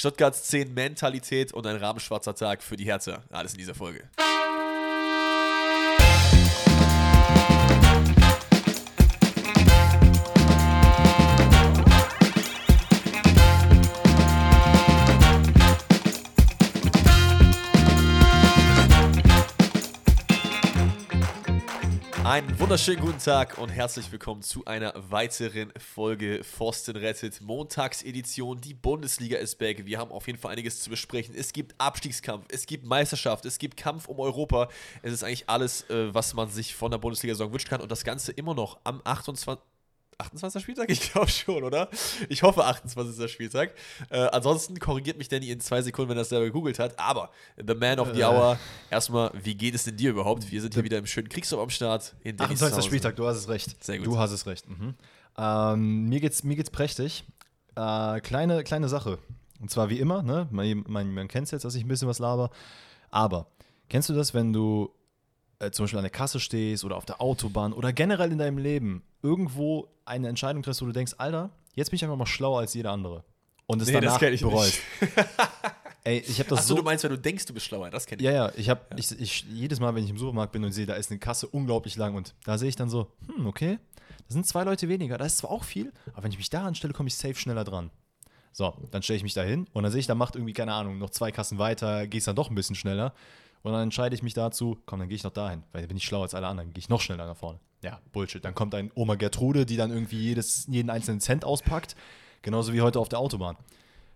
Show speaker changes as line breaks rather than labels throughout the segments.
Stuttgarts 10 Mentalität und ein rahmenschwarzer Tag für die Herzer. Alles in dieser Folge. Einen wunderschönen guten Tag und herzlich willkommen zu einer weiteren Folge Forsten rettet. Montagsedition, die Bundesliga ist back. Wir haben auf jeden Fall einiges zu besprechen. Es gibt Abstiegskampf, es gibt Meisterschaft, es gibt Kampf um Europa. Es ist eigentlich alles, äh, was man sich von der Bundesliga sagen wünschen kann und das Ganze immer noch am 28. 28. Spieltag? Ich glaube schon, oder? Ich hoffe 28. Spieltag. Äh, ansonsten korrigiert mich Danny in zwei Sekunden, wenn er es selber gegoogelt hat. Aber The Man of the Hour, erstmal, wie geht es denn dir überhaupt? Wir sind hier wieder im schönen Kriegsraum am Start.
In 28. Spieltag, du hast es recht.
Sehr gut.
Du hast es recht. Mhm. Ähm, mir geht's, mir geht's prächtig. Äh, kleine, kleine Sache. Und zwar wie immer, ne? Man, man, man kennt es jetzt, dass ich ein bisschen was laber. Aber kennst du das, wenn du äh, zum Beispiel an der Kasse stehst oder auf der Autobahn oder generell in deinem Leben irgendwo eine Entscheidung triffst, wo du denkst, Alter, jetzt bin ich einfach mal schlauer als jeder andere. Und es
Nee,
danach
das ich
bereust. Ey, ich habe das
Achso,
so.
du meinst, wenn du denkst, du bist schlauer. Das kenne ich.
ja, ja, ich habe ich, ich, jedes Mal, wenn ich im Supermarkt bin und sehe, da ist eine Kasse unglaublich lang und da sehe ich dann so, hm, okay, da sind zwei Leute weniger, das ist zwar auch viel, aber wenn ich mich da anstelle, komme ich safe schneller dran. So, dann stelle ich mich da hin und dann sehe ich, da macht irgendwie, keine Ahnung, noch zwei Kassen weiter, gehst dann doch ein bisschen schneller und dann entscheide ich mich dazu, komm, dann gehe ich noch dahin, weil dann bin ich schlauer als alle anderen, gehe ich noch schneller nach vorne. Ja, Bullshit. Dann kommt ein Oma Gertrude, die dann irgendwie jedes, jeden einzelnen Cent auspackt, genauso wie heute auf der Autobahn.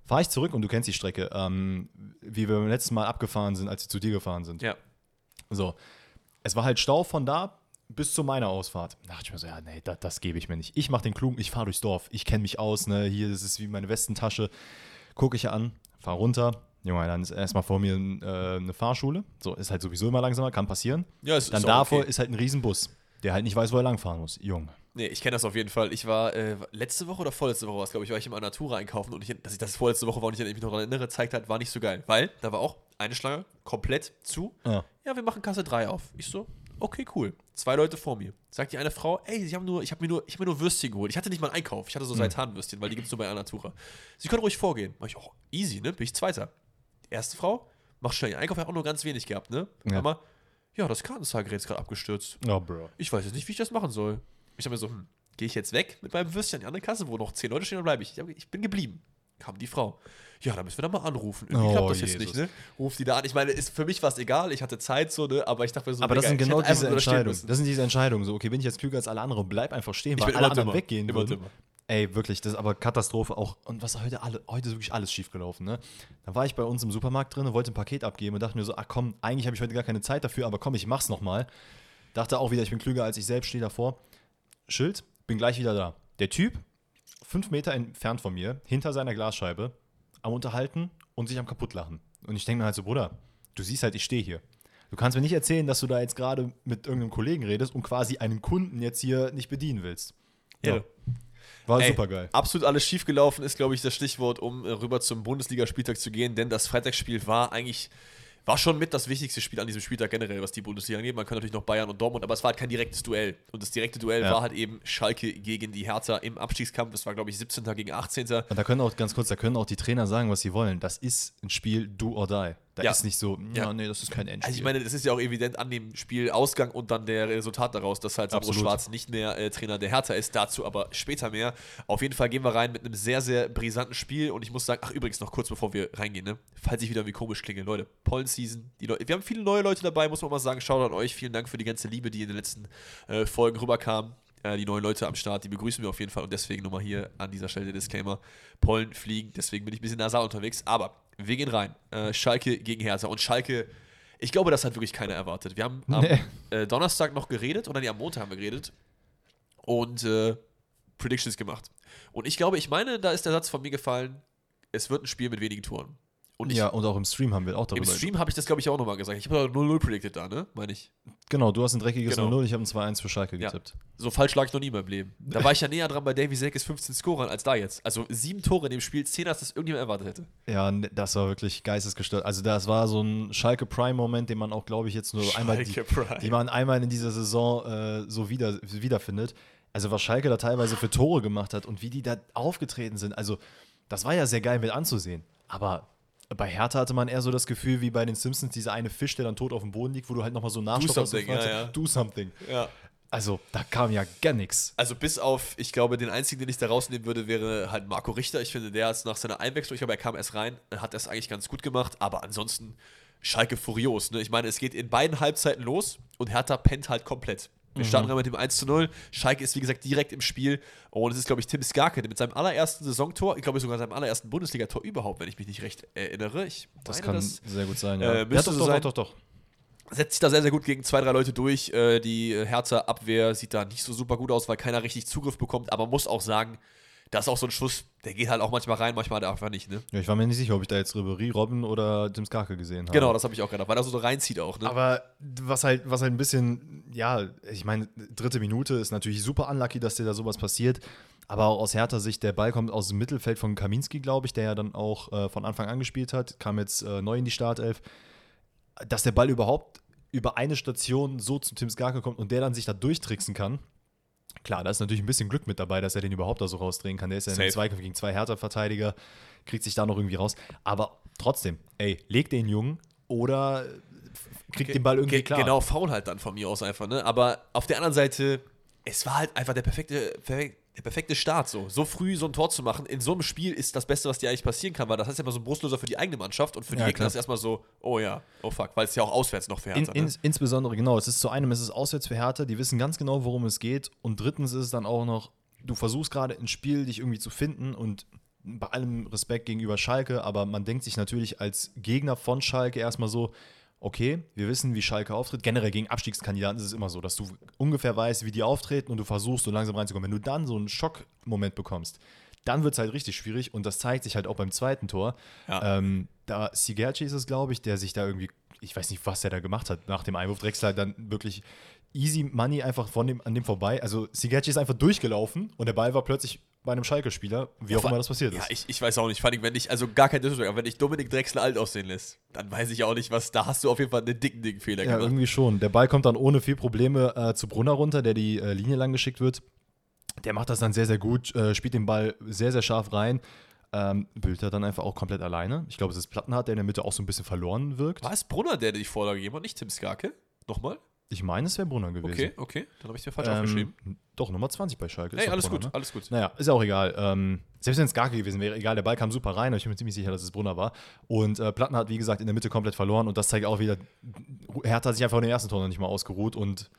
Fahre ich zurück und du kennst die Strecke, ähm, wie wir beim letzten Mal abgefahren sind, als wir zu dir gefahren sind.
Ja.
So, es war halt Stau von da bis zu meiner Ausfahrt. Da dachte ich mir so, ja, nee, das, das gebe ich mir nicht. Ich mache den Klugen, ich fahre durchs Dorf, ich kenne mich aus, ne, hier, das ist wie meine Westentasche. Gucke ich an, fahre runter. Junge, dann ist erstmal vor mir äh, eine Fahrschule. So, ist halt sowieso immer langsamer, kann passieren.
Ja, es
Dann
ist
davor
okay.
ist halt ein Riesenbus, der halt nicht weiß, wo er langfahren muss. Junge.
Nee, ich kenne das auf jeden Fall. Ich war äh, letzte Woche oder vorletzte Woche, was glaube ich, war ich im Natura einkaufen und ich, dass ich das vorletzte Woche war und ich mich noch daran erinnere, zeigt halt, war nicht so geil. Weil da war auch eine Schlange komplett zu.
Ja.
Ja, wir machen Kasse 3 auf. Ich so, okay, cool. Zwei Leute vor mir. Sagt die eine Frau, ey, sie haben nur, ich habe mir nur, ich habe mir nur Würstchen geholt. Ich hatte nicht mal einen Einkauf. Ich hatte so Seitanwürstchen, weil die gibt es nur bei Natura. Sie können ruhig vorgehen. Mach ich, oh, easy, ne? Bin ich Zweiter. Erste Frau, macht schnell. Ihr Einkauf hat auch nur ganz wenig gehabt, ne?
Ja.
Aber, ja, das Kartenzahlgerät ist gerade abgestürzt.
Oh, Bro.
Ich weiß jetzt nicht, wie ich das machen soll. Ich habe mir so, hm, gehe ich jetzt weg mit meinem Würstchen an die andere Kasse, wo noch zehn Leute stehen, oder bleibe ich? Ich, hab, ich bin geblieben. Kam die Frau. Ja, da müssen wir da mal anrufen. Irgendwie
Oh,
klappt das jetzt
Jesus.
nicht, ne? Ruft die da an. Ich meine, ist für mich was egal. Ich hatte Zeit so, ne? Aber ich dachte mir so,
Aber das sind genau diese Entscheidungen. Das sind diese Entscheidungen. So, okay, bin ich jetzt klüger als alle anderen? Bleib einfach stehen, weil alle anderen
dümmer.
weggehen
Immer
würden.
dümmer.
Ey, wirklich, das ist aber Katastrophe auch. Und was heute alle, heute ist wirklich alles schief gelaufen, ne? Da war ich bei uns im Supermarkt drin und wollte ein Paket abgeben und dachte mir so, ach komm, eigentlich habe ich heute gar keine Zeit dafür, aber komm, ich mach's nochmal. Dachte auch wieder, ich bin klüger als ich selbst, stehe davor. Schild, bin gleich wieder da. Der Typ, fünf Meter entfernt von mir, hinter seiner Glasscheibe, am Unterhalten und sich am kaputtlachen. Und ich denke mir halt so, Bruder, du siehst halt, ich stehe hier. Du kannst mir nicht erzählen, dass du da jetzt gerade mit irgendeinem Kollegen redest und quasi einen Kunden jetzt hier nicht bedienen willst. Ja.
Irre.
War
Ey,
super geil.
Absolut alles schief gelaufen ist, glaube ich, das Stichwort, um äh, rüber zum Bundesligaspieltag zu gehen, denn das Freitagsspiel war eigentlich, war schon mit das wichtigste Spiel an diesem Spieltag generell, was die Bundesliga angeht. Man kann natürlich noch Bayern und Dortmund, aber es war halt kein direktes Duell. Und das direkte Duell
Ja.
war halt eben Schalke gegen die Hertha im Abstiegskampf. Das war, glaube ich, 17. gegen 18.
Und da können auch, ganz kurz, da können auch die Trainer sagen, was sie wollen. Das ist ein Spiel do or die. Da
Ja.
ist nicht so, ja,
Ja.
nee, das ist kein Endspiel.
Also ich meine, das ist ja auch evident an dem Spielausgang und dann der Resultat daraus, dass halt Sandro. Schwarz nicht mehr äh, Trainer der Hertha ist. Dazu aber später mehr. Auf jeden Fall gehen wir rein mit einem sehr, sehr brisanten Spiel und ich muss sagen, ach übrigens noch kurz bevor wir reingehen, ne? falls ich wieder irgendwie komisch klinge, Leute, Pollen Season, die Leute, wir haben viele neue Leute dabei, muss man mal sagen, schaut an euch, vielen Dank für die ganze Liebe, die in den letzten äh, Folgen rüberkam. Äh, die neuen Leute am Start, die begrüßen wir auf jeden Fall und deswegen nochmal hier an dieser Stelle der Disclaimer, Pollen fliegen, deswegen bin ich ein bisschen nasal unterwegs, aber wir gehen rein. Äh, Schalke gegen Hertha und Schalke ich glaube, das hat wirklich keiner erwartet. Wir haben am
Nee.
äh, Donnerstag noch geredet, oder nee, am Montag haben wir geredet und äh, Predictions gemacht. Und ich glaube, ich meine, da ist der Satz von mir gefallen, es wird ein Spiel mit wenigen Toren. Und ich,
ja, und auch im Stream haben wir auch
im
darüber.
Stream habe ich das, glaube ich, auch nochmal gesagt. Ich habe 0-0 predicted da, ne? Meine ich.
Genau, du hast ein dreckiges
Genau.
0-0, ich habe ein 2-1 für Schalke
Ja.
getippt.
So falsch lag ich noch nie in meinem Leben. Da war ich ja näher dran bei Davy Selkes 15 Scorern als da jetzt. Also sieben Tore in dem Spiel, zehn, als das irgendjemand erwartet hätte.
Ja, das war wirklich geistesgestört. Also das war so ein Schalke Prime-Moment, den man auch, glaube ich, jetzt nur einmal, die,
Prime.
die man einmal in dieser Saison äh, so wieder, wiederfindet. Also was Schalke da teilweise für Tore gemacht hat und wie die da aufgetreten sind. Also das war ja sehr geil mit anzusehen. Aber bei Hertha hatte man eher so das Gefühl wie bei den Simpsons, dieser eine Fisch, der dann tot auf dem Boden liegt, wo du halt nochmal so nachstoppst.
something,
und fragst,
ja, ja.
Do something.
Ja.
Also, da kam ja gar nichts.
Also bis auf, ich glaube, den einzigen, den ich da rausnehmen würde, wäre halt Marco Richter. Ich finde, der ist nach seiner Einwechslung, ich glaube, er kam erst rein, hat das eigentlich ganz gut gemacht, aber ansonsten Schalke furios. Ne? Ich meine, es geht in beiden Halbzeiten los und Hertha pennt halt komplett. Wir starten rein mit dem 1 zu 0. Schalke ist, wie gesagt, direkt im Spiel. Und es ist, glaube ich, Tim Skarke der mit seinem allerersten Saisontor, ich glaube sogar seinem allerersten Bundesligator überhaupt, wenn ich mich nicht recht erinnere. Ich
Das
meine,
kann
das
sehr gut sein,
äh,
ja.
müsste
doch,
so
doch,
sein.
doch, doch, doch.
setzt sich da sehr, sehr gut gegen zwei, drei Leute durch. Äh, die Herzer Abwehr sieht da nicht so super gut aus, weil keiner richtig Zugriff bekommt. Aber muss auch sagen, das ist auch so ein Schuss, der geht halt auch manchmal rein, manchmal halt einfach nicht. Ne?
Ja, ich war mir nicht sicher, ob ich da jetzt Ribery, Robben oder Tim Skarke gesehen habe.
Genau, das habe ich auch gedacht, weil er so reinzieht auch. Ne?
Aber was halt, was halt ein bisschen, ja, ich meine, dritte Minute ist natürlich super unlucky, dass dir da sowas passiert. Aber auch aus härter Sicht, der Ball kommt aus dem Mittelfeld von Kaminski, glaube ich, der ja dann auch äh, von Anfang an gespielt hat, kam jetzt äh, neu in die Startelf. Dass der Ball überhaupt über eine Station so zu Tim Skarke kommt und der dann sich da durchtricksen kann. Klar, da ist natürlich ein bisschen Glück mit dabei, dass er den überhaupt da so rausdrehen kann. Der ist ja
Safe.
im Zweikampf gegen zwei Hertha-Verteidiger, kriegt sich da noch irgendwie raus. Aber trotzdem, ey, leg den Jungen oder kriegt den Ball irgendwie
Ge-
klar.
Genau, faul halt dann von mir aus einfach. Ne? Aber auf der anderen Seite, es war halt einfach der perfekte, perfek- der perfekte Start. So. so früh so ein Tor zu machen in so einem Spiel ist das Beste, was dir eigentlich passieren kann, weil das heißt ja immer so ein Brustloser für die eigene Mannschaft und für die
Ja,
Gegner ist erstmal so, oh ja, oh fuck, weil es ja auch auswärts noch für
In,
Hertha.
in,
ne?
insbesondere, genau, es ist zu einem, es ist auswärts für Hertha, die wissen ganz genau, worum es geht. Und drittens ist es dann auch noch, du versuchst gerade ins Spiel dich irgendwie zu finden und bei allem Respekt gegenüber Schalke, aber man denkt sich natürlich als Gegner von Schalke erstmal so, okay, wir wissen, wie Schalke auftritt. Generell gegen Abstiegskandidaten ist es immer so, dass du ungefähr weißt, wie die auftreten und du versuchst, so langsam reinzukommen. Wenn du dann so einen Schockmoment bekommst, dann wird es halt richtig schwierig und das zeigt sich halt auch beim zweiten Tor.
Ja.
Ähm, da Sigerci ist es, glaube ich, der sich da irgendwie, ich weiß nicht, was er da gemacht hat nach dem Einwurf. Drexler dann wirklich easy money einfach von dem, an dem vorbei. Also Sigerci ist einfach durchgelaufen und der Ball war plötzlich bei einem Schalke-Spieler, wie auch immer das passiert
Ja,
ist.
ich, ich weiß auch nicht. Vor allem, wenn ich, also gar kein Disrespect, aber wenn ich Dominik Drexler alt aussehen lässt, dann weiß ich auch nicht, was, da hast du auf jeden Fall einen dicken, dicken Fehler
Ja,
gemacht.
irgendwie schon. Der Ball kommt dann ohne viel Probleme äh, zu Brunner runter, der die äh, Linie lang geschickt wird. Der macht das dann sehr, sehr gut, äh, spielt den Ball sehr, sehr scharf rein. Ähm, Bülter dann einfach auch komplett alleine. Ich glaube, es ist Plattenhardt, der in der Mitte auch so ein bisschen verloren wirkt.
War es Brunner, der dir die Vorlage gegeben hat, nicht Tim Skarke? Nochmal?
Ich meine, es wäre Brunner gewesen.
Okay, okay. Dann habe ich dir falsch aufgeschrieben.
Ähm, doch, Nummer 20 bei Schalke.
Ey, alles
Brunner,
gut,
ne?
alles gut.
Naja, ist ja auch egal. Ähm, selbst wenn es Garke gewesen wäre, egal, der Ball kam super rein, aber ich bin mir ziemlich sicher, dass es Brunner war. Und äh, Platten hat, wie gesagt, in der Mitte komplett verloren und das zeigt auch wieder, Hertha hat sich einfach in den ersten Tor noch nicht mal ausgeruht und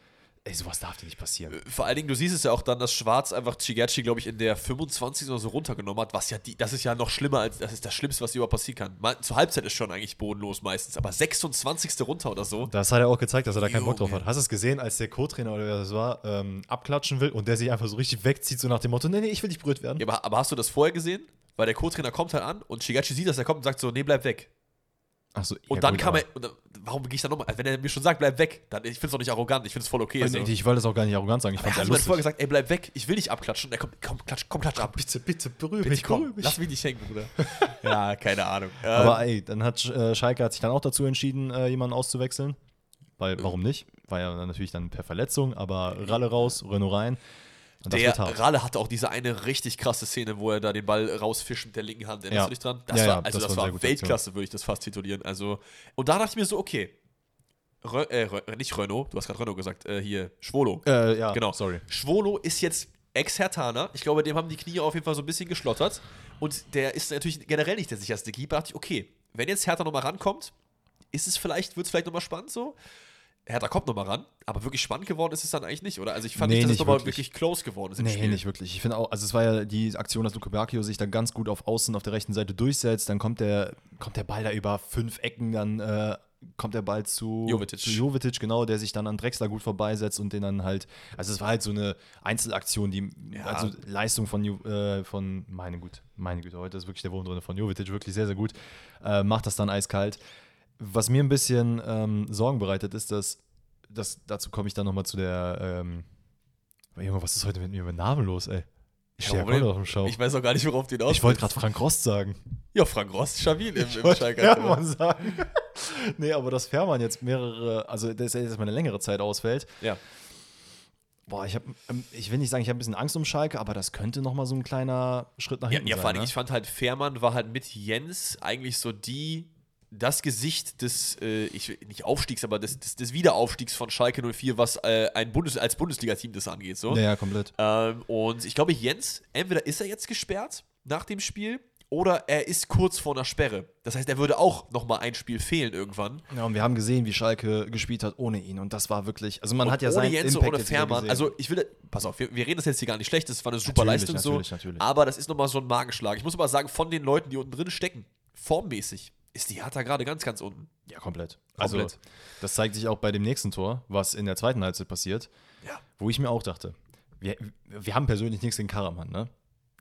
ey, sowas darf dir nicht passieren.
Vor allen Dingen, du siehst es ja auch dann, dass Schwarz einfach Chigachi, glaube ich, in der 25. oder so runtergenommen hat, was ja die, das ist ja noch schlimmer als, das ist das Schlimmste, was überhaupt passieren kann. Mal, zur Halbzeit ist schon eigentlich bodenlos meistens, aber 26. runter oder so.
Das hat er auch gezeigt, dass er da keinen Bock drauf hat. Hast du es gesehen, als der Co-Trainer oder wer das war, ähm, abklatschen will und der sich einfach so richtig wegzieht, so nach dem Motto, nee, nee, ich will nicht berührt werden?
Ja, aber, aber hast du das vorher gesehen? Weil der Co-Trainer kommt halt an und Chigachi sieht, dass er kommt und sagt so, nee, bleib weg.
Achso,
Und dann kam er, und dann, warum gehe ich dann nochmal? Wenn er mir schon sagt, bleib weg, dann, ich finde es doch nicht arrogant, ich finde es voll okay. so.
Ich, ich wollte das auch gar nicht arrogant sagen, ich fand es
mir
ja
vorher
lustig.
gesagt, ey, bleib weg, ich will nicht abklatschen. Und er kommt, komm, klatsch, komm, klatsch ab.
Bitte, bitte, berühre
Bitte
mich,
komm,
mich.
lass mich nicht hängen, Bruder. ja, keine Ahnung. Ähm,
Aber ey, dann hat äh, Schalke hat sich dann auch dazu entschieden, äh, jemanden auszuwechseln. Weil, warum nicht? War ja dann natürlich dann per Verletzung, aber Ralle raus, Renault rein. Das
der. Ralle hatte auch diese eine richtig krasse Szene, wo er da den Ball rausfischt mit der linken Hand. Erinnerst
Ja.
du dich dran?
Ja,
war, also
das
das,
war
war Weltklasse, würde ich das fast titulieren. Also, und da dachte ich mir so, okay. Rö äh, nicht Renault, du hast gerade Renault gesagt, äh, hier, Schwolo.
Äh, ja,
Genau.
sorry.
Schwolo ist jetzt Ex-Hertaner. Ich glaube, dem haben die Knie auf jeden Fall so ein bisschen geschlottert. Und der ist natürlich generell nicht der sicherste Keeper. Da dachte ich, okay, wenn jetzt Hertha nochmal rankommt, ist es vielleicht, wird es vielleicht nochmal spannend so. Hertha kommt nochmal ran, aber wirklich spannend geworden ist es dann eigentlich nicht, oder? Also ich fand
Nee,
nicht, dass es nochmal
wirklich.
wirklich close geworden ist im
Nee,
Spiel.
nicht wirklich. Ich finde auch, also es war ja die Aktion, dass Luke Bacchio sich dann ganz gut auf Außen auf der rechten Seite durchsetzt. Dann kommt der, kommt der Ball da über fünf Ecken, dann äh, kommt der Ball zu
Jovetic.
zu Jovetic, genau, der sich dann an Drexler gut vorbeisetzt und den dann halt, also es war halt so eine Einzelaktion, die,
Ja.
also Leistung von, äh, von meine Güte, meine Güte, heute ist wirklich der Wurm drin von Jovetic, wirklich sehr, sehr gut. Äh, macht das dann eiskalt. Was mir ein bisschen ähm, Sorgen bereitet, ist, dass, das, dazu komme ich dann nochmal zu der, ähm, Junge, was ist heute mit mir mit Namen los, ey? Ich stehe ja voll auf dem Schau.
Ich weiß auch gar nicht, worauf du hinaus
Ich wollte gerade Frank Rost sagen.
Ja, Frank Rost, stabil im, im Schalke.
Sagen. nee, aber dass Fährmann jetzt mehrere, also dass er jetzt mal eine längere Zeit ausfällt.
Ja.
Boah, ich habe, ich will nicht sagen, ich habe ein bisschen Angst um Schalke, aber das könnte noch mal so ein kleiner Schritt nach
Ja,
hinten
ja
sein.
vor allem,
ne?
ich fand halt, Fährmann war halt mit Jens eigentlich so die, das Gesicht des, äh, ich, nicht Aufstiegs, aber des, des, des Wiederaufstiegs von Schalke 04, was äh, ein Bundes, als Bundesliga-Team das angeht. So.
ja, ja, komplett.
Ähm, und ich glaube, Jens, entweder ist er jetzt gesperrt nach dem Spiel oder er ist kurz vor einer Sperre. Das heißt, er würde auch nochmal ein Spiel fehlen irgendwann.
Ja, und wir haben gesehen, wie Schalke gespielt hat ohne ihn. Und das war wirklich, also man
Und
hat ja seinen
Jens
Impact
ohne Fährmann. Also ich will, pass auf, wir, wir reden das jetzt hier gar nicht schlecht, das war eine super
Natürlich,
Leistung
natürlich,
so.
natürlich.
Aber das ist nochmal so ein Magenschlag. Ich muss aber sagen, von den Leuten, die unten drin stecken, formmäßig, ist die Hertha gerade ganz, ganz unten.
ja, komplett. Also
Komplett.
das zeigt sich auch bei dem nächsten Tor, was in der zweiten Halbzeit passiert,
Ja.
wo ich mir auch dachte, wir, wir haben persönlich nichts gegen Karaman, ne?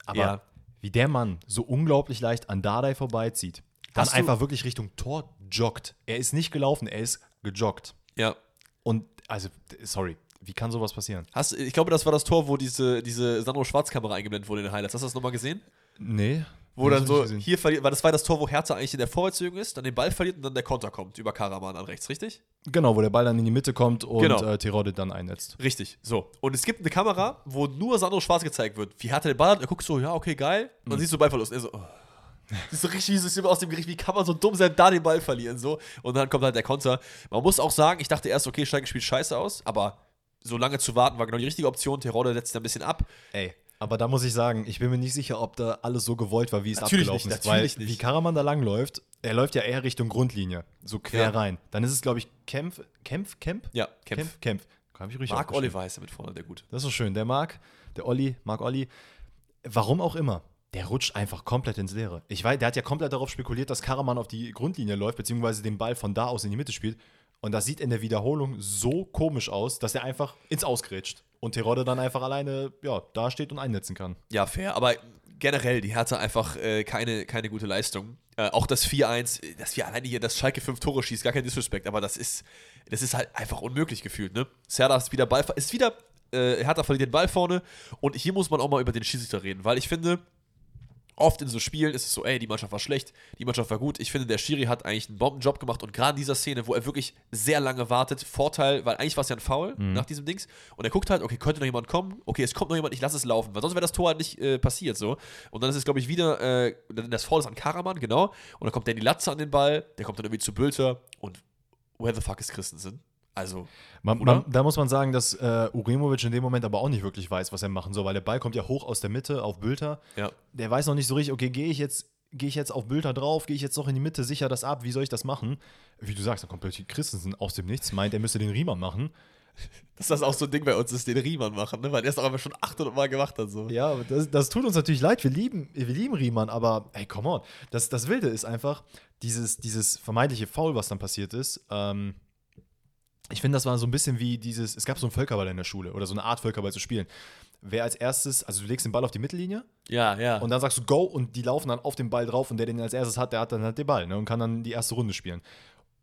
Aber
Ja.
wie der Mann so unglaublich leicht an Dardai vorbeizieht, dann
Hast
einfach wirklich Richtung Tor joggt. Er ist nicht gelaufen, er ist gejoggt.
Ja.
Und, also, sorry, wie kann sowas passieren?
Hast, ich glaube, das war das Tor, wo diese, diese Sandro-Schwarz-Kamera eingeblendet wurde in den Highlights. Hast du das nochmal gesehen?
Nee.
Wo
das
dann so hier verliert, weil das war das Tor, wo Hertha eigentlich in der Vorwärtsbewegung ist, dann den Ball verliert und dann der Konter kommt über Karaman an rechts, richtig?
Genau, wo der Ball dann in die Mitte kommt und
Genau.
äh, Terodde dann einnetzt.
Richtig, so. Und es gibt eine Kamera, wo nur Sandro Schwarz gezeigt wird. Wie hat er den Ball? Er guckt so, ja, okay, geil. Und dann siehst du Ballverlust. Er so, oh. Das ist so richtig wie so aus dem Gericht. Wie kann man so dumm sein, da den Ball verlieren? So. Und dann kommt halt der Konter. Man muss auch sagen, ich dachte erst, okay, Schalke spielt scheiße aus, aber so lange zu warten war genau die richtige Option. Terodde setzt da ein bisschen ab.
Ey. Aber da muss ich sagen, ich bin mir nicht sicher, ob da alles so gewollt war, wie es
Natürlich
abgelaufen
nicht,
ist.
natürlich
weil
nicht.
wie Karaman da langläuft, er läuft ja eher Richtung Grundlinie, so quer
Ja.
rein. Dann ist es, glaube ich, Kempf, Kempf, Kempf?
Ja, Kempf.
Kempf, Kempf. Hab ich richtig
Marc
aufgeschrieben.
Oliver heißt er mit vorne, der gut.
Das ist schön. Der Marc, der Olli, Marc Olli, warum auch immer, der rutscht einfach komplett ins Leere. Ich weiß, der hat ja komplett darauf spekuliert, dass Karaman auf die Grundlinie läuft, beziehungsweise den Ball von da aus in die Mitte spielt. Und das sieht in der Wiederholung so komisch aus, dass er einfach ins Ausgrätscht. Und Terodde dann einfach alleine ja, da steht und einnetzen kann.
Ja, fair. Aber generell, die Hertha einfach äh, keine, keine gute Leistung. Äh, auch das 4-1, äh, dass wir alleine hier das Schalke 5 Tore schießt, gar kein Disrespect, aber das ist, das ist halt einfach unmöglich gefühlt, ne? Serda ist wieder Ball, ist wieder, äh, Hertha verliert den Ball vorne und hier muss man auch mal über den Schiedsrichter reden, weil ich finde, oft in so Spielen ist es so, ey, die Mannschaft war schlecht, die Mannschaft war gut. Ich finde, der Schiri hat eigentlich einen Bombenjob gemacht und gerade in dieser Szene, wo er wirklich sehr lange wartet, Vorteil, weil eigentlich war es ja ein Foul nach diesem Dings und er guckt halt, okay, könnte noch jemand kommen? Okay, es kommt noch jemand, ich lasse es laufen, weil sonst wäre das Tor halt nicht äh, passiert so. Und dann ist es, glaube ich, wieder, äh, das Foul ist an Karaman, genau, und dann kommt Danny Latze an den Ball, der kommt dann irgendwie zu Bülter und where the fuck ist Christensen? Also,
Man, man, da muss man sagen, dass äh, Uremovic in dem Moment aber auch nicht wirklich weiß, was er machen soll, weil der Ball kommt ja hoch aus der Mitte auf Bülter.
ja.
Der weiß noch nicht so richtig, okay, gehe ich jetzt gehe ich jetzt auf Bülter drauf, gehe ich jetzt noch in die Mitte, sicher das ab, wie soll ich das machen? Wie du sagst, dann kommt plötzlich Christensen aus dem Nichts, meint, er müsste den Riemann machen.
Dass das auch so ein Ding bei uns ist, den Riemann machen, ne? weil der es auch einfach schon 800 Mal gemacht hat. So.
Ja, das, das tut uns natürlich leid, wir lieben, wir lieben Riemann, aber hey, come on. Das, das Wilde ist einfach, dieses, dieses vermeintliche Foul, was dann passiert ist, ähm, ich finde, das war so ein bisschen wie dieses, es gab so einen Völkerball in der Schule oder so eine Art Völkerball zu spielen. Wer als erstes, also du legst den Ball auf die Mittellinie
Ja, ja.
und dann sagst du Go und die laufen dann auf den Ball drauf und der den als erstes hat, der hat dann halt den Ball ne, und kann dann die erste Runde spielen.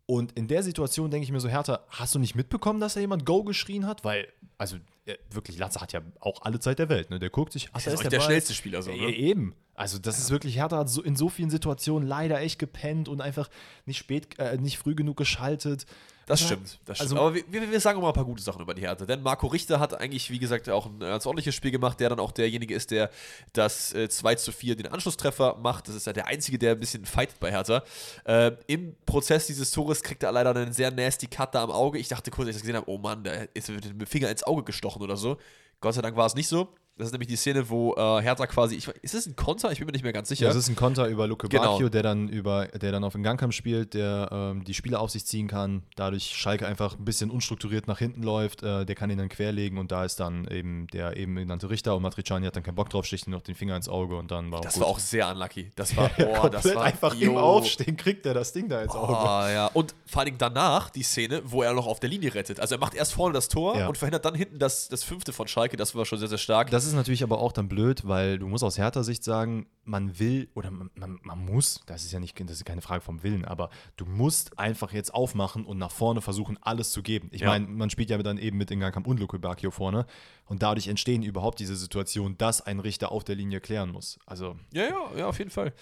Und in der Situation denke ich mir so, Hertha, hast du nicht mitbekommen, dass da jemand Go geschrien hat? Weil, also äh, wirklich, Latze hat ja auch alle Zeit der Welt. Ne? Der guckt sich, ach,
ist
da
auch
ist
nicht
der,
der schnellste Spieler so,
Ja,
ne?
eben. Also das ist wirklich, Hertha hat so in so vielen Situationen leider echt gepennt und einfach nicht spät, äh, nicht früh genug geschaltet.
Das stimmt, das stimmt.
also-
Aber wir, wir sagen auch mal ein paar gute Sachen über die Hertha. Denn Marco Richter hat eigentlich, wie gesagt, auch ein ganz ordentliches Spiel gemacht, der dann auch derjenige ist, der das äh, 2 zu 4 den Anschlusstreffer macht. Das ist ja der Einzige, der ein bisschen fightet bei Hertha. Äh, Im Prozess dieses Tores kriegt er leider einen sehr nasty Cut da am Auge. Ich dachte kurz, als ich das gesehen habe, oh Mann, der ist mit dem Finger ins Auge gestochen oder so. Gott sei Dank war es nicht so. Das ist nämlich die Szene, wo äh, Hertha quasi, ich, ist es ein Konter? Ich bin mir nicht mehr ganz sicher.
Ja, das ist ein Konter über Luke
Genau.
Bacchio, der dann über, der dann auf den Gangkampf spielt, der ähm, die Spieler auf sich ziehen kann, dadurch Schalke einfach ein bisschen unstrukturiert nach hinten läuft, äh, der kann ihn dann querlegen und da ist dann eben der eben genannte Richter und Matriciani hat dann keinen Bock drauf, sticht ihm noch den Finger ins Auge und dann war
das
gut.
war auch sehr unlucky. Das war, boah, das war
einfach
yo.
im Aufstehen kriegt er das Ding da ins Auge.
Ah, ja. Und vor Dingen danach die Szene, wo er noch auf der Linie rettet. Also er macht erst vorne das Tor
Ja.
und verhindert dann hinten das, das fünfte von Schalke. Das war schon sehr, sehr stark.
Das ist natürlich aber auch dann blöd, weil du musst aus härter Sicht sagen, man will oder man, man, man muss, das ist ja nicht, das ist keine Frage vom Willen, aber du musst einfach jetzt aufmachen und nach vorne versuchen, alles zu geben. Ich
Ja.
meine, man spielt ja dann eben mit Ingangkamp und Luke Bacchio vorne und dadurch entstehen überhaupt diese Situation, dass ein Richter auf der Linie klären muss. Also,
ja, ja, ja, auf jeden Fall.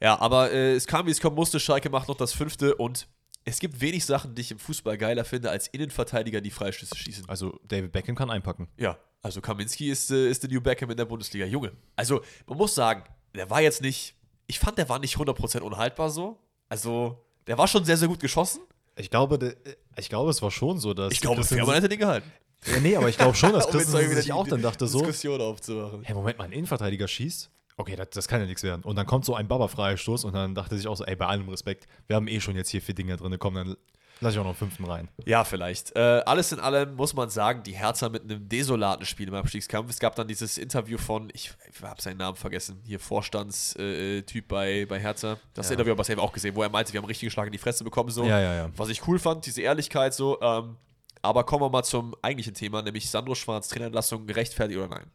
Ja, aber äh, es kam, wie es kommen musste. Schalke macht noch das fünfte und es gibt wenig Sachen, die ich im Fußball geiler finde, als Innenverteidiger, die Freistöße schießen.
Also David Beckham kann einpacken.
Ja, also Kaminski ist, äh, ist der New Beckham in der Bundesliga. Junge. Also, man muss sagen, der war jetzt nicht, ich fand, der war nicht 100% unhaltbar so. Also, der war schon sehr, sehr gut geschossen.
Ich glaube, de, ich glaube, es war schon so, dass.
Ich glaube, Fährmann hätte den gehalten.
Ja, nee, aber ich glaube schon, dass Christensen sich auch dann dachte so,
Diskussion aufzumachen.
hey, Moment mal, ein Innenverteidiger schießt? Okay, das, das kann ja nichts werden. Und dann kommt so ein Baba-Freistoß und dann dachte sich auch so, ey, bei allem Respekt, wir haben eh schon jetzt hier vier Dinger drin, komm, dann lass ich auch noch einen fünften rein.
Ja, vielleicht. Äh, alles in allem muss man sagen, die Hertha mit einem desolaten Spiel im Abstiegskampf. Es gab dann dieses Interview von, ich, ich habe seinen Namen vergessen, hier Vorstandstyp Typ bei, bei Hertha. Das
Ja.
Interview habe ich eben auch gesehen, wo er meinte, wir haben richtig Schlag in die Fresse bekommen. So.
Ja, ja, ja.
Was ich cool fand, diese Ehrlichkeit so. Ähm, aber kommen wir mal zum eigentlichen Thema, nämlich Sandro Schwarz, Trainerentlassung, gerechtfertigt oder nein?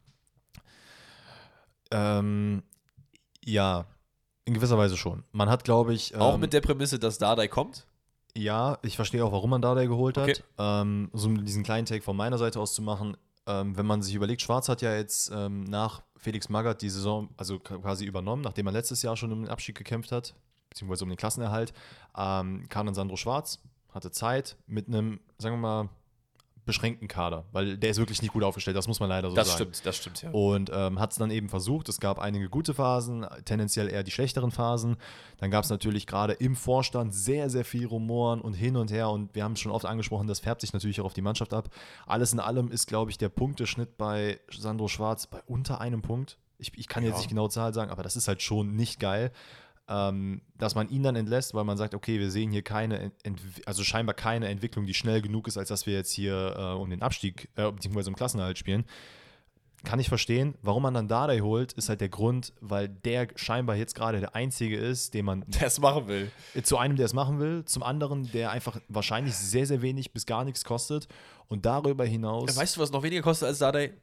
Ähm, ja, in gewisser Weise schon. Man hat, glaube ich. Ähm,
Auch mit der Prämisse, dass Dardai kommt.
Ja, ich verstehe auch, warum man Dardai geholt hat.
Okay.
Ähm, so um diesen kleinen Take von meiner Seite aus zu machen, ähm, wenn man sich überlegt, Schwarz hat ja jetzt ähm, nach Felix Magath die Saison also quasi übernommen, nachdem er letztes Jahr schon um den Abstieg gekämpft hat, beziehungsweise um den Klassenerhalt, ähm, kam dann Sandro Schwarz, hatte Zeit mit einem, sagen wir mal, beschränkten Kader, weil der ist wirklich nicht gut aufgestellt, das muss man leider so
das
sagen.
stimmt, das stimmt, ja.
Und ähm, hat es dann eben versucht. Es gab einige gute Phasen, tendenziell eher die schlechteren Phasen. Dann gab es natürlich gerade im Vorstand sehr, sehr viel Rumoren und hin und her. Und wir haben es schon oft angesprochen, das färbt sich natürlich auch auf die Mannschaft ab. Alles in allem ist, glaube ich, der Punkteschnitt bei Sandro Schwarz bei unter einem Punkt. Ich, ich kann jetzt
Ja.
nicht genau Zahl sagen, aber das ist halt schon nicht geil. Ähm, dass man ihn dann entlässt, weil man sagt, okay, wir sehen hier keine, Ent also scheinbar keine Entwicklung, die schnell genug ist, als dass wir jetzt hier äh, um den Abstieg, äh, beziehungsweise um Klassenerhalt spielen kann ich verstehen. Warum man dann Dardai holt, ist halt der Grund, weil der scheinbar jetzt gerade der Einzige ist, den man
Der es machen will.
zu einem, der es machen will, zum anderen, der einfach wahrscheinlich sehr, sehr wenig bis gar nichts kostet und darüber hinaus.
Weißt du, was noch weniger kostet als Dardai?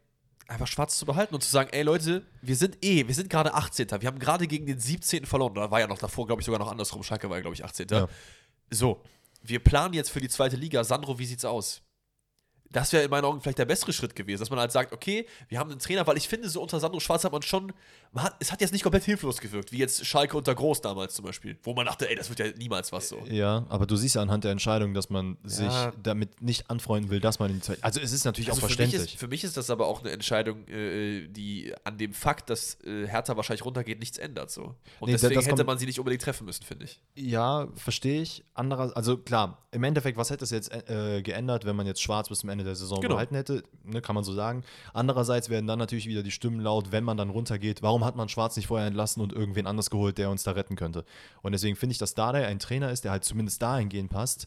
Einfach schwarz zu behalten und zu sagen, ey Leute, wir sind eh, wir sind gerade 18. Wir haben gerade gegen den 17. verloren. Da war ja noch davor, glaube ich, sogar noch andersrum. Schalke war ja, glaube ich, 18.
Ja.
So, wir planen jetzt für die zweite Liga. Sandro, wie sieht's aus? Das wäre in meinen Augen vielleicht der bessere Schritt gewesen, dass man halt sagt, okay, wir haben einen Trainer, weil ich finde, so unter Sandro Schwarz hat man schon, man hat, es hat jetzt nicht komplett hilflos gewirkt, wie jetzt Schalke unter Groß damals zum Beispiel, wo man dachte, ey, das wird ja niemals was so.
ja, aber du siehst ja anhand der Entscheidung, dass man sich
Ja.
damit nicht anfreunden will, dass man in die. Also es ist natürlich
Also
auch
für mich,
verständlich.
ist, für mich ist das aber auch eine Entscheidung, äh, die an dem Fakt, dass äh, Hertha wahrscheinlich runtergeht, nichts ändert. So. Und
Nee,
deswegen
das
hätte
kommt-
man sie nicht unbedingt treffen müssen, finde ich.
Ja, verstehe ich. Anderer, also klar, im Endeffekt, was hätte es jetzt äh, geändert, wenn man jetzt Schwarz bis zum Ende der Saison
Genau.
behalten hätte? Ne, kann man so sagen. Andererseits werden dann natürlich wieder die Stimmen laut, wenn man dann runtergeht. Warum hat man Schwarz nicht vorher entlassen und irgendwen anders geholt, der uns da retten könnte? Und deswegen finde ich, dass Dardai ein Trainer ist, der halt zumindest dahingehend passt,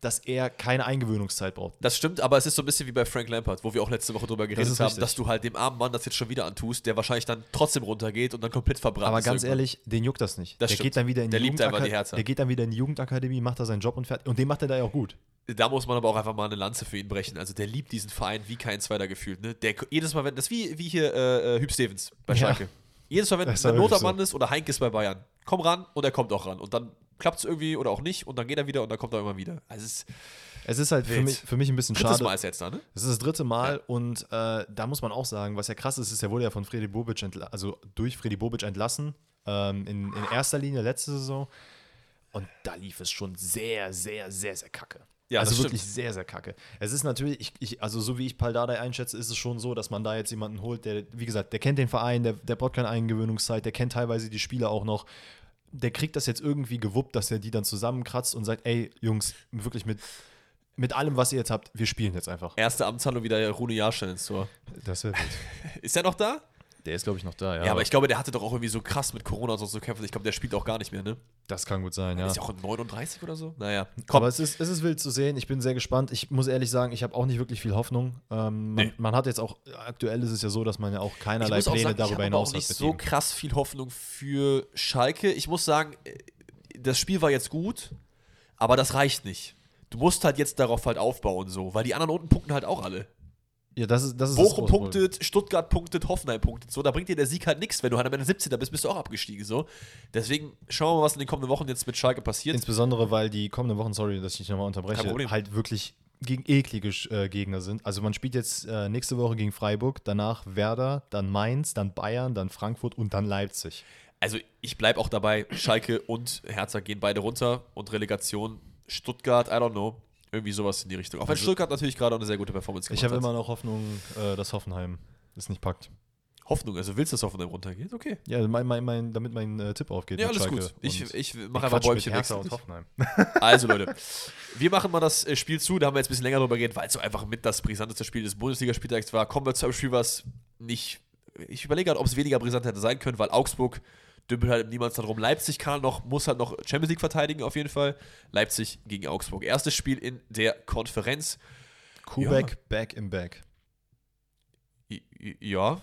dass er keine Eingewöhnungszeit braucht.
Das stimmt, aber es ist so ein bisschen wie bei Frank Lampard, wo wir auch letzte Woche drüber geredet
ist
haben,
richtig.
dass du halt dem armen Mann das jetzt schon wieder antust, der wahrscheinlich dann trotzdem runtergeht und dann komplett verbrannt
Aber ganz
irgendwann.
ehrlich, den juckt das nicht.
Das
der
stimmt.
geht dann wieder in
Der
die
die
Jugendaka-. Der geht dann wieder in die Jugendakademie, macht da seinen Job und fertig. Und den macht er da ja auch gut.
Da muss man aber auch einfach mal eine Lanze für ihn brechen. Also der liebt diesen Verein wie kein zweiter gefühlt. Ne? Der, jedes Mal, wenn das wie, wie hier äh, äh, Hüb Stevens bei
Ja.
Schalke. Jedes Mal, wenn der
ja
Notermann ist oder Heinke ist bei Bayern, komm ran und er kommt auch ran. Und dann klappt es irgendwie oder auch nicht und dann geht er wieder und dann kommt er immer wieder. Also es ist
Es ist halt für mich, für mich ein bisschen
drittes
schade.
Mal ist jetzt da, ne?
Das ist das dritte Mal und äh, da muss man auch sagen, was ja krass ist, ist, er wurde ja von Freddy Bobic, also durch Freddy Bobic entlassen, ähm, in, in erster Linie letzte Saison. Und da lief es schon sehr, sehr, sehr, sehr kacke.
Ja,
also wirklich sehr, sehr kacke. Es ist natürlich, ich, ich, also so wie ich Paldadei einschätze, ist es schon so, dass man da jetzt jemanden holt, der, wie gesagt, der kennt den Verein, der, der braucht keine Eingewöhnungszeit, der kennt teilweise die Spieler auch noch. Der kriegt das jetzt irgendwie gewuppt, dass er die dann zusammenkratzt und sagt, ey, Jungs, wirklich mit, mit allem, was ihr jetzt habt, wir spielen jetzt einfach.
Erste Amtshandlung wieder Rune Jahrstein ins Tor.
Das wäre.
Ist er noch da?
Der ist, glaube ich, noch da, ja.
Ja, aber ich glaube, der hatte doch auch irgendwie so krass mit Corona und so zu kämpfen. Ich glaube, der spielt auch gar nicht mehr, ne?
das kann gut sein, ja.
Ist ja auch 39 oder so? Naja, komm.
Aber es ist, es ist wild zu sehen. Ich bin sehr gespannt. Ich muss ehrlich sagen, ich habe auch nicht wirklich viel Hoffnung. Ähm, man,
Nee.
man hat jetzt auch, aktuell ist es ja so, dass man ja auch
Ich
keinerlei
auch
Pläne
sagen, ich
darüber
habe
hinaus
auch nicht
hat. mit
so
ihm.
krass viel Hoffnung für Schalke. Ich muss sagen, äh, das Spiel war jetzt gut, aber das reicht nicht. Du musst halt jetzt darauf halt aufbauen, so, weil die anderen unten punkten halt auch alle.
Ja, das ist, das ist
Bochum punktet, Stuttgart punktet, Hoffenheim punktet. So, da bringt dir der Sieg halt nichts. Wenn du halt am Ende 17. bist, bist du auch abgestiegen. So. Deswegen schauen wir mal, was in den kommenden Wochen jetzt mit Schalke passiert.
Insbesondere, weil die kommenden Wochen, sorry, dass ich dich nochmal unterbreche, halt wirklich gegen eklige äh, Gegner sind. Also man spielt jetzt äh, nächste Woche gegen Freiburg, danach Werder, dann Mainz, dann Bayern, dann Frankfurt und dann Leipzig.
Also ich bleibe auch dabei, Schalke und Hertha gehen beide runter und Relegation Stuttgart, I don't know. Irgendwie sowas in die Richtung. Auch wenn
Also-
Stuttgart natürlich gerade auch eine sehr gute Performance gemacht
Ich habe immer noch Hoffnung, äh, dass Hoffenheim es nicht packt.
Hoffnung, also willst du, dass Hoffenheim runtergeht? Okay.
Ja, mein, mein, mein, damit mein äh, Tipp aufgeht.
Ja, alles
Schalke
gut. Ich, ich mache einfach Bäumchen weg. Also Leute, wir machen mal das äh, Spiel zu. Da haben wir jetzt ein bisschen länger drüber geredet, weil es so einfach mit das brisanteste Spiel des Bundesligaspieltags war. Kommen wir zu einem Spiel, was nicht. Ich überlege gerade, ob es weniger brisant hätte sein können, weil Augsburg dümpelt halt im Niemandsland rum. Leipzig kann noch, muss halt noch Champions League verteidigen, auf jeden Fall. Leipzig gegen Augsburg. Erstes Spiel in der Konferenz.
Kubek back im Back.
I- i- Ja,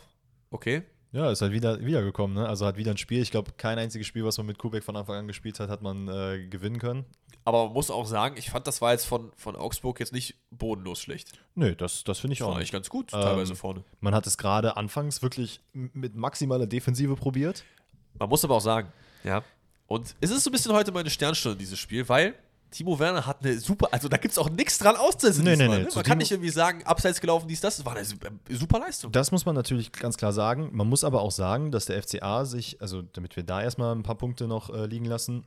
okay.
Ja, ist halt wieder wiedergekommen, ne? Also hat wieder ein Spiel. Ich glaube, kein einziges Spiel, was man mit Kubek von Anfang an gespielt hat, hat man äh, gewinnen können.
Aber man muss auch sagen, ich fand, das war jetzt von, von Augsburg jetzt nicht bodenlos schlecht.
Nö, das, das finde ich
Das
auch
war
nicht.
eigentlich ganz gut,
Ähm,
teilweise vorne.
Man hat es gerade anfangs wirklich mit maximaler Defensive probiert.
Man muss aber auch sagen, ja. Und es ist so ein bisschen heute meine Sternstunde, dieses Spiel, weil Timo Werner hat eine super, also da gibt es auch nichts dran auszusetzen.
Nee, nee, nee,
ne? Man kann
Timo-
nicht irgendwie sagen, abseits gelaufen, dies, das. Das war eine äh, super Leistung.
Das muss man natürlich ganz klar sagen. Man muss aber auch sagen, dass der FCA sich, also damit wir da erstmal ein paar Punkte noch äh, liegen lassen,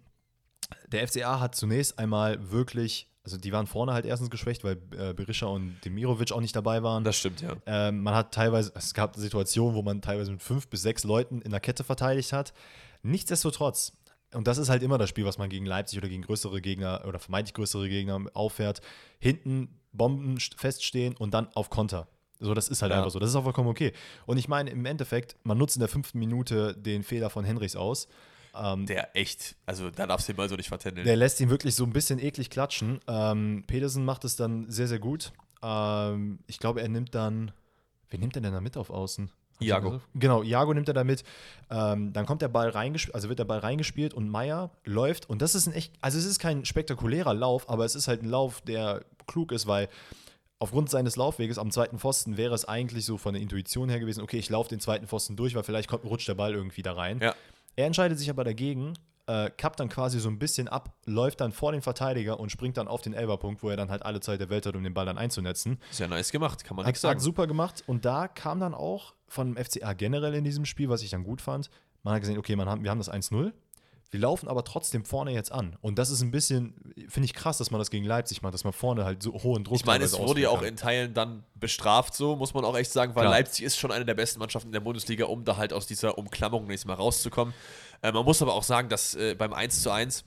der FCA hat zunächst einmal wirklich, also die waren vorne halt erstens geschwächt, weil äh, Berisha und Demirovic auch nicht dabei waren.
Das stimmt, ja.
Ähm, man hat teilweise, es gab Situationen, wo man teilweise mit fünf bis sechs Leuten in der Kette verteidigt hat. Nichtsdestotrotz, und das ist halt immer das Spiel, was man gegen Leipzig oder gegen größere Gegner oder vermeintlich größere Gegner auffährt, hinten Bomben st- feststehen und dann auf Konter. So, das ist halt
Ja.
einfach so. Das ist auch vollkommen okay. Und ich meine, im Endeffekt, man nutzt in der fünften Minute den Fehler von Henrichs aus. Ähm,
Der echt, also da darfst du ihn mal so nicht vertändeln.
der lässt ihn wirklich so ein bisschen eklig klatschen. Ähm, Pedersen macht es dann sehr, sehr gut. Ähm, ich glaube, er nimmt dann. Wen nimmt er denn da mit auf Außen?
Iago.
Genau, Iago nimmt er da mit. Ähm, dann kommt der Ball reingespielt, also wird der Ball reingespielt und Meier läuft. Und das ist ein echt, also es ist kein spektakulärer Lauf, aber es ist halt ein Lauf, der klug ist, weil aufgrund seines Laufweges am zweiten Pfosten wäre es eigentlich so von der Intuition her gewesen, okay, ich laufe den zweiten Pfosten durch, weil vielleicht kommt, rutscht der Ball irgendwie da rein.
Ja.
Er entscheidet sich aber dagegen, äh, kappt dann quasi so ein bisschen ab, läuft dann vor den Verteidiger und springt dann auf den Elberpunkt, wo er dann halt alle Zeit der Welt hat, um den Ball dann einzunetzen.
Sehr nice gemacht, kann man
Hat,
nichts
hat
sagen.
super gemacht und da kam dann auch von dem FCA generell in diesem Spiel, was ich dann gut fand, man hat gesehen, okay, man haben, wir haben das 1-0, wir laufen aber trotzdem vorne jetzt an. Und das ist ein bisschen, finde ich krass, dass man das gegen Leipzig macht, dass man vorne halt so hohen Druck
Ich meine, es wurde ja auch in Teilen dann bestraft, so muss man auch echt sagen, weil
Klar.
Leipzig ist schon eine der besten Mannschaften in der Bundesliga, um da halt aus dieser Umklammerung nächstes Mal rauszukommen. Äh, man muss aber auch sagen, dass äh, beim 1 zu 1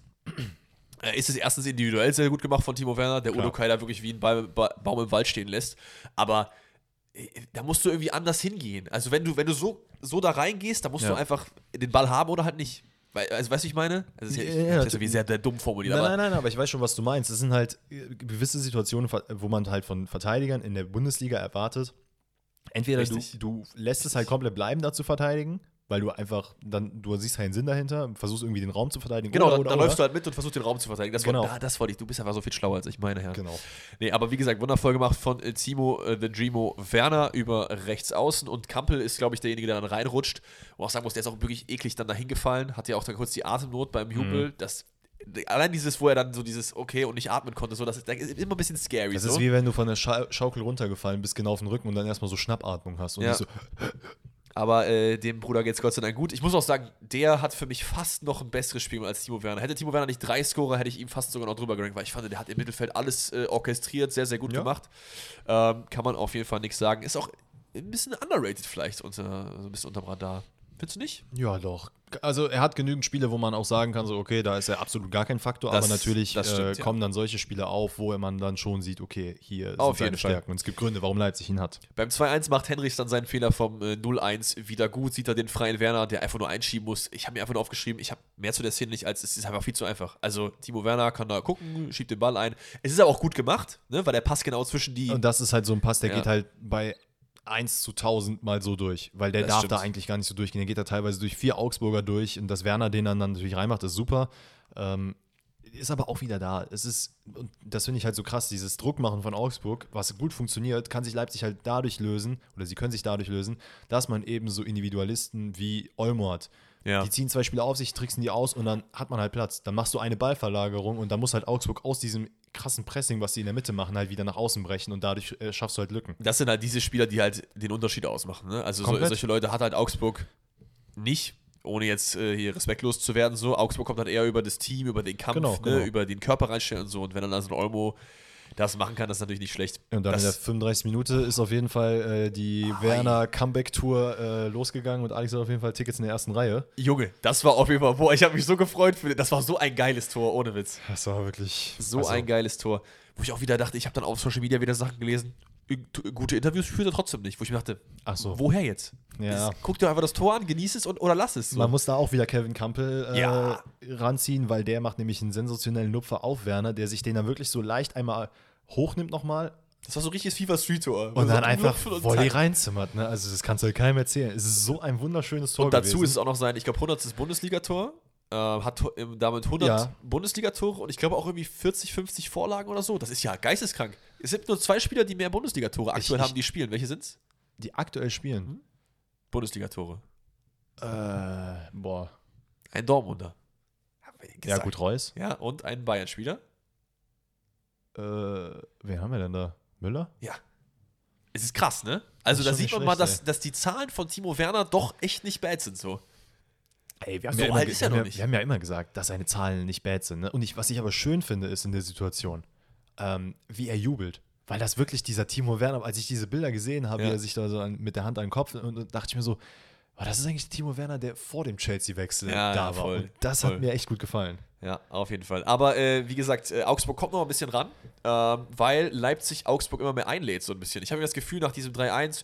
äh, ist es erstens individuell sehr gut gemacht von Timo Werner, der
Klar.
Udo Kai da wirklich wie ein ba ba Baum im Wald stehen lässt. Aber äh, da musst du irgendwie anders hingehen. Also wenn du, wenn du so, so da reingehst, dann musst
Ja.
du einfach den Ball haben oder halt nicht. Also weißt du, ich meine? Also, das ist ja,
Ja, ja,
das ist wie sehr, sehr dumm formuliert,
Nein,
aber
nein, nein, aber ich weiß schon, was du meinst. Es sind halt äh, gewisse Situationen, wo man halt von Verteidigern in der Bundesliga erwartet, entweder du, du lässt es halt komplett bleiben, da zu verteidigen, weil du einfach dann, du siehst keinen Sinn dahinter, versuchst irgendwie den Raum zu verteidigen.
Genau,
oder,
dann,
oder,
dann
oder.
läufst du halt mit und versuchst den Raum zu verteidigen. Das,
Genau.
wollte, ah, das wollte ich. Du bist einfach so viel schlauer als ich, meine Herren.
Genau.
Nee, aber wie gesagt, wundervoll gemacht von äh, Timo äh, The Dreamo Werner über rechts außen und Kampel ist, glaube ich, derjenige, der dann reinrutscht. Und auch sagen muss, der ist auch wirklich eklig dann dahin gefallen. Hat ja auch dann kurz die Atemnot beim Jubel.
Mhm.
Das, allein dieses, wo er dann so dieses Okay und nicht atmen konnte, so, das ist, das ist immer ein bisschen scary.
Das
so.
ist wie wenn du von der Scha Schaukel runtergefallen bist, genau auf den Rücken und dann erstmal so Schnappatmung hast. Und
Ja.
nicht so,
Aber äh, dem Bruder geht's Gott sei Dank gut. Ich muss auch sagen, der hat für mich fast noch ein besseres Spiel als Timo Werner. Hätte Timo Werner nicht drei Scorer, hätte ich ihm fast sogar noch drüber gerankt, weil ich fand, der hat im Mittelfeld alles äh, orchestriert, sehr, sehr gut
Ja.
gemacht. Ähm, kann man auf jeden Fall nichts sagen. Ist auch ein bisschen underrated vielleicht, unter, so ein bisschen unterm Radar. Findest du nicht?
ja, doch. Also er hat genügend Spiele, wo man auch sagen kann, so okay, da ist er absolut gar kein Faktor,
Das-
aber natürlich
stimmt,
äh,
ja.
kommen dann solche Spiele auf, wo man dann schon sieht, okay, hier sind
Auf
seine. Stärken und es gibt Gründe, warum Leipzig ihn hat.
Beim 2-1 macht Henrichs dann seinen Fehler vom äh, 0-1 wieder gut. Sieht er den freien Werner, der einfach nur einschieben muss. Ich habe mir einfach nur aufgeschrieben, ich habe mehr zu der Szene nicht, als es ist einfach viel zu einfach. Also Timo Werner kann da gucken, schiebt den Ball ein. Es ist aber auch gut gemacht, ne, weil der Pass genau zwischen die.
Und das ist halt so ein Pass, der
Ja.
geht halt bei 1 zu 1000 mal so durch, weil der
Das
darf
stimmt.
da eigentlich gar nicht so durchgehen. Der geht da teilweise durch vier Augsburger durch und dass Werner den dann, dann natürlich reinmacht, ist super. Ähm, ist aber auch wieder da. Es ist, und das finde ich halt so krass, dieses Druckmachen von Augsburg, was gut funktioniert, kann sich Leipzig halt dadurch lösen, oder sie können sich dadurch lösen, dass man eben so Individualisten wie Olmo hat.
Ja.
Die ziehen zwei Spieler auf sich, tricksen die aus und dann hat man halt Platz. Dann machst du eine Ballverlagerung und dann muss halt Augsburg aus diesem krassen Pressing, was sie in der Mitte machen, halt wieder nach außen brechen und dadurch äh, schaffst du halt Lücken.
Das sind halt diese Spieler, die halt den Unterschied ausmachen. Ne? Also so, solche Leute hat halt Augsburg nicht. ohne jetzt äh, hier respektlos zu werden, so, Augsburg kommt dann eher über das Team, über den Kampf,
Genau,
ne,
genau.
über den Körper reinstellen und so. Und wenn dann also ein Olmo das machen kann, das ist natürlich nicht schlecht.
Und dann in der
das,
35. Minute ist auf jeden Fall äh, die Werner Comeback-Tour äh, losgegangen und Alex hat auf jeden Fall Tickets in der ersten Reihe.
Junge, das war auf jeden Fall, boah, ich habe mich so gefreut für das war so ein geiles Tor, ohne Witz.
Das war wirklich
So
also,
ein geiles Tor. Wo ich auch wieder dachte, ich habe dann auf Social Media wieder Sachen gelesen. Gu- Gute Interviews führt er trotzdem nicht. Wo ich mir dachte,
Ach so.
woher jetzt?
Ja.
Ist, guck dir einfach das Tor an, genieß es und, oder lass es. So.
Man muss da auch wieder Kevin Campbell äh,
Ja.
ranziehen, weil der macht nämlich einen sensationellen Lupfer auf Werner, der sich den dann wirklich so leicht einmal hochnimmt nochmal
das war so richtiges FIFA Street Tor.
und dann einfach
und
Volley reinzimmert. Ne? Also das kannst du halt keinem erzählen. Es ist so ein wunderschönes Tor
Und dazu
gewesen.
ist es auch noch sein, ich glaube, 100. Bundesligator. Äh, hat damit 100
Ja.
Bundesligatore und ich glaube auch irgendwie 40, 50 Vorlagen oder so. Das ist ja geisteskrank. Es sind nur zwei Spieler, die mehr Bundesligatore aktuell
ich-
haben, die spielen. Welche sind's?
die aktuell spielen.
Bundesligatore.
Äh, boah.
Ein Dortmunder.
Ja, gut, Reus.
Ja, und ein Bayern-Spieler.
Äh, wen haben wir denn da? Müller?
Ja. Es ist krass, ne? Also da sieht man mal,
schlecht,
dass,
ey.
dass die Zahlen von Timo Werner doch echt nicht bad sind so.
Ey, wir
So
ja immer,
alt ist er
haben
noch
ja,
nicht.
Wir haben ja immer gesagt, dass seine Zahlen nicht bad sind. Ne? Und ich, was ich aber schön finde, ist in der Situation, ähm, wie er jubelt. Weil das wirklich dieser Timo Werner, als ich diese Bilder gesehen habe,
Ja.
wie er sich da so an, mit der Hand an den Kopf und, dachte ich mir so, oh, das ist eigentlich Timo Werner, der vor dem Chelsea-Wechsel
Ja,
da war.
voll,
und das
voll.
hat mir echt gut gefallen.
Ja, auf jeden Fall. Aber äh, wie gesagt, äh, Augsburg kommt noch ein bisschen ran, ähm, weil Leipzig Augsburg immer mehr einlädt, so ein bisschen. Ich habe das Gefühl, nach diesem 3-1,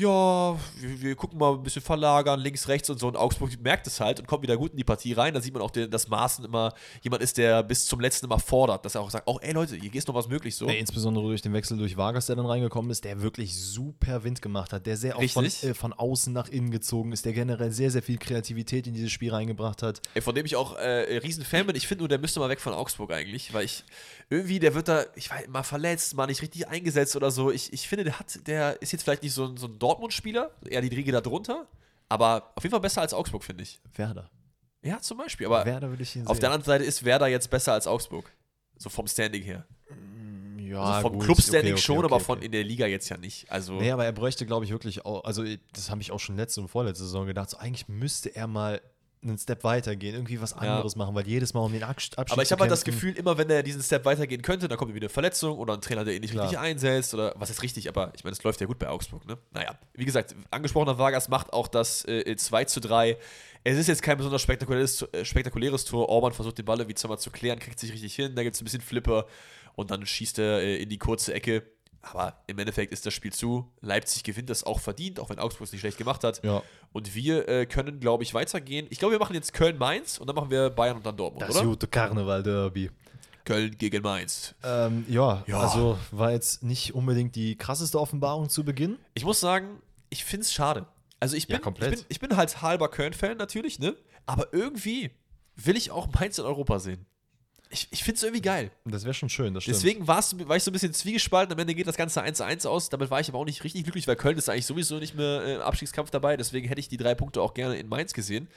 ja, wir, wir gucken mal ein bisschen verlagern, links, rechts und so. Und Augsburg merkt es halt und kommt wieder gut in die Partie rein. Da sieht man auch, den, dass Maaßen immer jemand ist, der bis zum letzten immer fordert, dass er auch sagt, auch, ey Leute, hier ist noch was möglich so.
Ey, insbesondere durch den Wechsel durch Vargas, der dann reingekommen ist, der wirklich super Wind gemacht hat, der sehr auch von, äh, von außen nach innen gezogen ist, der generell sehr, sehr viel Kreativität in dieses Spiel reingebracht hat.
Ey, von dem ich auch äh, riesen Fan bin. Ich finde nur, der müsste mal weg von Augsburg eigentlich, weil ich irgendwie, der wird da, ich weiß, mal verletzt, mal nicht richtig eingesetzt oder so. Ich, ich finde, der hat, der ist jetzt vielleicht nicht so ein, so ein Dortmund-Spieler, eher die Riege da drunter, aber auf jeden Fall besser als Augsburg, finde ich.
Werder.
Ja, zum Beispiel. Aber
Werder würde ich ihn
auf
sehen.
der anderen Seite ist Werder jetzt besser als Augsburg. So vom Standing her.
ja,
Also vom Club-Standing
okay, okay,
schon,
okay,
aber von in der Liga jetzt ja nicht. Also,
Nee, aber er bräuchte, glaube ich, wirklich auch, also das habe ich auch schon letzte und vorletzte Saison gedacht, so eigentlich müsste er mal einen Step weiter gehen, irgendwie was anderes machen, weil jedes Mal um den Absch- Abschied
Aber ich habe halt das Gefühl, immer wenn er diesen Step weitergehen könnte, dann kommt wieder eine Verletzung oder ein Trainer, der ihn nicht
Klar.
richtig einsetzt oder was ist richtig, aber ich meine, es läuft ja gut bei Augsburg, ne? Naja, wie gesagt, angesprochener Vargas macht auch das äh, 2 zu 3. Es ist jetzt kein besonders spektakuläres, äh, spektakuläres Tor. Orban versucht den Ball irgendwie zweimal zu klären, kriegt sich richtig hin, da gibt es ein bisschen Flipper und dann schießt er äh, in die kurze Ecke. Aber im Endeffekt ist das Spiel zu. Leipzig gewinnt das auch verdient, auch wenn Augsburg es nicht schlecht gemacht hat.
Ja,
Und wir äh, können, glaube ich, weitergehen. Ich glaube, wir machen jetzt Köln-Mainz und dann machen wir Bayern und dann Dortmund,
das
oder?
gute Karneval-Derby.
Köln gegen Mainz.
Ähm, ja,
Ja.
also war jetzt nicht unbedingt die krasseste Offenbarung zu Beginn.
Ich muss sagen, ich finde es schade. Also ich
Ja,
bin,
komplett.
ich bin, ich bin halt halber Köln-Fan natürlich, ne? Aber irgendwie will ich auch Mainz in Europa sehen. Ich, ich finde es irgendwie geil.
Das wäre schon schön, das stimmt.
Deswegen war's, war ich so ein bisschen zwiegespalten. Am Ende geht das Ganze 1-1 aus. Damit war ich aber auch nicht richtig glücklich, weil Köln ist eigentlich sowieso nicht mehr äh, im Abstiegskampf dabei. Deswegen hätte ich die drei Punkte auch gerne in Mainz gesehen.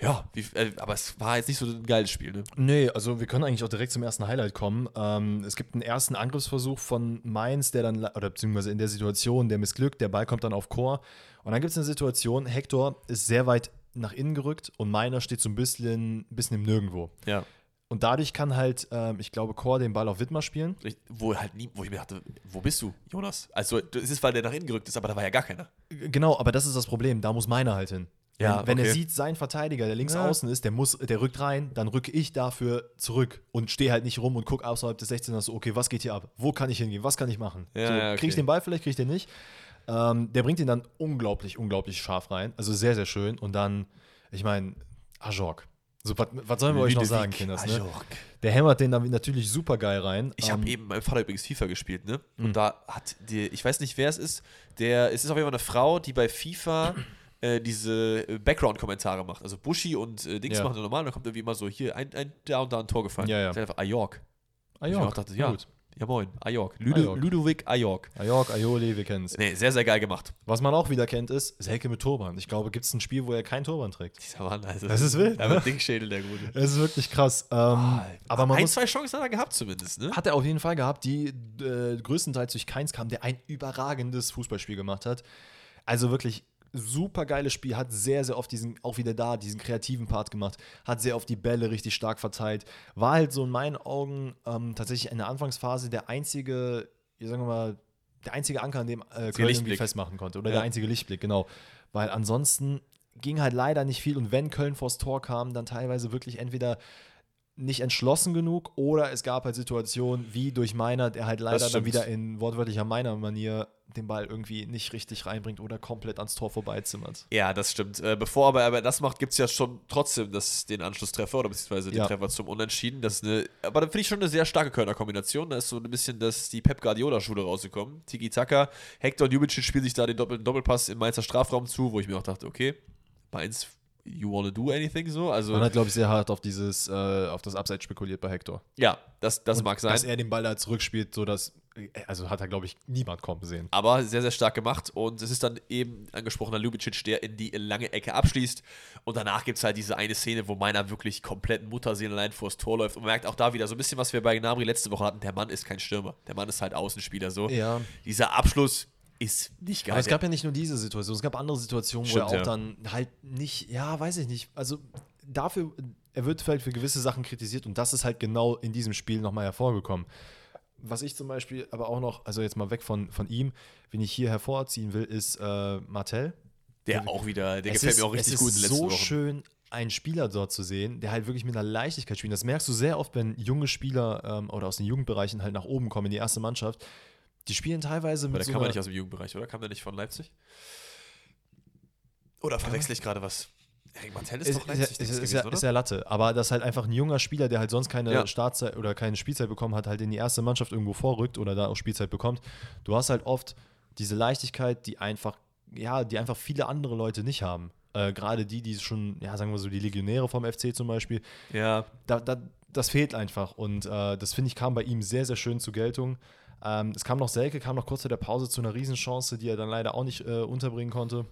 Ja, wie, äh, aber es war jetzt nicht so ein geiles Spiel, ne?
Nee, also wir können eigentlich auch direkt zum ersten Highlight kommen. Ähm, es gibt einen ersten Angriffsversuch von Mainz, der dann, oder beziehungsweise in der Situation, der missglückt, der Ball kommt dann auf Chor. Und dann gibt es eine Situation, Hector ist sehr weit nach innen gerückt und Meiner steht so ein bisschen, bisschen im Nirgendwo.
Ja.
Und dadurch kann halt, ähm, ich glaube, Chor den Ball auf Wittmer spielen.
Wo halt nie, wo ich mir dachte, wo bist du, Jonas? Also, es ist, weil der nach innen gerückt ist, aber da war ja gar keiner.
Genau, aber das ist das Problem, da muss Meiner halt hin.
Ja,
wenn, wenn er
okay.
sieht, sein Verteidiger, der links
Ja.
außen ist, der muss, der rückt rein, dann rücke ich dafür zurück und stehe halt nicht rum und gucke außerhalb des 16ers so, okay, was geht hier ab? Wo kann ich hingehen? Was kann ich machen?
Ja,
so,
ja,
Kriege ich
okay.
den Ball vielleicht, kriege ich den nicht? Ähm, der bringt ihn dann unglaublich, unglaublich scharf rein. Also sehr, sehr schön. Und dann, ich meine, Ajork. So, was, was sollen wir euch noch sagen, Kinders? Ne?
Ajork.
Der hämmert den dann natürlich super geil rein.
Ich habe
Ähm,
eben meinem Vater übrigens FIFA gespielt, ne?
Mhm.
Und da hat die, ich weiß nicht, wer es ist, der, es ist auf jeden Fall eine Frau, die bei FIFA äh, diese äh, Background-Kommentare macht. Also Bushi und äh, Dings
Ja.
machen normal, da kommt irgendwie immer so, hier, ein, ein da und da ein Tor gefallen.
Ja, ja.
Das ist einfach Ajork.
Ajork.
Ich auch dachte, ja.
gut.
Ja, moin, Ajork. Ludo,
Ajork.
Ludovic Ajork.
Ajork, Aioli, wir kennen es.
Nee, sehr, sehr geil gemacht.
Was man auch wieder kennt, ist Selke mit Turban. Ich glaube, gibt es ein Spiel, wo er kein Turban trägt.
Dieser Mann, also.
Das ist wild,
Der
ne?
Dingschädel, der Gute.
Das ist wirklich krass. Ähm, aber man
ein,
muss,
zwei Chancen hat er gehabt zumindest, ne?
hat er auf jeden Fall gehabt, die äh, größtenteils durch Keins kam, der ein überragendes Fußballspiel gemacht hat. Also wirklich super geiles Spiel, hat sehr, sehr oft diesen, auch wieder da, diesen kreativen Part gemacht, hat sehr oft die Bälle richtig stark verteilt. War halt so in meinen Augen ähm, tatsächlich in der Anfangsphase der einzige, sagen wir mal, der einzige Anker, an dem äh, Köln irgendwie festmachen konnte. Oder
Ja.
der einzige Lichtblick, genau. Weil ansonsten ging halt leider nicht viel. Und wenn Köln vors Tor kam, dann teilweise wirklich entweder nicht entschlossen genug oder es gab halt Situationen wie durch Meiner, der halt leider dann wieder in wortwörtlicher Meiner-Manier den Ball irgendwie nicht richtig reinbringt oder komplett ans Tor vorbeizimmert.
Ja, das stimmt. Äh, bevor aber er das macht, gibt es ja schon trotzdem das, den Anschlusstreffer oder beziehungsweise den
Ja.
Treffer zum Unentschieden. Das eine, aber da finde ich schon eine sehr starke Kölner Kombination. Da ist so ein bisschen das, die Pep Guardiola-Schule rausgekommen. Tiki Taka, Hector und Jubicic spielen sich da den doppelten Doppelpass im Mainzer Strafraum zu, wo ich mir auch dachte, okay, Mainz, you wanna do anything so? Also,
Man hat, glaube ich, sehr hart auf dieses, äh, auf das Abseits spekuliert bei Hector.
ja, das, das mag sein.
Dass er den Ball da zurückspielt, so dass, also hat er, glaube ich, niemand kommen sehen.
aber sehr, sehr stark gemacht. Und es ist dann eben angesprochener Ljubicic, der in die lange Ecke abschließt. Und danach gibt es halt diese eine Szene, wo meiner wirklich komplett Mutterseelen allein vors Tor läuft. Und man merkt auch da wieder so ein bisschen, was wir bei Gnabry letzte Woche hatten. Der Mann ist kein Stürmer. Der Mann ist halt Außenspieler so.
Ja.
Dieser Abschluss ist nicht geil.
Aber es gab ja nicht nur diese Situation, es gab andere Situationen, wo
Stimmt,
er auch
ja.
dann halt nicht, ja, weiß ich nicht. Also dafür, er wird vielleicht für gewisse Sachen kritisiert und das ist halt genau in diesem Spiel nochmal hervorgekommen. Was ich zum Beispiel aber auch noch, also jetzt mal weg von, von ihm, wen ich hier hervorziehen will, ist äh, Martell.
der auch wieder, der
Es
gefällt
ist,
mir auch richtig
es
gut in
ist so
Wochen.
schön, einen Spieler dort zu sehen, der halt wirklich mit einer Leichtigkeit spielt. Das merkst du sehr oft, wenn junge Spieler ähm, oder aus den Jugendbereichen halt nach oben kommen in die erste Mannschaft. Die spielen teilweise
Aber
mit
der
so
kam ja nicht aus dem Jugendbereich, oder? Kam der nicht von Leipzig? Oder verwechsel ich gerade was? Erik Martell ist
ist,
doch Leipzig
ist, ist,
gewesen,
ja, ist ja Latte. Aber das halt einfach ein junger Spieler, der halt sonst keine
Ja.
Startzeit oder keine Spielzeit bekommen hat, halt in die erste Mannschaft irgendwo vorrückt oder da auch Spielzeit bekommt. Du hast halt oft diese Leichtigkeit, die einfach, ja, die einfach viele andere Leute nicht haben. Äh, Gerade die, die schon, ja, sagen wir so, die Legionäre vom FC zum Beispiel,
ja,
da, da, das fehlt einfach. Und äh, das finde ich kam bei ihm sehr, sehr schön zur Geltung. Ähm, es kam noch Selke, kam noch kurz vor der Pause zu einer Riesenchance, die er dann leider auch nicht äh, unterbringen konnte.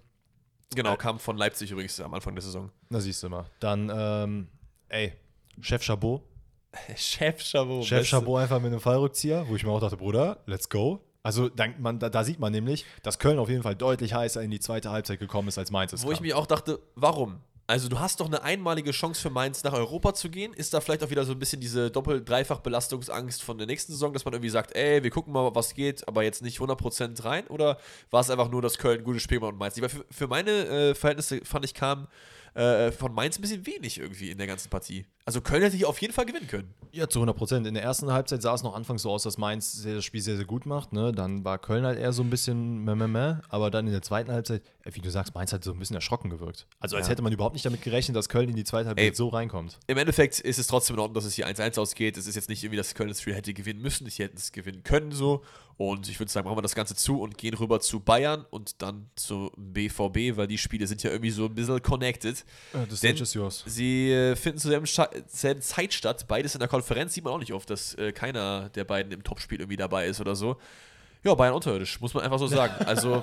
genau, kam von Leipzig übrigens am Anfang der Saison.
Na, siehst du mal. Dann, ähm, ey, Chef Chabot.
Chef Chabot.
Chef
beste.
Chabot einfach mit einem Fallrückzieher, wo ich mir auch dachte, Bruder, let's go. Also da, man, da, da sieht man nämlich, dass Köln auf jeden Fall deutlich heißer in die zweite Halbzeit gekommen ist als Mainz.
Wo ich
kam.
mich auch dachte, warum? Also du hast doch eine einmalige Chance für Mainz nach Europa zu gehen. Ist da vielleicht auch wieder so ein bisschen diese Doppel-Dreifach-Belastungsangst von der nächsten Saison, dass man irgendwie sagt, ey, wir gucken mal, was geht, aber jetzt nicht 100% rein? Oder war es einfach nur, dass Köln ein gutes Spiel macht und Mainz für, für meine äh, Verhältnisse fand ich, kam äh, von Mainz ein bisschen wenig irgendwie in der ganzen Partie. Also Köln hätte hier auf jeden Fall gewinnen können.
Ja, zu 100 Prozent. In der ersten Halbzeit sah es noch anfangs so aus, dass Mainz das Spiel sehr, sehr gut macht. Ne? Dann war Köln halt eher so ein bisschen meh, meh, meh. Aber dann in der zweiten Halbzeit, äh, wie du sagst, Mainz hat so ein bisschen erschrocken gewirkt. Also als
Ja.
hätte man überhaupt nicht damit gerechnet, dass Köln in die zweite Halbzeit
Ey.
so reinkommt.
Im Endeffekt ist es trotzdem in Ordnung, dass es hier 1-1 ausgeht. Es ist jetzt nicht irgendwie, dass Köln das Spiel hätte gewinnen müssen. Sie hätten es gewinnen können so. Und ich würde sagen, machen wir das Ganze zu und gehen rüber zu Bayern und dann zu BVB, weil die Spiele sind ja irgendwie so ein bisschen connected.
Äh, das
Denn-
ist yours.
Sie äh, finden zur selben Zeit statt. Beides in der Konferenz. Sieht man auch nicht oft, dass äh, keiner der beiden im Topspiel irgendwie dabei ist oder so. Ja, Bayern unterirdisch, muss man einfach so sagen. Also,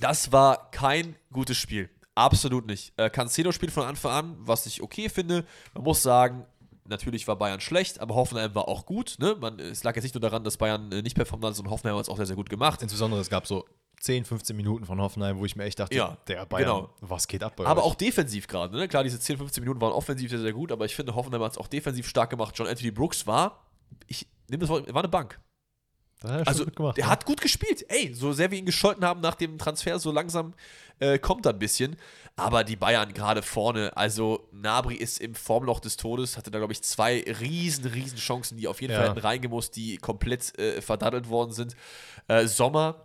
das war kein gutes Spiel. Absolut nicht. Äh, Cancelo spielt von Anfang an, was ich okay finde. Man muss sagen, natürlich war Bayern schlecht, aber Hoffenheim war auch gut. Ne? Man, es lag jetzt nicht nur daran, dass Bayern äh, nicht performt hat, sondern Hoffenheim hat es auch sehr, sehr gut gemacht.
Insbesondere es gab so 10, 15 Minuten von Hoffenheim, wo ich mir echt dachte,
Ja,
der Bayern,
genau.
was geht ab bei
Aber
euch?
auch defensiv gerade. Ne? Klar, diese 10, 15 Minuten waren offensiv sehr, sehr gut, aber ich finde, Hoffenheim hat es auch defensiv stark gemacht. John Anthony Brooks war, ich nehme das Wort, war eine Bank.
Das hat er schon
Also,
gemacht,
der
ne?
hat gut gespielt. Ey, so sehr wir ihn gescholten haben nach dem Transfer, so langsam äh, kommt er ein bisschen. Aber die Bayern gerade vorne, also Nabri ist im Formloch des Todes, hatte da, glaube ich, zwei riesen, riesen Chancen, die auf jeden
Ja.
Fall hätten reingemusst, die komplett äh, verdaddelt worden sind. Äh, Sommer,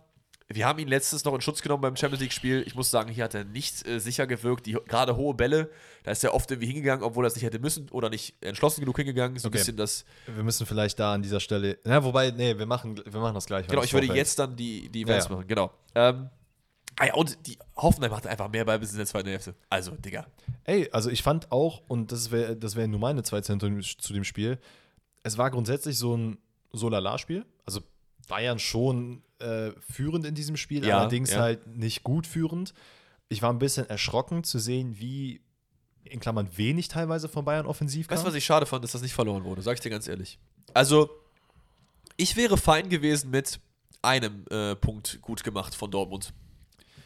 wir haben ihn letztens noch in Schutz genommen beim Champions League-Spiel. Ich muss sagen, hier hat er nicht äh, sicher gewirkt. Die gerade hohe Bälle, da ist er oft irgendwie hingegangen, obwohl er es nicht hätte müssen oder nicht entschlossen genug hingegangen. So ein
Okay.
bisschen das.
Wir müssen vielleicht da an dieser Stelle. Ja, wobei, nee, wir machen, wir machen das gleich.
Genau, ich würde
vorfällt.
jetzt dann die, die
Ja,
Events
ja.
machen, genau. Ähm, ah ja, und die Hoffenheim hatte einfach mehr Ballbesitz in der zweiten Hälfte. Also, Digga.
Ey, also ich fand auch, und das wäre das wär nur meine zwei Zentren zu dem Spiel, es war grundsätzlich so ein Solala-Spiel. Also Bayern schon äh, führend in diesem Spiel,
Ja,
allerdings
ja.
halt nicht gut führend. Ich war ein bisschen erschrocken zu sehen, wie in Klammern wenig teilweise von Bayern offensiv kam.
Weißt du, was ich schade fand, dass das nicht verloren wurde? Sag ich dir ganz ehrlich. Also, ich wäre fein gewesen mit einem äh, Punkt gut gemacht von Dortmund.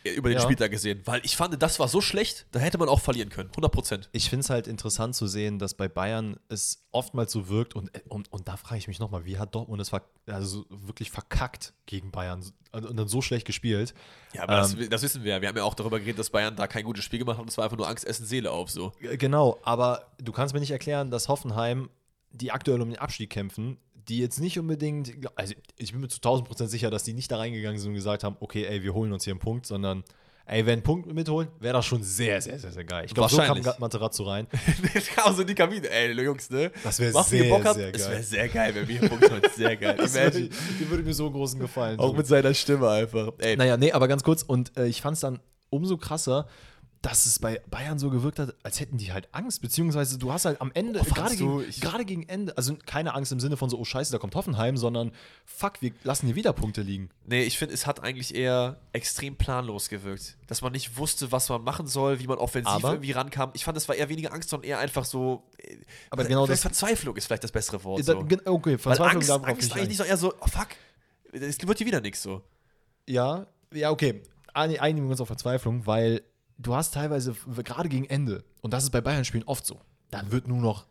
Über den
Ja.
Spieltag gesehen, weil ich fand, das war so schlecht, da hätte man auch verlieren können. 100 Prozent.
Ich finde es halt interessant zu sehen, dass bei Bayern es oftmals so wirkt und, und, und da frage ich mich nochmal, wie hat Dortmund es also so wirklich verkackt gegen Bayern und, dann so schlecht gespielt?
Ja, aber
Ähm,
das, das wissen wir ja. Wir haben ja auch darüber geredet, dass Bayern da kein gutes Spiel gemacht hat und es war einfach nur Angst, Essen, Seele auf. So.
Genau, aber du kannst mir nicht erklären, dass Hoffenheim, die aktuell um den Abstieg kämpfen, die jetzt nicht unbedingt, also ich bin mir zu 1000 Prozent sicher, dass die nicht da reingegangen sind und gesagt haben, okay, ey, wir holen uns hier einen Punkt, sondern ey, wenn einen Punkt mitholen, wäre das schon sehr, sehr, sehr, sehr geil. Ich glaube, so kam Materazzo rein.
Jetzt kam so in die Kabine. Ey, Jungs, ne?
Das wäre sehr,
Bock habt,
sehr geil.
wäre sehr geil, wenn wir hier Punkt holen. Sehr geil.
Das
Imagine.
die würde mir so einen großen Gefallen
Auch mit seiner Stimme einfach. Ey,
Naja, nee, aber ganz kurz. Und äh, ich fand es dann umso krasser, dass es bei Bayern so gewirkt hat, als hätten die halt Angst. Beziehungsweise du hast halt am Ende,
Oh,
gerade gegen, gerade gegen Ende, also keine Angst im Sinne von so, oh Scheiße, da kommt Hoffenheim, sondern fuck, wir lassen hier wieder Punkte liegen.
Nee, ich finde, es hat eigentlich eher extrem planlos gewirkt. Dass man nicht wusste, was man machen soll, wie man offensiv
Aber-
irgendwie rankam. Ich fand, es war eher weniger Angst, sondern eher einfach so. äh,
Aber genau das-
Verzweiflung ist vielleicht das bessere Wort.
Da-
So.
gen- Okay,
Weil
Verzweiflung
Angst,
darauf
Angst
nicht
eigentlich nicht so eher so, oh fuck, es wird hier wieder nichts so.
Ja, ja, okay. Einig- Einigen wir uns auf Verzweiflung, weil du hast teilweise, gerade gegen Ende, und das ist bei Bayern-Spielen oft so, dann wird nur noch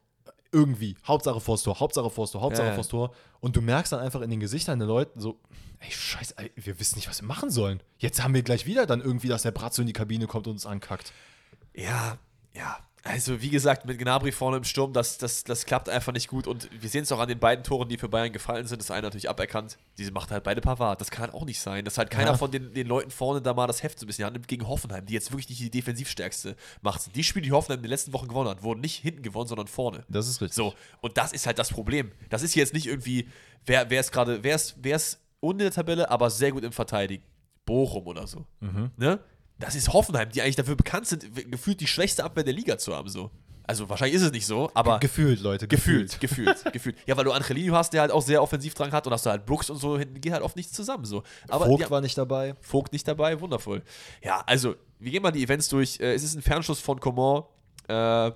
irgendwie, Hauptsache vors Tor, Hauptsache vors Tor, Hauptsache
Ja,
vors Tor. Und du merkst dann einfach in den Gesichtern der Leute so, ey, scheiße, wir wissen nicht, was wir machen sollen. Jetzt haben wir gleich wieder dann irgendwie, dass der Bratzo in die Kabine kommt und uns ankackt.
Ja, ja. Also, wie gesagt, mit Gnabry vorne im Sturm, das, das, das klappt einfach nicht gut. Und wir sehen es auch an den beiden Toren, die für Bayern gefallen sind. Das eine natürlich aberkannt. Diese macht halt beide Pavard. Das kann auch nicht sein. Dass halt keiner
Ja.
von den, den Leuten vorne da mal das Heft so ein bisschen annimmt gegen Hoffenheim, die jetzt wirklich nicht die defensivstärkste Macht. Die Spiele, die Hoffenheim in den letzten Wochen gewonnen hat, wurden nicht hinten gewonnen, sondern vorne.
Das ist richtig.
So, und das ist halt das Problem. Das ist jetzt nicht irgendwie, wer, wer ist gerade, wer ist, wer ist in der Tabelle, aber sehr gut im Verteidigen. Bochum oder so. Ne? Das ist Hoffenheim, die eigentlich dafür bekannt sind, gefühlt die schwächste Abwehr der Liga zu haben. So. Also wahrscheinlich ist es nicht so, aber
Gefühlt, Leute.
gefühlt, gefühlt, gefühlt. Ja, weil du Angelino hast, der halt auch sehr offensiv dran hat und hast du halt Brooks und so, hinten geht halt oft nichts zusammen. So. Aber
Vogt
ja,
war nicht dabei.
Vogt nicht dabei, wundervoll. Ja, also, wir gehen mal die Events durch. Äh, Es ist ein Fernschuss von Coman, äh,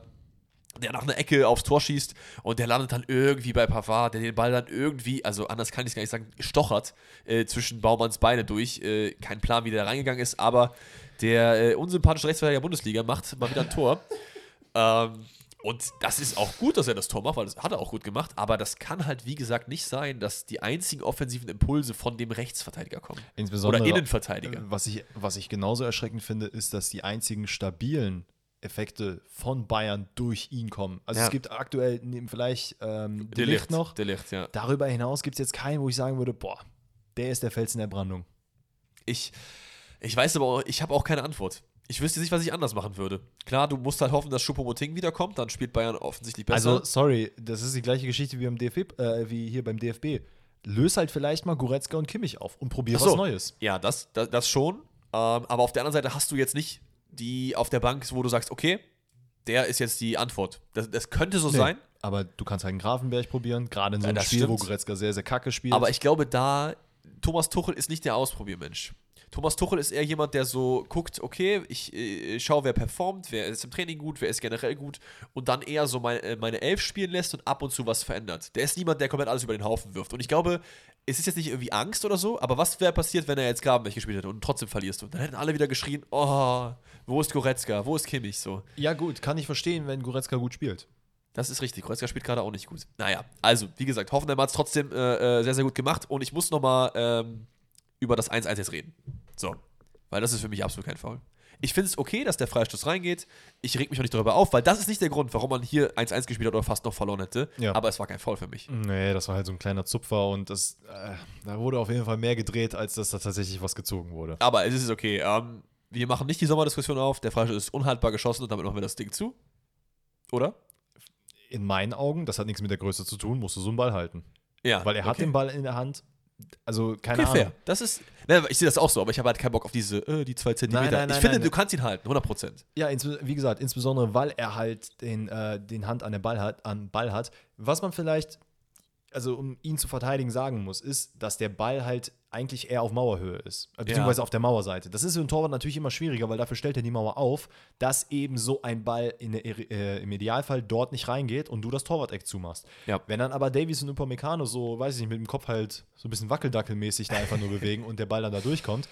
der nach einer Ecke aufs Tor schießt und der landet dann irgendwie bei Pavard, der den Ball dann irgendwie, also anders kann ich es gar nicht sagen, stochert äh, zwischen Baumanns Beine durch. Äh, kein Plan, wie der da reingegangen ist, aber der äh, unsympathische Rechtsverteidiger der Bundesliga macht mal wieder ein Tor. Ähm, und das ist auch gut, dass er das Tor macht, weil das hat er auch gut gemacht. Aber das kann halt, wie gesagt, nicht sein, dass die einzigen offensiven Impulse von dem Rechtsverteidiger kommen.
Insbesondere,
Oder Innenverteidiger.
äh, Was ich, was ich genauso erschreckend finde, ist, dass die einzigen stabilen Effekte von Bayern durch ihn kommen. Also
Ja.
es gibt aktuell neben vielleicht ähm,
Der
Licht noch.
Der Licht, ja.
Darüber hinaus gibt es jetzt keinen, wo ich sagen würde, boah, der ist der Fels in der Brandung.
Ich, ich weiß aber auch, ich habe auch keine Antwort. Ich wüsste nicht, was ich anders machen würde. Klar, du musst halt hoffen, dass Choupo-Moting wiederkommt, dann spielt Bayern offensichtlich besser.
Also, sorry, das ist die gleiche Geschichte wie, beim DFB, äh, wie hier beim DFB. Löse halt vielleicht mal Goretzka und Kimmich auf und probier
Ach
was
so.
Neues.
ja, das, das, das schon. Ähm, aber auf der anderen Seite hast du jetzt nicht die auf der Bank, wo du sagst, okay, der ist jetzt die Antwort. Das, das könnte so
Nee,
sein,
Aber du kannst halt einen Grafenberg probieren, gerade in so
Ja,
einem
das
Spiel, wo
stimmt.
Goretzka sehr, sehr kacke spielt.
aber ich glaube, da Thomas Tuchel ist nicht der Ausprobiermensch. Thomas Tuchel ist eher jemand, der so guckt, okay, ich äh, schaue, wer performt, wer ist im Training gut, wer ist generell gut und dann eher so mein, äh, meine Elf spielen lässt und ab und zu was verändert. Der ist niemand, der komplett alles über den Haufen wirft. Und ich glaube, es ist jetzt nicht irgendwie Angst oder so, aber was wäre passiert, wenn er jetzt Grabenberg gespielt hätte und trotzdem verlierst du? Dann hätten alle wieder geschrien, oh, wo ist Goretzka, wo ist Kimmich so.
ja, gut, kann ich verstehen, wenn Goretzka gut spielt.
Das ist richtig. Goretzka spielt gerade auch nicht gut. Naja, also, wie gesagt, Hoffenheim hat es trotzdem äh, äh, sehr, sehr gut gemacht und ich muss nochmal ähm, über das 1-1 jetzt reden. So. Weil das ist für mich absolut kein Foul. Ich finde es okay, dass der Freistoß reingeht. Ich reg mich auch nicht darüber auf, weil das ist nicht der Grund, warum man hier 1-1 gespielt hat oder fast noch verloren hätte.
Ja.
Aber es war kein Foul für mich.
Nee, das war halt so ein kleiner Zupfer und das, äh, da wurde auf jeden Fall mehr gedreht, als dass da tatsächlich was gezogen wurde.
Aber es ist okay. Ähm, wir machen nicht die Sommerdiskussion auf. Der Freistoß ist unhaltbar geschossen und damit machen wir das Ding zu. Oder?
In meinen Augen, das hat nichts mit der Größe zu tun, musst du so einen Ball halten.
Ja.
Weil er hat
okay.
den Ball in der Hand. Also, keine
Okay,
Ahnung.
fair. Das ist. Ne, ich sehe das auch so, aber ich habe halt keinen Bock auf diese, äh, die zwei Zentimeter.
nein, nein,
ich finde,
nein,
du kannst ihn halten, 100 Prozent.
Ja, wie gesagt, insbesondere weil er halt den, äh, den Hand an den Ball hat, an Ball hat. Was man vielleicht, also um ihn zu verteidigen, sagen muss, ist, dass der Ball halt eigentlich eher auf Mauerhöhe ist. Äh, Beziehungsweise auf der Mauerseite. Das ist für einen Torwart natürlich immer schwieriger, weil dafür stellt er die Mauer auf, dass eben so ein Ball in äh, im Idealfall dort nicht reingeht und du das Torwart-Eck zumachst.
Ja.
Wenn dann aber Davies und Upamecano so, weiß ich nicht, mit dem Kopf halt so ein bisschen wackeldackelmäßig da einfach nur bewegen und der Ball dann da durchkommt,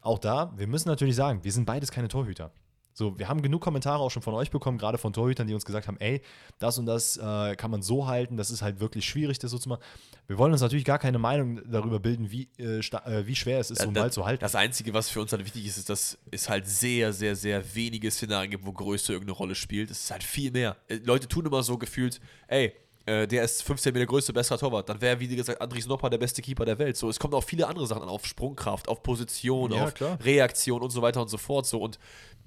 auch da, wir müssen natürlich sagen, wir sind beides keine Torhüter. So, wir haben genug Kommentare auch schon von euch bekommen, gerade von Torhütern, die uns gesagt haben, ey, das und das äh, kann man so halten, das ist halt wirklich schwierig, das so zu machen. Wir wollen uns natürlich gar keine Meinung darüber bilden, wie, äh, äh, wie schwer es ist, so einen Ball zu halten.
Das Einzige, was für uns halt wichtig ist, ist, dass es halt sehr, sehr, sehr wenige Szenarien gibt, wo Größe irgendeine Rolle spielt. Es ist halt viel mehr. Äh, Leute tun immer so gefühlt, ey, äh, der ist 15 Meter größer, besserer Torwart. Dann wäre, wie gesagt, Andries Nopper der beste Keeper der Welt. So, es kommt auf viele andere Sachen an, auf Sprungkraft, auf Position,
Ja,
auf
klar.
Reaktion und so weiter und so fort. So, und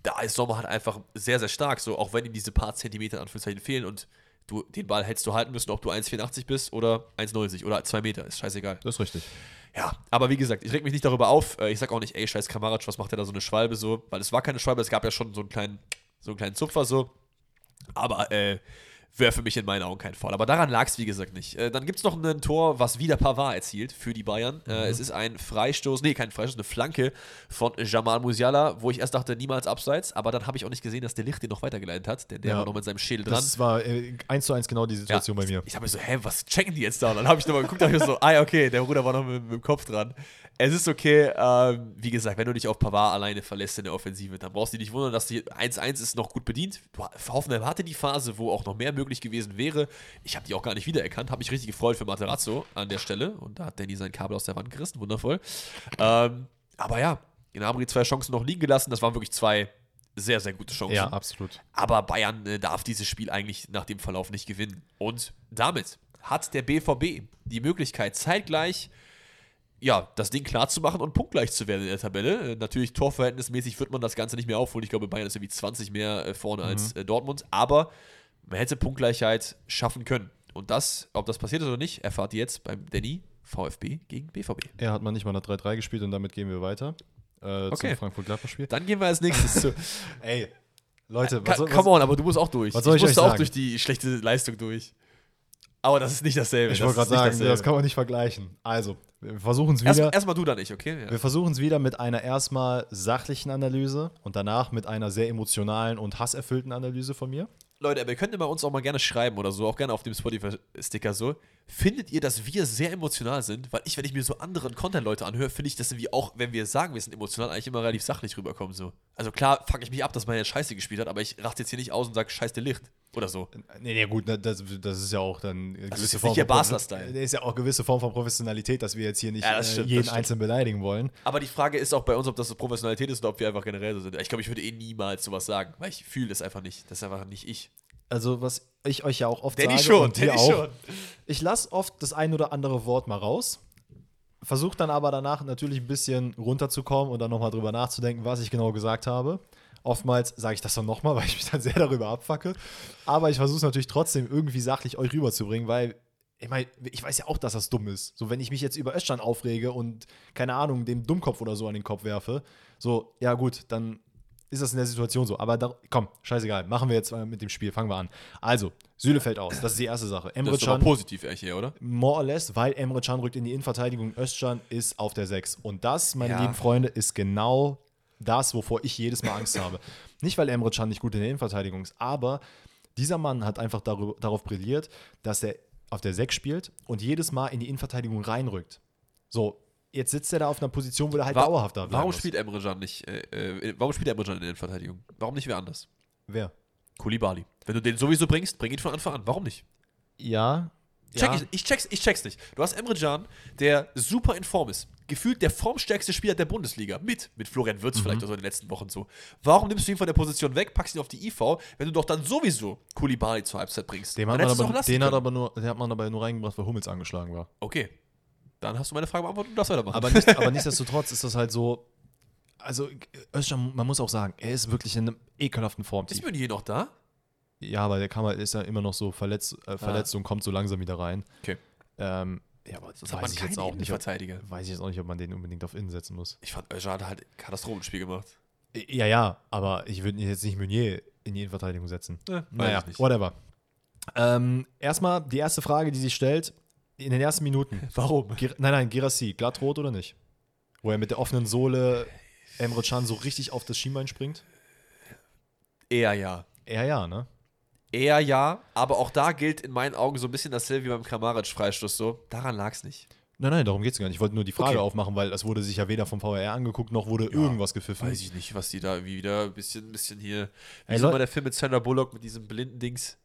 da ist Sommer halt einfach sehr, sehr stark. So, auch wenn ihm diese paar Zentimeter in Anführungszeichen fehlen und du den Ball hättest du halten müssen, ob du 1,84 bist oder 1,90 oder 2 Meter, ist scheißegal.
Das ist richtig.
Ja, aber wie gesagt, ich reg mich nicht darüber auf. Äh, Ich sag auch nicht, ey, scheiß Kamaric, was macht der da so eine Schwalbe so? Weil es war keine Schwalbe, es gab ja schon so einen kleinen, so einen kleinen Zupfer so. Aber äh, wäre für mich in meinen Augen kein Foul. Aber daran lag es, wie gesagt, nicht. Äh, dann gibt es noch ein Tor, was wieder Pavard erzielt für die Bayern. Äh, es ist ein Freistoß, nee, kein Freistoß, eine Flanke von Jamal Musiala, wo ich erst dachte, niemals abseits. Aber dann habe ich auch nicht gesehen, dass der Licht den noch weitergeleitet hat, denn der
Ja.
war noch mit seinem Schädel dran.
Das war äh, eins zu eins genau die Situation bei mir.
Ich habe mir so, hä, was checken die jetzt da? Und dann habe ich nochmal geguckt, dachte ich so, ah, ja, okay, der Bruder war noch mit, mit dem Kopf dran. Es ist okay, ähm, wie gesagt, wenn du dich auf Pavard alleine verlässt in der Offensive, dann brauchst du dich nicht wundern, dass die 1-1 ist noch gut bedient. Hoffenheim hatte die Phase, wo auch noch mehr möglich gewesen wäre. Ich habe die auch gar nicht wiedererkannt, habe mich richtig gefreut für Materazzo an der Stelle. Und da hat Danny sein Kabel aus der Wand gerissen, wundervoll. Ähm, aber ja, Gnabry zwei Chancen noch liegen gelassen. Das waren wirklich zwei sehr, sehr gute Chancen.
Ja, absolut.
Aber Bayern äh, darf dieses Spiel eigentlich nach dem Verlauf nicht gewinnen. Und damit hat der BVB die Möglichkeit, zeitgleich ja, das Ding klar zu machen und punktgleich zu werden in der Tabelle. Äh, natürlich, torverhältnismäßig wird man das Ganze nicht mehr aufholen. Ich glaube, Bayern ist irgendwie 20 mehr äh, vorne als äh, Dortmund. Aber man hätte Punktgleichheit schaffen können. Und das, ob das passiert ist oder nicht, erfahrt ihr jetzt beim Danny VfB gegen BVB.
Er hat mal nicht mal nach 3-3 gespielt und damit gehen wir weiter äh,
Okay.
zum Frankfurt-Gladbach-Spiel.
Dann gehen wir als nächstes zu.
Ey, Leute, was, soll-
Come on, aber du musst auch durch.
was soll ich
musste
euch
auch
sagen?
durch die schlechte Leistung durch. Aber das ist nicht dasselbe.
ich wollte gerade sagen, das kann man nicht vergleichen. Also, wir versuchen es wieder.
Erstmal erst du da nicht, okay? Ja.
Wir versuchen es wieder mit einer erstmal sachlichen Analyse und danach mit einer sehr emotionalen und hasserfüllten Analyse von mir.
Leute, aber ihr könnt immer uns auch mal gerne schreiben oder so, auch gerne auf dem Spotify-Sticker so. Findet ihr, dass wir sehr emotional sind? Weil ich, wenn ich mir so anderen Content-Leute anhöre, finde ich, dass wir auch, wenn wir sagen, wir sind emotional, eigentlich immer relativ sachlich rüberkommen. So. Also klar, fuck ich mich ab, dass man jetzt Scheiße gespielt hat, aber ich rachte jetzt hier nicht aus und sage, scheiß der Licht. Oder so.
Nee, nee, gut, ne, das, das ist ja auch dann eine
ist
gewisse
jetzt
Form
nicht der Basler-Style.
Ist ja auch eine gewisse Form von Professionalität, dass wir jetzt hier nicht
Ja,
äh,
stimmt,
jeden. Einzelnen beleidigen wollen.
Aber die Frage ist auch bei uns, ob das so Professionalität ist oder ob wir einfach generell so sind. Ich glaube, ich würde eh niemals sowas sagen, weil ich fühle das einfach nicht. Das ist einfach nicht ich.
Also, was ich euch ja auch oft
Danny
sage
schon,
und
Danny
auch,
schon.
Ich lasse oft das ein oder andere Wort mal raus, versuche dann aber danach natürlich ein bisschen runterzukommen und dann nochmal drüber nachzudenken, was ich genau gesagt habe. Oftmals sage ich das dann nochmal, weil ich mich dann sehr darüber abfacke. Aber ich versuche es natürlich trotzdem irgendwie sachlich euch rüberzubringen, weil ich meine, ich weiß ja auch, dass das dumm ist. So, wenn ich mich jetzt über Östern aufrege und, keine Ahnung, dem Dummkopf oder so an den Kopf werfe, so, ja gut, dann ist das in der Situation so. Aber da, komm, scheißegal, machen wir jetzt äh, mit dem Spiel, fangen wir an. Also, Süle fällt aus, das ist die erste Sache. Emre
Das ist
Can,
positiv hier, oder?
more or less, weil Emre Can rückt in die Innenverteidigung, Özcan ist auf der 6. Und das, meine
Ja.
lieben Freunde, ist genau das, wovor ich jedes Mal Angst habe. Nicht, weil Emre Can nicht gut in der Innenverteidigung ist, aber dieser Mann hat einfach darüber, darauf brilliert, dass er auf der 6 spielt und jedes Mal in die Innenverteidigung reinrückt. So, jetzt sitzt er da auf einer Position, wo er halt
Wa-
dauerhaft da bleiben
Warum spielt Emre Can nicht? Äh, äh, warum spielt Emre Can in der Verteidigung? Warum nicht wer anders?
Wer?
Kulibali. Wenn du den sowieso bringst, bring ihn von Anfang an. Warum nicht?
Ja.
Check
ja.
ich, ich, check's, ich check's nicht. Du hast Emre Can, der super in Form ist. Gefühlt der formstärkste Spieler der Bundesliga. Mit. Mit Florian Wirtz
Mhm.
vielleicht auch so in den letzten Wochen so. Warum nimmst du ihn von der Position weg, packst ihn auf die IV, wenn du doch dann sowieso Kulibali zur Halbzeit bringst?
Den, hat man, aber, den hat aber nur, den hat man aber nur reingebracht, weil Hummels angeschlagen war.
Okay. Dann hast du meine Frage beantwortet und darfst weitermachen.
Aber, nicht, aber nichtsdestotrotz ist das halt so. Also, Özcan, man muss auch sagen, er ist wirklich in einem ekelhaften Formteam.
ist Meunier noch da?
Ja, aber der halt, ist ja immer noch so verletzt, äh, verletzt und kommt so langsam wieder rein.
Okay.
Ähm, ja, aber
Sonst hat
weiß
man
ich jetzt auch nicht. Ob,
Verteidiger.
weiß ich jetzt auch nicht, ob man den unbedingt auf Innen setzen muss.
Ich fand, Özcan hat halt ein Katastrophenspiel gemacht.
Ja, ja, aber ich würde jetzt nicht Meunier in die Innenverteidigung setzen.
Ja,
naja, whatever. Ähm, erstmal die erste Frage, die sich stellt, in den ersten Minuten.
Warum?
Gir nein, nein, Girassi, glattrot oder nicht? Wo er mit der offenen Sohle Emre Can so richtig auf das Schienbein springt?
Eher ja.
Eher ja, ne?
Eher ja, aber auch da gilt in meinen Augen so ein bisschen dasselbe wie beim Kramaric-Freistoß so. Daran lag es nicht.
Nein, nein, darum geht es gar nicht. Ich wollte nur die Frage
Okay.
aufmachen, weil es wurde sich ja weder vom VR angeguckt, noch wurde irgendwas gepfiffen.
Weiß ich nicht, was die da wie wieder ein bisschen, bisschen hier. Wie
Ey,
ist immer der Film mit Sandra Bullock mit diesem blinden Dings?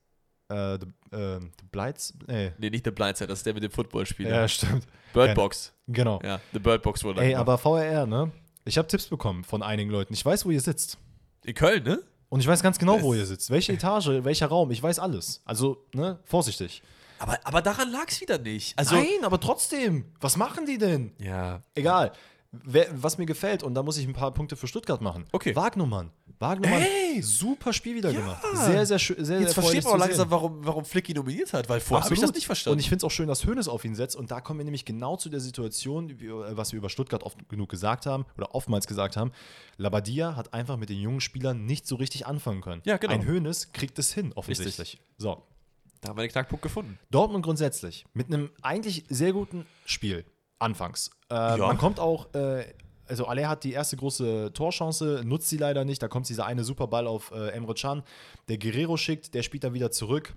Äh, the, äh, the Blights? Nee.
Nee, nicht The Side, das ist der mit dem Footballspieler.
Ja, stimmt.
Bird Box.
Genau.
Ja, The Bird Box wurde
Ey, aber VRR, ne? Ich habe Tipps bekommen von einigen Leuten. Ich weiß, wo ihr sitzt.
In Köln, ne?
Und ich weiß ganz genau, wo ihr sitzt. Welche Etage, welcher Raum. Ich weiß alles. Also, ne, vorsichtig.
Aber, aber daran lag es wieder nicht. Also,
Nein, aber trotzdem. Was machen die denn?
ja.
Egal. Wer, was mir gefällt, und da muss ich ein paar Punkte für Stuttgart machen.
Okay.
Wagnumann. Wagnumann,
Ey!
super Spiel wieder
Ja.
gemacht. Sehr, sehr schön. Sehr,
Jetzt
sehr
versteht man auch langsam,
sehen.
warum, warum Flick ihn nominiert hat, weil vorher habe ich das nicht verstanden.
Und ich finde es auch schön, dass Hoeneß auf ihn setzt. Und da kommen wir nämlich genau zu der Situation, äh, was wir über Stuttgart oft genug gesagt haben oder oftmals gesagt haben. Labadia hat einfach mit den jungen Spielern nicht so richtig anfangen können.
Ja, genau.
Ein Hoeneß kriegt es hin, offensichtlich. So.
da haben wir den Knackpunkt gefunden.
Dortmund grundsätzlich mit einem eigentlich sehr guten Spiel anfangs. Äh,
Ja.
Man kommt auch, äh, also Aller hat die erste große Torchance, nutzt sie leider nicht. Da kommt dieser eine Superball auf äh, Emre Can, der Guerrero schickt, der spielt dann wieder zurück.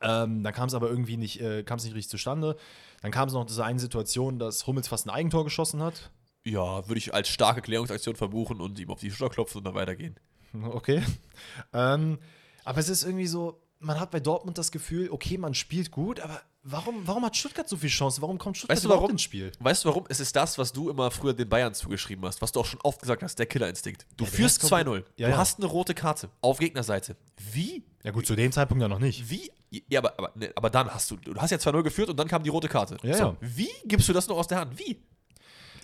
Ähm, dann kam es aber irgendwie nicht, äh, kam es nicht richtig zustande. Dann kam es noch diese eine Situation, dass Hummels fast ein Eigentor geschossen hat.
Ja, würde ich als starke Klärungsaktion verbuchen und ihm auf die Schulter klopfen und dann weitergehen.
Okay. ähm, aber es ist irgendwie so, man hat bei Dortmund das Gefühl, okay, man spielt gut, aber warum, warum hat Stuttgart so viel Chance? Warum kommt Stuttgart
Weißt du warum?
ins Spiel?
Weißt du warum? Es ist das, was du immer früher den Bayern zugeschrieben hast, was du auch schon oft gesagt hast, der Killerinstinkt. Du
Ja,
führst
ist komplett-
2-0.
Ja,
du
ja.
hast eine rote Karte auf Gegnerseite. Wie?
Ja gut, zu dem Zeitpunkt ja noch nicht.
Wie? Ja, aber, aber, ne, aber dann hast du, du hast ja 2-0 geführt und dann kam die rote Karte.
Ja,
so,
ja.
Wie gibst du das noch aus der Hand? Wie?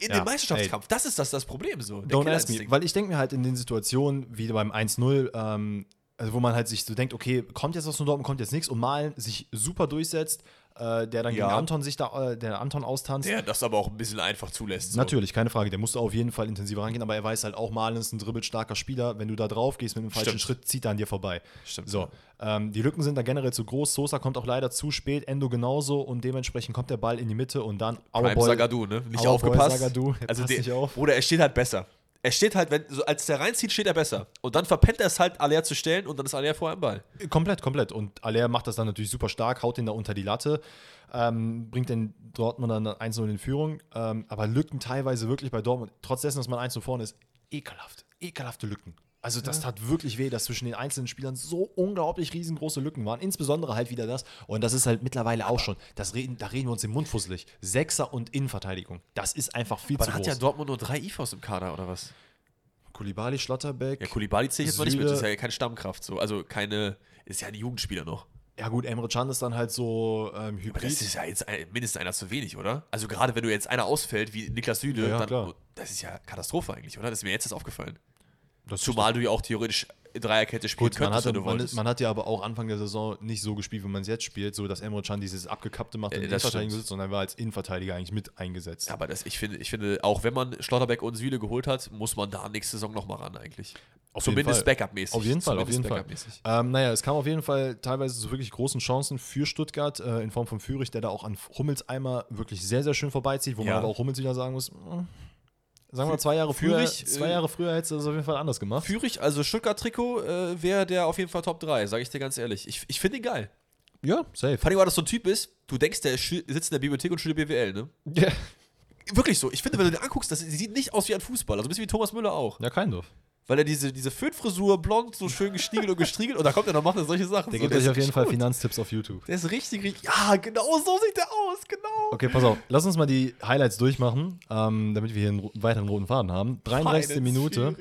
In
Ja,
den Meisterschaftskampf. Das ist das, das Problem so.
Don't ask me, weil ich denke mir halt in den Situationen, wie beim 1-0, ähm, also wo man halt sich so denkt, okay, kommt jetzt was von Dortmund, kommt jetzt nichts und Malen sich super durchsetzt, äh, der dann
Ja.
gegen Anton sich da, äh, der Anton austanzt.
Der das aber auch ein bisschen einfach zulässt. So.
Natürlich, keine Frage. Der musste auf jeden Fall intensiver rangehen, aber er weiß halt auch, Malen ist ein dribbelstarker Spieler. Wenn du da drauf gehst mit einem falschen
Stimmt.
Schritt, zieht er an dir vorbei.
Stimmt.
So, ähm, die Lücken sind da generell zu groß. Sosa kommt auch leider zu spät, Endo genauso und dementsprechend kommt der Ball in die Mitte und dann Boy-
Sagadu, ne? Nicht
Boy
aufgepasst.
Sagadu, er
also der,
nicht auf.
Oder er steht halt besser. Er steht halt, wenn, so als der reinzieht, steht er besser. Und dann verpennt er es halt, Aller zu stellen und dann ist Aller vorher am Ball.
Komplett, komplett. Und Aller macht das dann natürlich super stark, haut den da unter die Latte, ähm, bringt den Dortmund dann 1-0 in Führung. Ähm, aber Lücken teilweise wirklich bei Dortmund, trotz dessen, dass man 1 vorne ist, ekelhaft. Ekelhafte Lücken. Also das tat wirklich weh, dass zwischen den einzelnen Spielern so unglaublich riesengroße Lücken waren. Insbesondere halt wieder das. Und das ist halt mittlerweile auch schon. Das reden, da reden wir uns im Mund fusselig. Sechser und Innenverteidigung. Das ist einfach viel
Aber
zu
da hat
groß.
ja Dortmund nur drei IVs im Kader, oder was?
Kulibali, Schlotterbeck.
Ja, Kulibali zähle ich jetzt mal nicht mit, das ist ja keine Stammkraft. So. Also keine, ist ja ein Jugendspieler noch.
Ja gut, Emre Can ist dann halt so ähm,
Aber
Hybrid.
das ist ja jetzt ein, mindestens einer zu wenig, oder? Also gerade wenn du jetzt einer ausfällt, wie Niklas Süle,
Ja, ja,
dann, das ist ja Katastrophe eigentlich, oder? Das ist mir jetzt erst aufgefallen.
Das
Zumal du ja auch theoretisch Dreierkette spielen
Gut, man,
könntest,
hatte,
wenn du
man, man hat ja aber auch Anfang der Saison nicht so gespielt, wie man es jetzt spielt, so dass Emre Can dieses abgekappte macht und
Äh,
in
das
Innenverteidigung sitzt, sondern er war als Innenverteidiger eigentlich mit eingesetzt.
Aber das, ich, finde, ich finde, auch wenn man Schlotterbeck und Süle geholt hat, muss man da nächste Saison nochmal ran eigentlich.
Auf
Zumindest. Backup-mäßig.
Auf jeden Fall, auf jeden Fall. Ähm, naja, es kam auf jeden Fall teilweise zu wirklich großen Chancen für Stuttgart äh, in Form von Führig, der da auch an Hummels Eimer wirklich sehr, sehr schön vorbeizieht, wo
Ja.
man aber auch Hummels wieder sagen muss, mm, sagen wir zwei Jahre früher,
Führig,
zwei
äh,
Jahre früher hättest du das auf jeden Fall anders gemacht.
Führig, also Stuttgart-Trikot, äh, wäre der auf jeden Fall Top 3, sage ich dir ganz ehrlich. Ich, ich finde ihn geil.
Ja, safe.
Vor allem, weil das so ein Typ ist, du denkst, der sitzt in der Bibliothek und studiert BWL, ne?
Ja,
Wirklich so. Ich finde, wenn du den anguckst, das sieht nicht aus wie ein Fußballer. So ein bisschen wie Thomas Müller auch.
ja kein Dorf.
Weil er diese, diese Föhnfrisur, blond, so schön gestiegelt und gestriegelt und da kommt er noch, macht er solche Sachen.
Der
so,
gibt euch auf jeden Fall
gut.
Finanztipps auf YouTube.
Der ist richtig, richtig. Ja, genau so sieht der aus, genau.
Okay, pass auf. Lass uns mal die Highlights durchmachen, ähm, damit wir hier einen weiteren roten Faden haben. 33.
Feine
Minute.
Junge.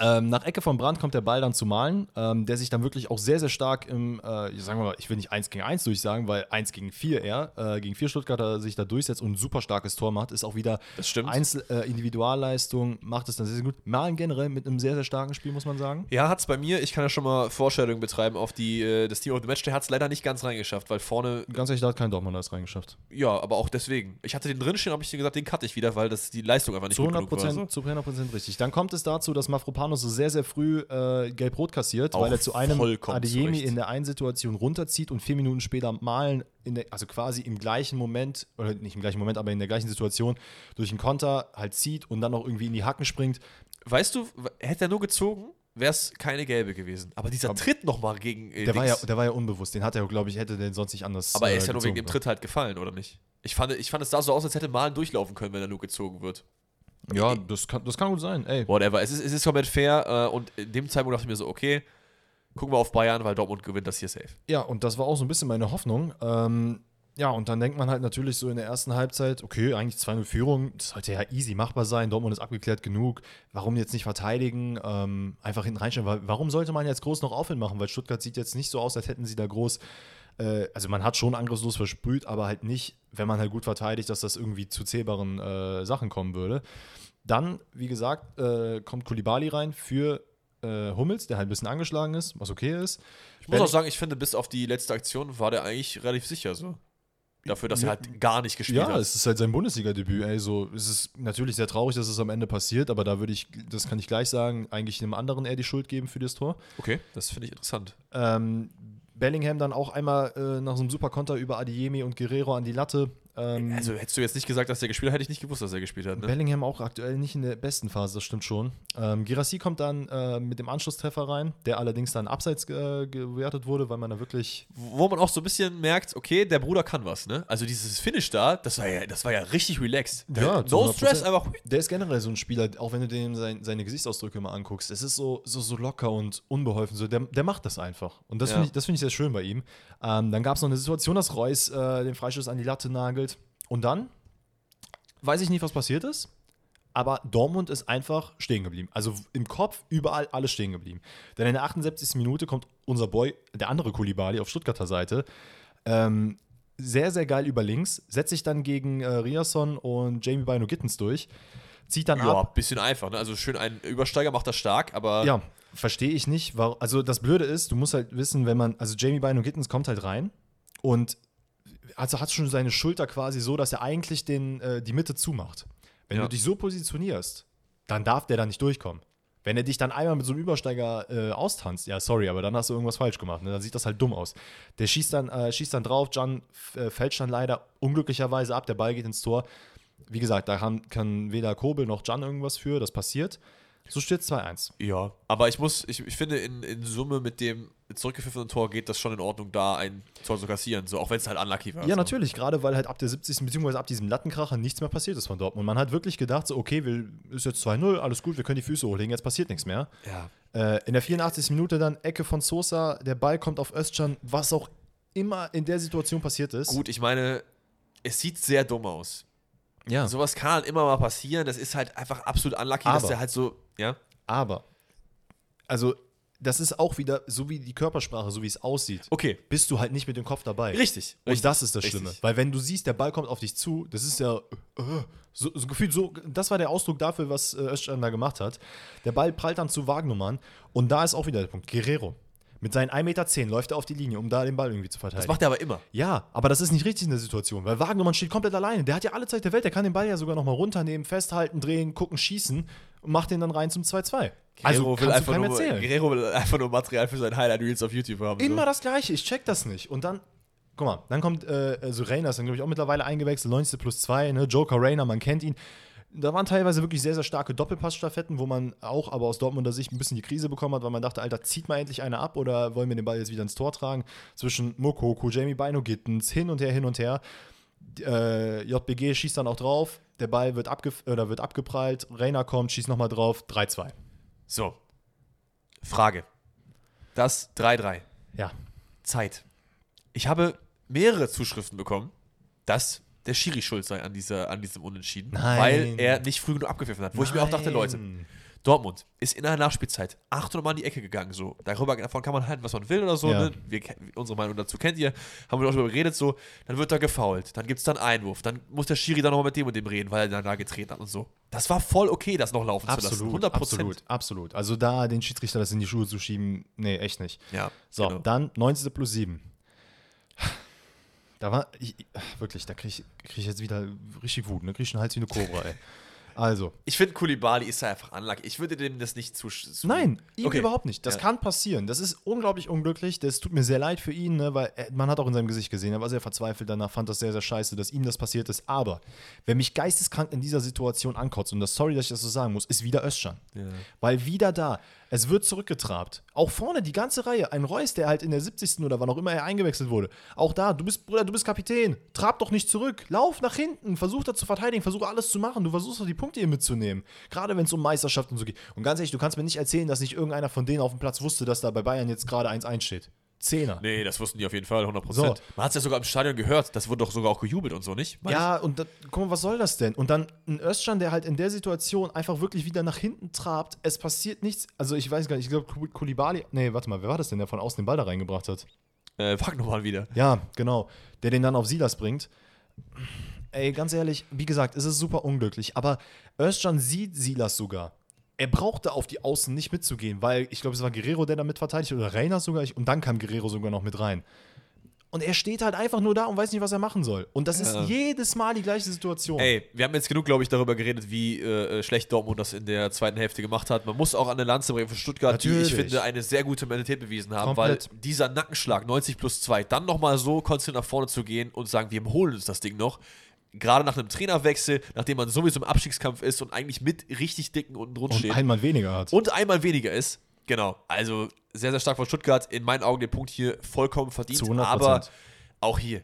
Ähm, nach Ecke von Brandt kommt der Ball dann zu Malen, ähm, der sich dann wirklich auch sehr, sehr stark im, äh, sagen wir mal, ich will nicht 1 gegen 1 durchsagen, weil 1 gegen 4 eher, äh, gegen 4 Stuttgarter sich da durchsetzt und ein super starkes Tor macht, ist auch wieder. Einzel äh, Individualleistung, macht es dann sehr, sehr gut. Malen generell mit einem sehr, sehr starken Spiel, muss man sagen.
Ja, hat's bei mir. Ich kann ja schon mal Vorstellungen betreiben auf die, äh, das Team of the Match. Der hat's leider nicht ganz reingeschafft, weil vorne,
Ganz ehrlich, da hat kein Dortmund das reingeschafft.
ja, aber auch deswegen. Ich hatte den drinstehen, habe ich dir gesagt, den cutte ich wieder, weil das die Leistung einfach nicht
Zu
gut
100
genug war.
Prozent, zu 100 richtig. Dann kommt es dazu, dass Mafropanos so sehr, sehr früh äh, gelb-rot kassiert,
Auch
weil er zu einem Adeyemi in der einen Situation runterzieht und vier Minuten später malen, in der, also quasi im gleichen Moment, oder nicht im gleichen Moment, aber in der gleichen Situation durch einen Konter halt zieht und dann noch irgendwie in die Hacken springt.
Weißt du, hätte er nur gezogen, wäre es keine gelbe gewesen. Aber dieser
Aber-
Tritt nochmal gegen. Äh,
Der war, ja, der war ja unbewusst, den hat er, glaube ich, hätte den sonst nicht anders
aber er
äh,
ist ja nur wegen dem
gezogen.
Tritt halt gefallen, oder nicht? Ich fand, ich fand, es sah so aus, als hätte Malen durchlaufen können, wenn er nur gezogen wird.
Ja, das kann, das kann gut sein. Ey.
Whatever. Es ist, es ist komplett fair äh, und in dem Zeitpunkt dachte ich mir so, okay, gucken wir auf Bayern, weil Dortmund gewinnt das hier safe.
Ja, und das war auch so ein bisschen meine Hoffnung. Ähm, ja, und dann denkt man halt natürlich so in der ersten Halbzeit, okay, eigentlich 2-0 Führung, das sollte ja easy machbar sein, Dortmund ist abgeklärt genug, warum jetzt nicht verteidigen, ähm, einfach hinten reinstellen, warum sollte man jetzt groß noch Aufwind machen, weil Stuttgart sieht jetzt nicht so aus, als hätten sie da groß, äh, also man hat schon angriffslos versprüht, aber halt nicht, wenn man halt gut verteidigt, dass das irgendwie zu zählbaren äh, Sachen kommen würde. Dann, wie gesagt, äh, kommt Kulibali rein für äh, Hummels, der halt ein bisschen angeschlagen ist, was okay ist.
Ich muss auch sagen, ich finde, bis auf die letzte Aktion war der eigentlich relativ sicher so. Dafür, dass er halt gar nicht gespielt
ja,
hat.
es ist halt sein Bundesliga-Debüt. Ey, so, es ist natürlich sehr traurig, dass es am Ende passiert, aber da würde ich, das kann ich gleich sagen, eigentlich einem anderen eher die Schuld geben für das Tor.
Okay, das finde ich interessant.
Ähm, Bellingham dann auch einmal äh, nach so einem Superkonter über Adiemi und Guerrero an die Latte. Ähm,
Also hättest du jetzt nicht gesagt, dass der gespielt hat, hätte ich nicht gewusst, dass er gespielt hat. Ne?
Bellingham auch aktuell nicht in der besten Phase, das stimmt schon. Ähm, Girassi kommt dann äh, mit dem Anschlusstreffer rein, der allerdings dann abseits äh, gewertet wurde, weil man da wirklich.
Wo man auch so ein bisschen merkt, okay, der Bruder kann was, ne? Also dieses Finish da, das war ja, das war ja richtig relaxed. Der,
zu
no
100%.
stress, einfach.
Der ist generell so ein Spieler, auch wenn du dem sein, seine Gesichtsausdrücke mal anguckst, es ist so, so, so locker und unbeholfen. So, der, der macht das einfach. Und das
Ja.
finde ich, das find ich sehr schön bei ihm. Ähm, dann gab es noch eine Situation, dass Reus äh, den Freistoß an die Latte nagelt. Und dann weiß ich nicht, was passiert ist. Aber Dortmund ist einfach stehen geblieben. Also im Kopf überall alles stehen geblieben. Denn in der 78. Minute kommt unser Boy, der andere Kulibali auf Stuttgarter Seite, ähm, sehr, sehr geil über links, setzt sich dann gegen äh, Riasson und Jamie Bino Gittens durch, zieht dann
Ja,
ab.
bisschen einfach, ne? Also schön ein Übersteiger macht das stark, aber
Ja, verstehe ich nicht. Warum, also das Blöde ist, du musst halt wissen, wenn man, also Jamie Bino Gittens kommt halt rein und also hat schon seine Schulter quasi so, dass er eigentlich den, äh, die Mitte zumacht. Wenn
Ja.
du dich so positionierst, dann darf der da nicht durchkommen. Wenn er dich dann einmal mit so einem Übersteiger äh, austanzt, ja, sorry, aber dann hast du irgendwas falsch gemacht. Ne? Dann sieht das halt dumm aus. Der schießt dann, äh, schießt dann drauf, Can äh, fälscht dann leider unglücklicherweise ab, der Ball geht ins Tor. Wie gesagt, da kann, kann weder Kobel noch Can irgendwas für, das passiert. So steht 2-1.
Ja, aber ich muss, ich, ich finde, in, in Summe mit dem zurückgepfiffenen Tor geht das schon in Ordnung, da ein Tor zu kassieren, so auch wenn es halt unlucky war.
Ja,
so.
natürlich, gerade weil halt ab der 70. beziehungsweise ab diesem Lattenkracher nichts mehr passiert ist von Dortmund. Man hat wirklich gedacht, so, okay, wir, ist jetzt 2-0, alles gut, wir können die Füße hochlegen, jetzt passiert nichts mehr.
Ja.
Äh, in der 84. Minute dann Ecke von Sosa, der Ball kommt auf Özcan, was auch immer in der Situation passiert ist.
Gut, ich meine, es sieht sehr dumm aus.
ja.
Sowas kann halt immer mal passieren. Das ist halt einfach absolut unlucky, dass
Aber-
der halt so, ja.
Aber, also, das ist auch wieder, so wie die Körpersprache, so wie es aussieht,
Okay.
bist du halt nicht mit dem Kopf dabei.
Richtig.
Und
richtig,
das ist das
richtig.
Schlimme. Weil wenn du siehst, der Ball kommt auf dich zu, das ist ja äh, so, so gefühlt so, das war der Ausdruck dafür, was äh, Özcan da gemacht hat. Der Ball prallt dann zu Wagnumann und da ist auch wieder der Punkt. Guerrero. Mit seinen 1,10 Meter läuft er auf die Linie, um da den Ball irgendwie zu verteidigen.
Das macht er aber immer.
ja, aber das ist nicht richtig in der Situation, weil Wagnumann steht komplett alleine. Der hat ja alle Zeit der Welt, der kann den Ball ja sogar nochmal runternehmen, festhalten, drehen, gucken, schießen und macht den dann rein zum 2-2. Also
Guerrero will,
kannst du
einfach nur,
erzählen.
Guerrero will einfach nur Material für sein Highlight Reels auf YouTube haben.
Immer
so.
das Gleiche, ich check das nicht. Und dann, guck mal, dann kommt äh, also Reina, ist dann, glaube ich, auch mittlerweile eingewechselt, 90 plus 2, ne? Joker Reina, man kennt ihn. Da waren teilweise wirklich sehr, sehr starke Doppelpassstaffetten, wo man auch aber aus Dortmunder Sicht ein bisschen die Krise bekommen hat, weil man dachte, Alter, zieht mal endlich einer ab oder wollen wir den Ball jetzt wieder ins Tor tragen? Zwischen Mokoku, Jamie Bino Gittens, hin und her, hin und her. Äh, JBG schießt dann auch drauf, der Ball wird, abge oder wird abgeprallt, Reina kommt, schießt nochmal drauf, 3-2.
So. Frage. Das 3-3.
Ja.
Zeit. Ich habe mehrere Zuschriften bekommen, dass der Schiri schuld sei an, dieser, an diesem Unentschieden,
Nein.
weil er nicht früh genug abgepfiffen hat. Wo ich mir auch dachte, Leute,
Nein.
Dortmund ist in einer Nachspielzeit 800 Mal in die Ecke gegangen. So. Darüber, davon kann man halten, was man will oder so.
Ja.
Ne? Wir, unsere Meinung dazu kennt ihr. Haben wir auch darüber geredet. So. Dann wird da gefoult. Dann gibt es dann Einwurf. Dann muss der Schiri dann nochmal mit dem und dem reden, weil er dann da getreten hat und so. Das war voll okay, das noch laufen zu lassen.
Absolut,
100
absolut, absolut. Also da den Schiedsrichter das in die Schuhe zu schieben, nee, echt nicht.
Ja,
So,
genau.
dann 19. plus 7. Da war, ich, ich- wirklich, da kriege ich, krieg ich jetzt wieder richtig Wut, ne? Krieg ich einen Hals wie eine Kobra, ey. Also,
Ich finde, Kulibali ist da einfach unlucky. Ich würde dem das nicht zu. zu
Nein, ihm
Okay.
überhaupt nicht. Das
Ja.
kann passieren. Das ist unglaublich unglücklich. Das tut mir sehr leid für ihn, ne, weil er, man hat auch in seinem Gesicht gesehen, er war sehr verzweifelt danach, fand das sehr, sehr scheiße, dass ihm das passiert ist. Aber wer mich geisteskrank in dieser Situation ankotzt, und das sorry, dass ich das so sagen muss, ist wieder Özcan. Weil wieder da, es wird zurückgetrabt. Auch vorne die ganze Reihe. Ein Reus, der halt in der 70. oder wann auch immer er eingewechselt wurde. Auch da, du bist, Bruder, du bist Kapitän. Trab doch nicht zurück. Lauf nach hinten. Versuch da zu verteidigen. Versuch alles zu machen. Du versuchst doch die Punkte hier mitzunehmen. Gerade wenn es um Meisterschaft und so geht. Und ganz ehrlich, du kannst mir nicht erzählen, dass nicht irgendeiner von denen auf dem Platz wusste, dass da bei Bayern jetzt gerade 1-1 steht. Zehner.
Nee, das wussten die auf jeden Fall, 100%.
So.
Man hat es ja sogar im Stadion gehört. Das wurde doch sogar auch gejubelt und so, nicht? Weiß
Ja, und da, guck mal, was soll das denn? Und dann ein Özcan, der halt in der Situation einfach wirklich wieder nach hinten trabt. Es passiert nichts. Also ich weiß gar nicht, ich glaube Kulibali, nee, warte mal, wer war das denn, der von außen den Ball da reingebracht hat?
Äh, frag nochmal wieder.
Ja, genau. Der den dann auf Silas bringt. Ey, ganz ehrlich, wie gesagt, es ist super unglücklich. Aber Özcan sieht Silas sogar. Er brauchte auf die Außen nicht mitzugehen, weil ich glaube, es war Guerrero, der da mit verteidigt oder Reina sogar. Und dann kam Guerrero sogar noch mit rein. Und er steht halt einfach nur da und weiß nicht, was er machen soll. Und das ist
Ja.
jedes Mal die gleiche Situation.
Ey, wir haben jetzt genug, glaube ich, darüber geredet, wie äh, schlecht Dortmund das in der zweiten Hälfte gemacht hat. Man muss auch an der Lanze bringen für Stuttgart, die
Natürlich.
ich finde eine sehr gute Mentalität bewiesen haben,
Komplett.
weil dieser Nackenschlag 90 plus 2, dann nochmal so konzentriert nach vorne zu gehen und sagen, wir holen uns das Ding noch. Gerade nach einem Trainerwechsel, nachdem man sowieso im Abstiegskampf ist und eigentlich mit richtig dicken unten drunter
und
steht
einmal weniger hat.
und einmal weniger ist. Genau, also sehr, sehr stark von Stuttgart. In meinen Augen den Punkt hier vollkommen verdient.
Zu 100%.
Aber auch hier.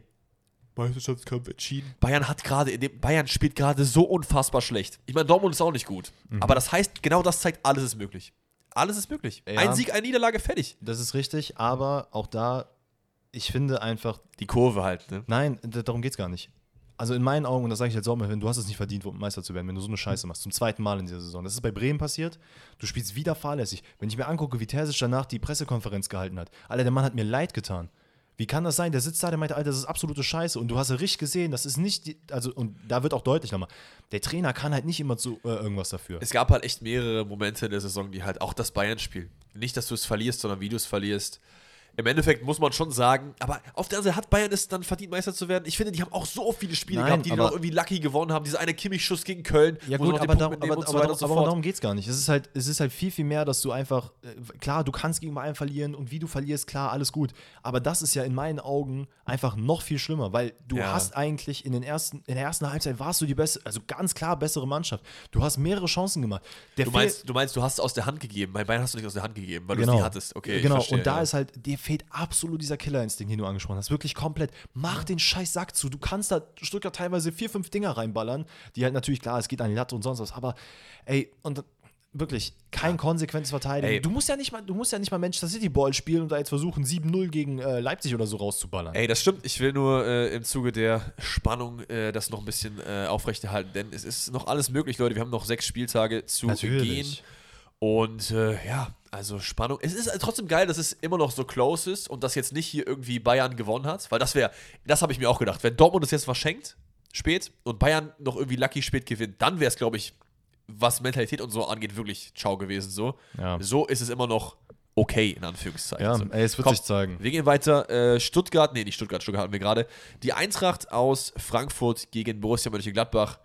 Meisterschaftskampf entschieden. Bayern hat gerade, in dem Bayern spielt gerade so unfassbar schlecht. Ich meine, Dortmund ist auch nicht gut.
Mhm.
Aber das heißt, genau das zeigt, alles ist möglich. Alles ist möglich.
Ja.
Ein Sieg, eine Niederlage, fertig.
Das ist richtig, aber auch da, ich finde einfach,
Die Kurve halt, ne?
nein, darum geht es gar nicht. Also in meinen Augen, und das sage ich jetzt auch mal, du hast es nicht verdient, Meister zu werden, wenn du so eine Scheiße machst. Zum zweiten Mal in dieser Saison. Das ist bei Bremen passiert. Du spielst wieder fahrlässig. Wenn ich mir angucke, wie Terzic danach die Pressekonferenz gehalten hat. Alter, der Mann hat mir leid getan. Wie kann das sein? Der sitzt da, der meinte, Alter, das ist absolute Scheiße. Und du hast ja richtig gesehen, das ist nicht, die, also, und da wird auch deutlich nochmal, der Trainer kann halt nicht immer zu äh, irgendwas dafür.
Es gab halt echt mehrere Momente in der Saison, die halt auch das Bayern-Spiel. Nicht, dass du es verlierst, sondern wie du es verlierst. Im Endeffekt muss man schon sagen, aber auf der anderen Seite hat Bayern es dann verdient, Meister zu werden. Ich finde, die haben auch so viele Spiele
Nein,
gehabt, die noch irgendwie lucky gewonnen haben. Dieser eine Kimmich-Schuss gegen Köln,
Ja gut, aber, darum, aber,
so
aber,
so
aber darum geht es gar nicht. Es ist, halt, es ist halt viel, viel mehr, dass du einfach, äh, klar, du kannst gegen Bayern verlieren und wie du verlierst, klar, alles gut. Aber das ist ja in meinen Augen einfach noch viel schlimmer, weil du
Ja.
hast eigentlich in, den ersten, in der ersten Halbzeit warst du die beste, also ganz klar bessere Mannschaft. Du hast mehrere Chancen gemacht. Der
Du meinst, du meinst, du hast es aus der Hand gegeben. Bei Bayern hast du nicht aus der Hand gegeben, weil du
genau.
es nie hattest. Okay,
genau. und da
ja.
ist halt, dir fehlt absolut dieser Killerinstinkt, den du angesprochen hast. Wirklich komplett. Mach den scheiß Sack zu. Du kannst da Stuttgart teilweise vier, fünf Dinger reinballern, die halt natürlich, klar, es geht an die Latte und sonst was, aber ey, und wirklich kein konsequentes Verteidigen.
Ey.
Du musst ja nicht mal, du musst ja nicht mal Manchester City Ball spielen und da jetzt versuchen, 7-0 gegen äh, Leipzig oder so rauszuballern.
Ey, das stimmt. Ich will nur äh, im Zuge der Spannung äh, das noch ein bisschen äh, aufrechterhalten, denn es ist noch alles möglich, Leute. Wir haben noch sechs Spieltage zu
Natürlich.
gehen. Und äh, ja, also Spannung. Es ist trotzdem geil, dass es immer noch so close ist und dass jetzt nicht hier irgendwie Bayern gewonnen hat, weil das wäre, das habe ich mir auch gedacht. Wenn Dortmund es jetzt verschenkt, spät, und Bayern noch irgendwie lucky spät gewinnt, dann wäre es, glaube ich, was Mentalität und so angeht, wirklich ciao gewesen. So,
Ja.
so ist es immer noch okay, in Anführungszeichen.
Ja, ey, es wird
Komm,
sich zeigen.
Wir gehen weiter. Äh, Stuttgart, nee, nicht Stuttgart, Stuttgart hatten wir gerade. Die Eintracht aus Frankfurt gegen Borussia Mönchengladbach.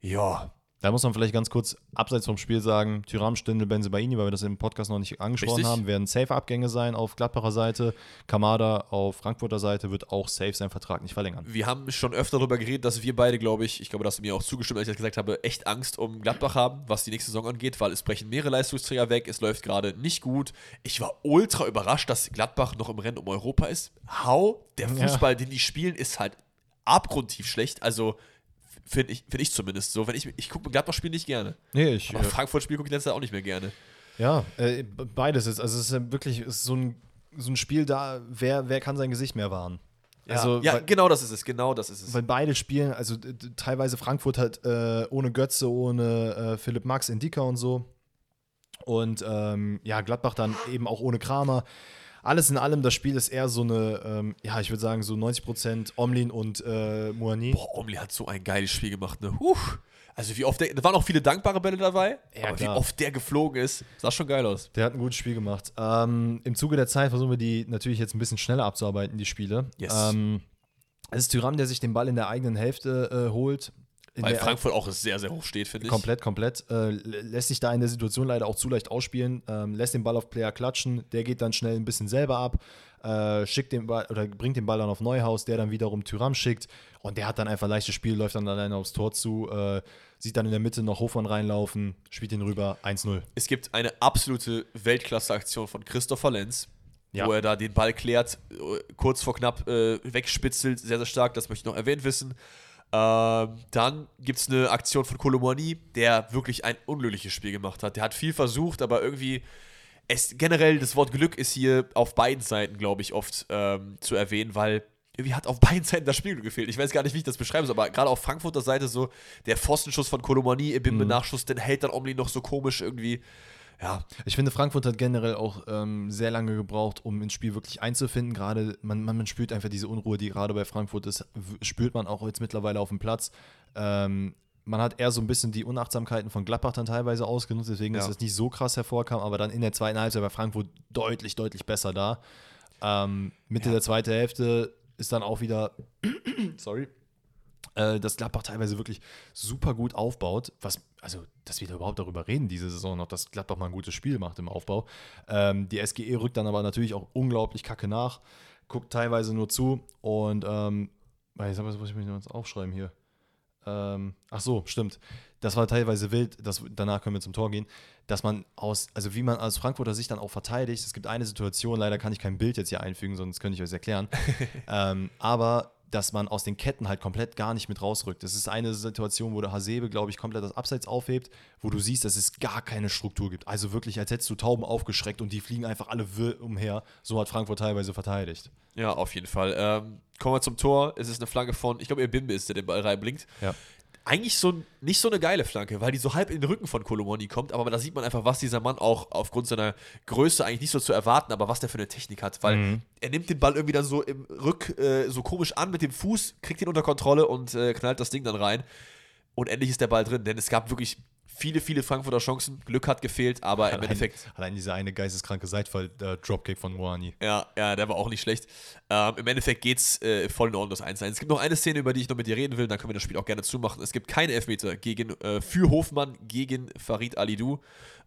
Ja,
Da muss man vielleicht ganz kurz abseits vom Spiel sagen, Tyram, Stindl, Benzebaini, weil wir das im Podcast noch nicht angesprochen
Richtig.
haben, werden safe Abgänge sein auf Gladbacher Seite. Kamada auf Frankfurter Seite wird auch safe seinen Vertrag nicht verlängern.
wir haben schon öfter darüber geredet, dass wir beide, glaube ich, ich glaube, dass du mir auch zugestimmt, als ich das gesagt habe, echt Angst um Gladbach haben, was die nächste Saison angeht, weil es brechen mehrere Leistungsträger weg, es läuft gerade nicht gut. Ich war ultra überrascht, dass Gladbach noch im Rennen um Europa ist. How? Der
Ja.
Fußball, den die spielen, ist halt abgrundtief schlecht. Also finde ich, find ich zumindest so. Wenn ich, ich gucke Gladbach-Spiel nicht gerne.
Nee, ich,
Aber Frankfurt-Spiel gucke ich letztes Jahr auch nicht mehr gerne.
Ja, äh, beides ist. Also es ist ja wirklich ist so, ein, so ein Spiel da, wer, wer kann sein Gesicht mehr wahren? Also,
ja,
weil,
genau das ist es, genau das ist es.
weil beide spielen, also teilweise Frankfurt hat äh, ohne Götze, ohne äh, Philipp Max, Indika und so. Und ähm, ja, Gladbach dann eben auch ohne Kramer. Alles in allem, das Spiel ist eher so eine, ähm, ja, ich würde sagen, so 90% Omlin und äh, Moani.
Boah, Omli hat so ein geiles Spiel gemacht, ne? Huch. Also wie oft der, da waren auch viele dankbare Bälle dabei,
Ja,
aber
klar.
wie oft der geflogen ist, sah schon geil aus.
Der hat ein gutes Spiel gemacht. Ähm, Im Zuge der Zeit versuchen wir die natürlich jetzt ein bisschen schneller abzuarbeiten, die Spiele.
Yes.
Ähm, es ist Tyram, der sich den Ball in der eigenen Hälfte äh, holt. In
Weil Frankfurt auch sehr, sehr hoch steht, finde ich.
Komplett, komplett. Äh, lä- lässt sich da in der Situation leider auch zu leicht ausspielen. Ähm, lässt den Ball auf Player klatschen. Der geht dann schnell ein bisschen selber ab. Äh, schickt den Ball oder bringt den Ball dann auf Neuhaus, der dann wiederum Tyram schickt. Und der hat dann einfach leichtes Spiel, läuft dann alleine aufs Tor zu. Äh, sieht dann in der Mitte noch Hofmann reinlaufen, spielt ihn rüber 1-0.
Es gibt eine absolute Weltklasse-Aktion von Christopher Lenz,
Ja.
wo er da den Ball klärt, äh, kurz vor knapp äh, wegspitzelt, sehr, sehr stark, das möchte ich noch erwähnt wissen. Ähm, dann gibt es eine Aktion von Kolomani, der wirklich ein unglückliches Spiel gemacht hat. Der hat viel versucht, aber irgendwie, es, generell das Wort Glück ist hier auf beiden Seiten, glaube ich, oft ähm, zu erwähnen, weil irgendwie hat auf beiden Seiten das Spielglück gefehlt. Ich weiß gar nicht, wie ich das beschreiben soll, aber gerade auf Frankfurter Seite so der Pfostenschuss von Kolomani, Ebimbe Nachschuss, den hält dann Omni noch so komisch irgendwie. Ja,
Ich finde, Frankfurt hat generell auch ähm, sehr lange gebraucht, um ins Spiel wirklich einzufinden. Gerade, man, man, man spürt einfach diese Unruhe, die gerade bei Frankfurt ist, spürt man auch jetzt mittlerweile auf dem Platz. Ähm, man hat eher so ein bisschen die Unachtsamkeiten von Gladbach dann teilweise ausgenutzt, deswegen
Ja.
ist das nicht so krass hervorkam, aber dann in der zweiten Halbzeit war Frankfurt deutlich, deutlich besser da. Ähm, Mitte der zweiten Hälfte ist dann auch wieder, sorry, äh, dass Gladbach teilweise wirklich super gut aufbaut. Was, also, dass wir da überhaupt darüber reden, diese Saison noch, dass Gladbach mal ein gutes Spiel macht im Aufbau. Ähm, die SGE rückt dann aber natürlich auch unglaublich kacke nach, guckt teilweise nur zu und, ähm, jetzt muss ich mich noch aufschreiben hier. Ähm, ach so, stimmt. Das war teilweise wild, das, danach können wir zum Tor gehen, dass man aus, also wie man aus Frankfurter Sicht dann auch verteidigt. Es gibt eine Situation, leider kann ich kein Bild jetzt hier einfügen, sonst könnte ich euch erklären. ähm, aber dass man aus den Ketten halt komplett gar nicht mit rausrückt. Das ist eine Situation, wo der Hasebe, glaube ich, komplett das Abseits aufhebt, wo du siehst, dass es gar keine Struktur gibt. Also wirklich, als hättest du Tauben aufgeschreckt und die fliegen einfach alle wirr umher. So hat Frankfurt teilweise verteidigt.
Ja, auf jeden Fall. Ähm, kommen wir zum Tor. Es ist eine Flanke von, ich glaube, ihr Bimbe ist, der den Ball reinblinkt.
Ja.
Eigentlich so nicht so eine geile Flanke, weil die so halb in den Rücken von Kolomoni kommt, aber da sieht man einfach, was dieser Mann auch aufgrund seiner Größe eigentlich nicht so zu erwarten, aber was der für eine Technik hat, weil
Mhm.
er nimmt den Ball irgendwie dann so im Rück äh, so komisch an mit dem Fuß, kriegt ihn unter Kontrolle und äh, knallt das Ding dann rein. Und endlich ist der Ball drin, denn es gab wirklich viele, viele Frankfurter Chancen. Glück hat gefehlt, aber im
Allein,
Endeffekt
allein dieser eine geisteskranke Seitfall-Dropkick von Moani.
Ja, ja, der war auch nicht schlecht. Ähm, Im Endeffekt geht's äh, voll in Ordnung, das 1-1. Es gibt noch eine Szene, über die ich noch mit dir reden will, dann können wir das Spiel auch gerne zumachen. Es gibt keine Elfmeter gegen, äh, für Hofmann gegen Farid Alidou,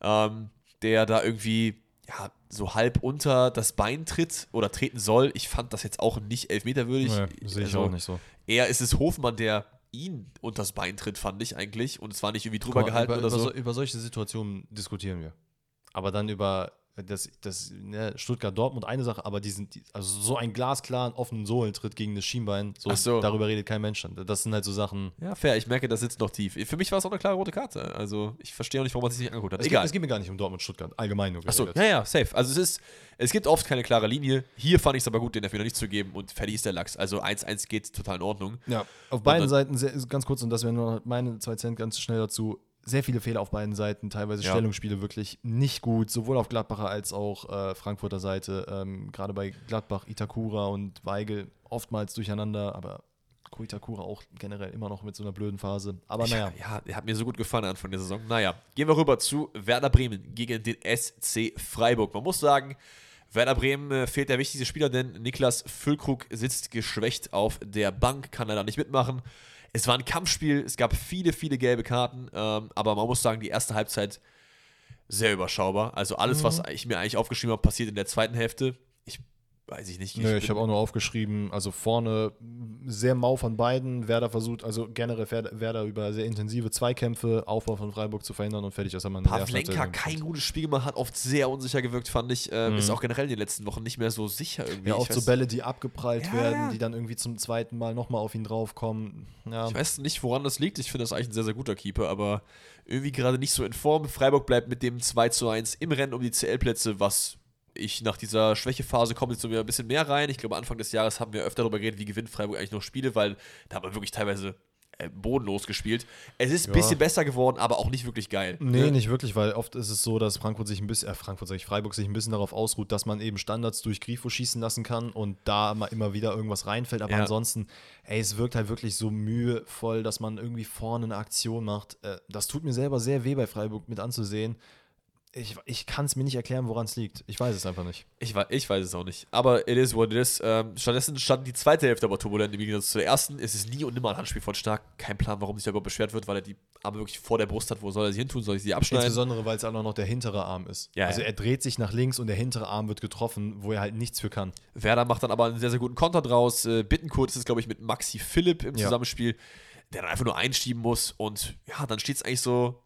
ähm, der da irgendwie ja, so halb unter das Bein tritt oder treten soll. Ich fand das jetzt auch nicht elfmeterwürdig.
Nee, sehe ich
Also,
auch nicht so.
Eher ist es Hofmann, der ihn unters Bein tritt, fand ich eigentlich. Und es war nicht irgendwie drüber
mal,
gehalten
über,
oder
über,
so.
so- über solche Situationen diskutieren wir. Aber dann über das, das ne, Stuttgart-Dortmund eine Sache, aber diesen, die, also so einen glasklaren, offenen Sohlentritt gegen das Schienbein, so,
so.
darüber redet kein Mensch. dann. Das sind halt so Sachen.
Ja, fair. Ich merke, das sitzt noch tief. Für mich war es auch eine klare rote Karte. Also ich verstehe auch nicht, warum man sich nicht angeguckt hat.
Es geht,
Egal.
es geht mir gar nicht um Dortmund-Stuttgart, allgemein nur.
Achso,
geredet.
ja, ja, safe. Also es ist, es gibt oft keine klare Linie. Hier fand ich es aber gut, den Elfmeter nicht zu geben und fertig ist der Lachs. Also 1-1 geht total in Ordnung.
Ja, auf beiden
dann-
Seiten, sehr, ganz kurz, und das wären nur meine zwei Cent ganz schnell dazu. Sehr viele Fehler auf beiden Seiten, teilweise
Ja.
Stellungsspiele wirklich nicht gut, sowohl auf Gladbacher als auch äh, Frankfurter Seite. Ähm, Gerade bei Gladbach, Itakura und Weigel oftmals durcheinander, aber Ko Itakura auch generell immer noch mit so einer blöden Phase. Aber naja,
Ja, der hat mir so gut gefallen Anfang der Saison. Naja, gehen wir rüber zu Werder Bremen gegen den SC Freiburg. Man muss sagen, Werder Bremen äh, fehlt der wichtigste Spieler, denn Niklas Füllkrug sitzt geschwächt auf der Bank, kann leider nicht mitmachen. Es war ein Kampfspiel, es gab viele, viele gelbe Karten, ähm, aber man muss sagen, die erste Halbzeit sehr überschaubar. Also alles, was ich mir eigentlich aufgeschrieben habe, passiert in der zweiten Hälfte. Ich weiß ich nicht.
Nö, ich habe auch nur aufgeschrieben, also vorne sehr mau von beiden. Werder versucht, also generell Werder, über sehr intensive Zweikämpfe, Aufbau von Freiburg zu verhindern und fertig. Das hat man
Pavlenka kein gutes Spiel gemacht, hat oft sehr unsicher gewirkt, fand ich. Ähm, Ist auch generell in den letzten Wochen nicht mehr so sicher irgendwie.
Ja,
ich,
oft so Bälle, die abgeprallt
Ja,
werden,
ja.
die dann irgendwie zum zweiten Mal nochmal auf ihn draufkommen. Ja,
ich weiß nicht, woran das liegt. Ich finde das eigentlich ein sehr, sehr guter Keeper, aber irgendwie gerade nicht so in Form. Freiburg bleibt mit dem 2 zu 1 im Rennen um die CL-Plätze, was ich nach dieser Schwächephase kommt jetzt so wieder ein bisschen mehr rein. Ich glaube, Anfang des Jahres haben wir öfter darüber geredet, wie gewinnt Freiburg eigentlich noch Spiele, weil da hat man wirklich teilweise äh, bodenlos gespielt. Es ist ein
Ja.
bisschen besser geworden, aber auch nicht wirklich geil.
Nee,
Ne?
nicht wirklich, weil oft ist es so, dass Frankfurt sich ein bisschen, äh, Frankfurt sag ich, Freiburg sich ein bisschen darauf ausruht, dass man eben Standards durch Grifo schießen lassen kann und da mal immer wieder irgendwas reinfällt. Aber
Ja.
ansonsten, ey, es wirkt halt wirklich so mühevoll, dass man irgendwie vorne eine Aktion macht. Äh, das tut mir selber sehr weh bei Freiburg mit anzusehen. Ich, ich kann es mir nicht erklären, woran es liegt. Ich weiß es einfach nicht.
Ich, ich weiß es auch nicht. Aber it is what it is. Ähm, stattdessen stand die zweite Hälfte aber turbulent im Gegensatz zur ersten. Es ist nie und nimmer ein Handspiel von Stark. Kein Plan, warum sich der Gott beschwert wird, weil er die Arme wirklich vor der Brust hat. Wo soll er sie hin tun? Soll ich sie abschneiden?
Insbesondere, weil es auch noch der hintere Arm ist.
Ja,
also
ja.
er dreht sich nach links und der hintere Arm wird getroffen, wo er halt nichts für kann.
Werder macht dann aber einen sehr, sehr guten Konter draus. Äh, Bittenkurt ist es, glaube ich, mit Maxi Philipp im
Ja.
Zusammenspiel, der dann einfach nur einschieben muss. Und ja, dann steht es eigentlich so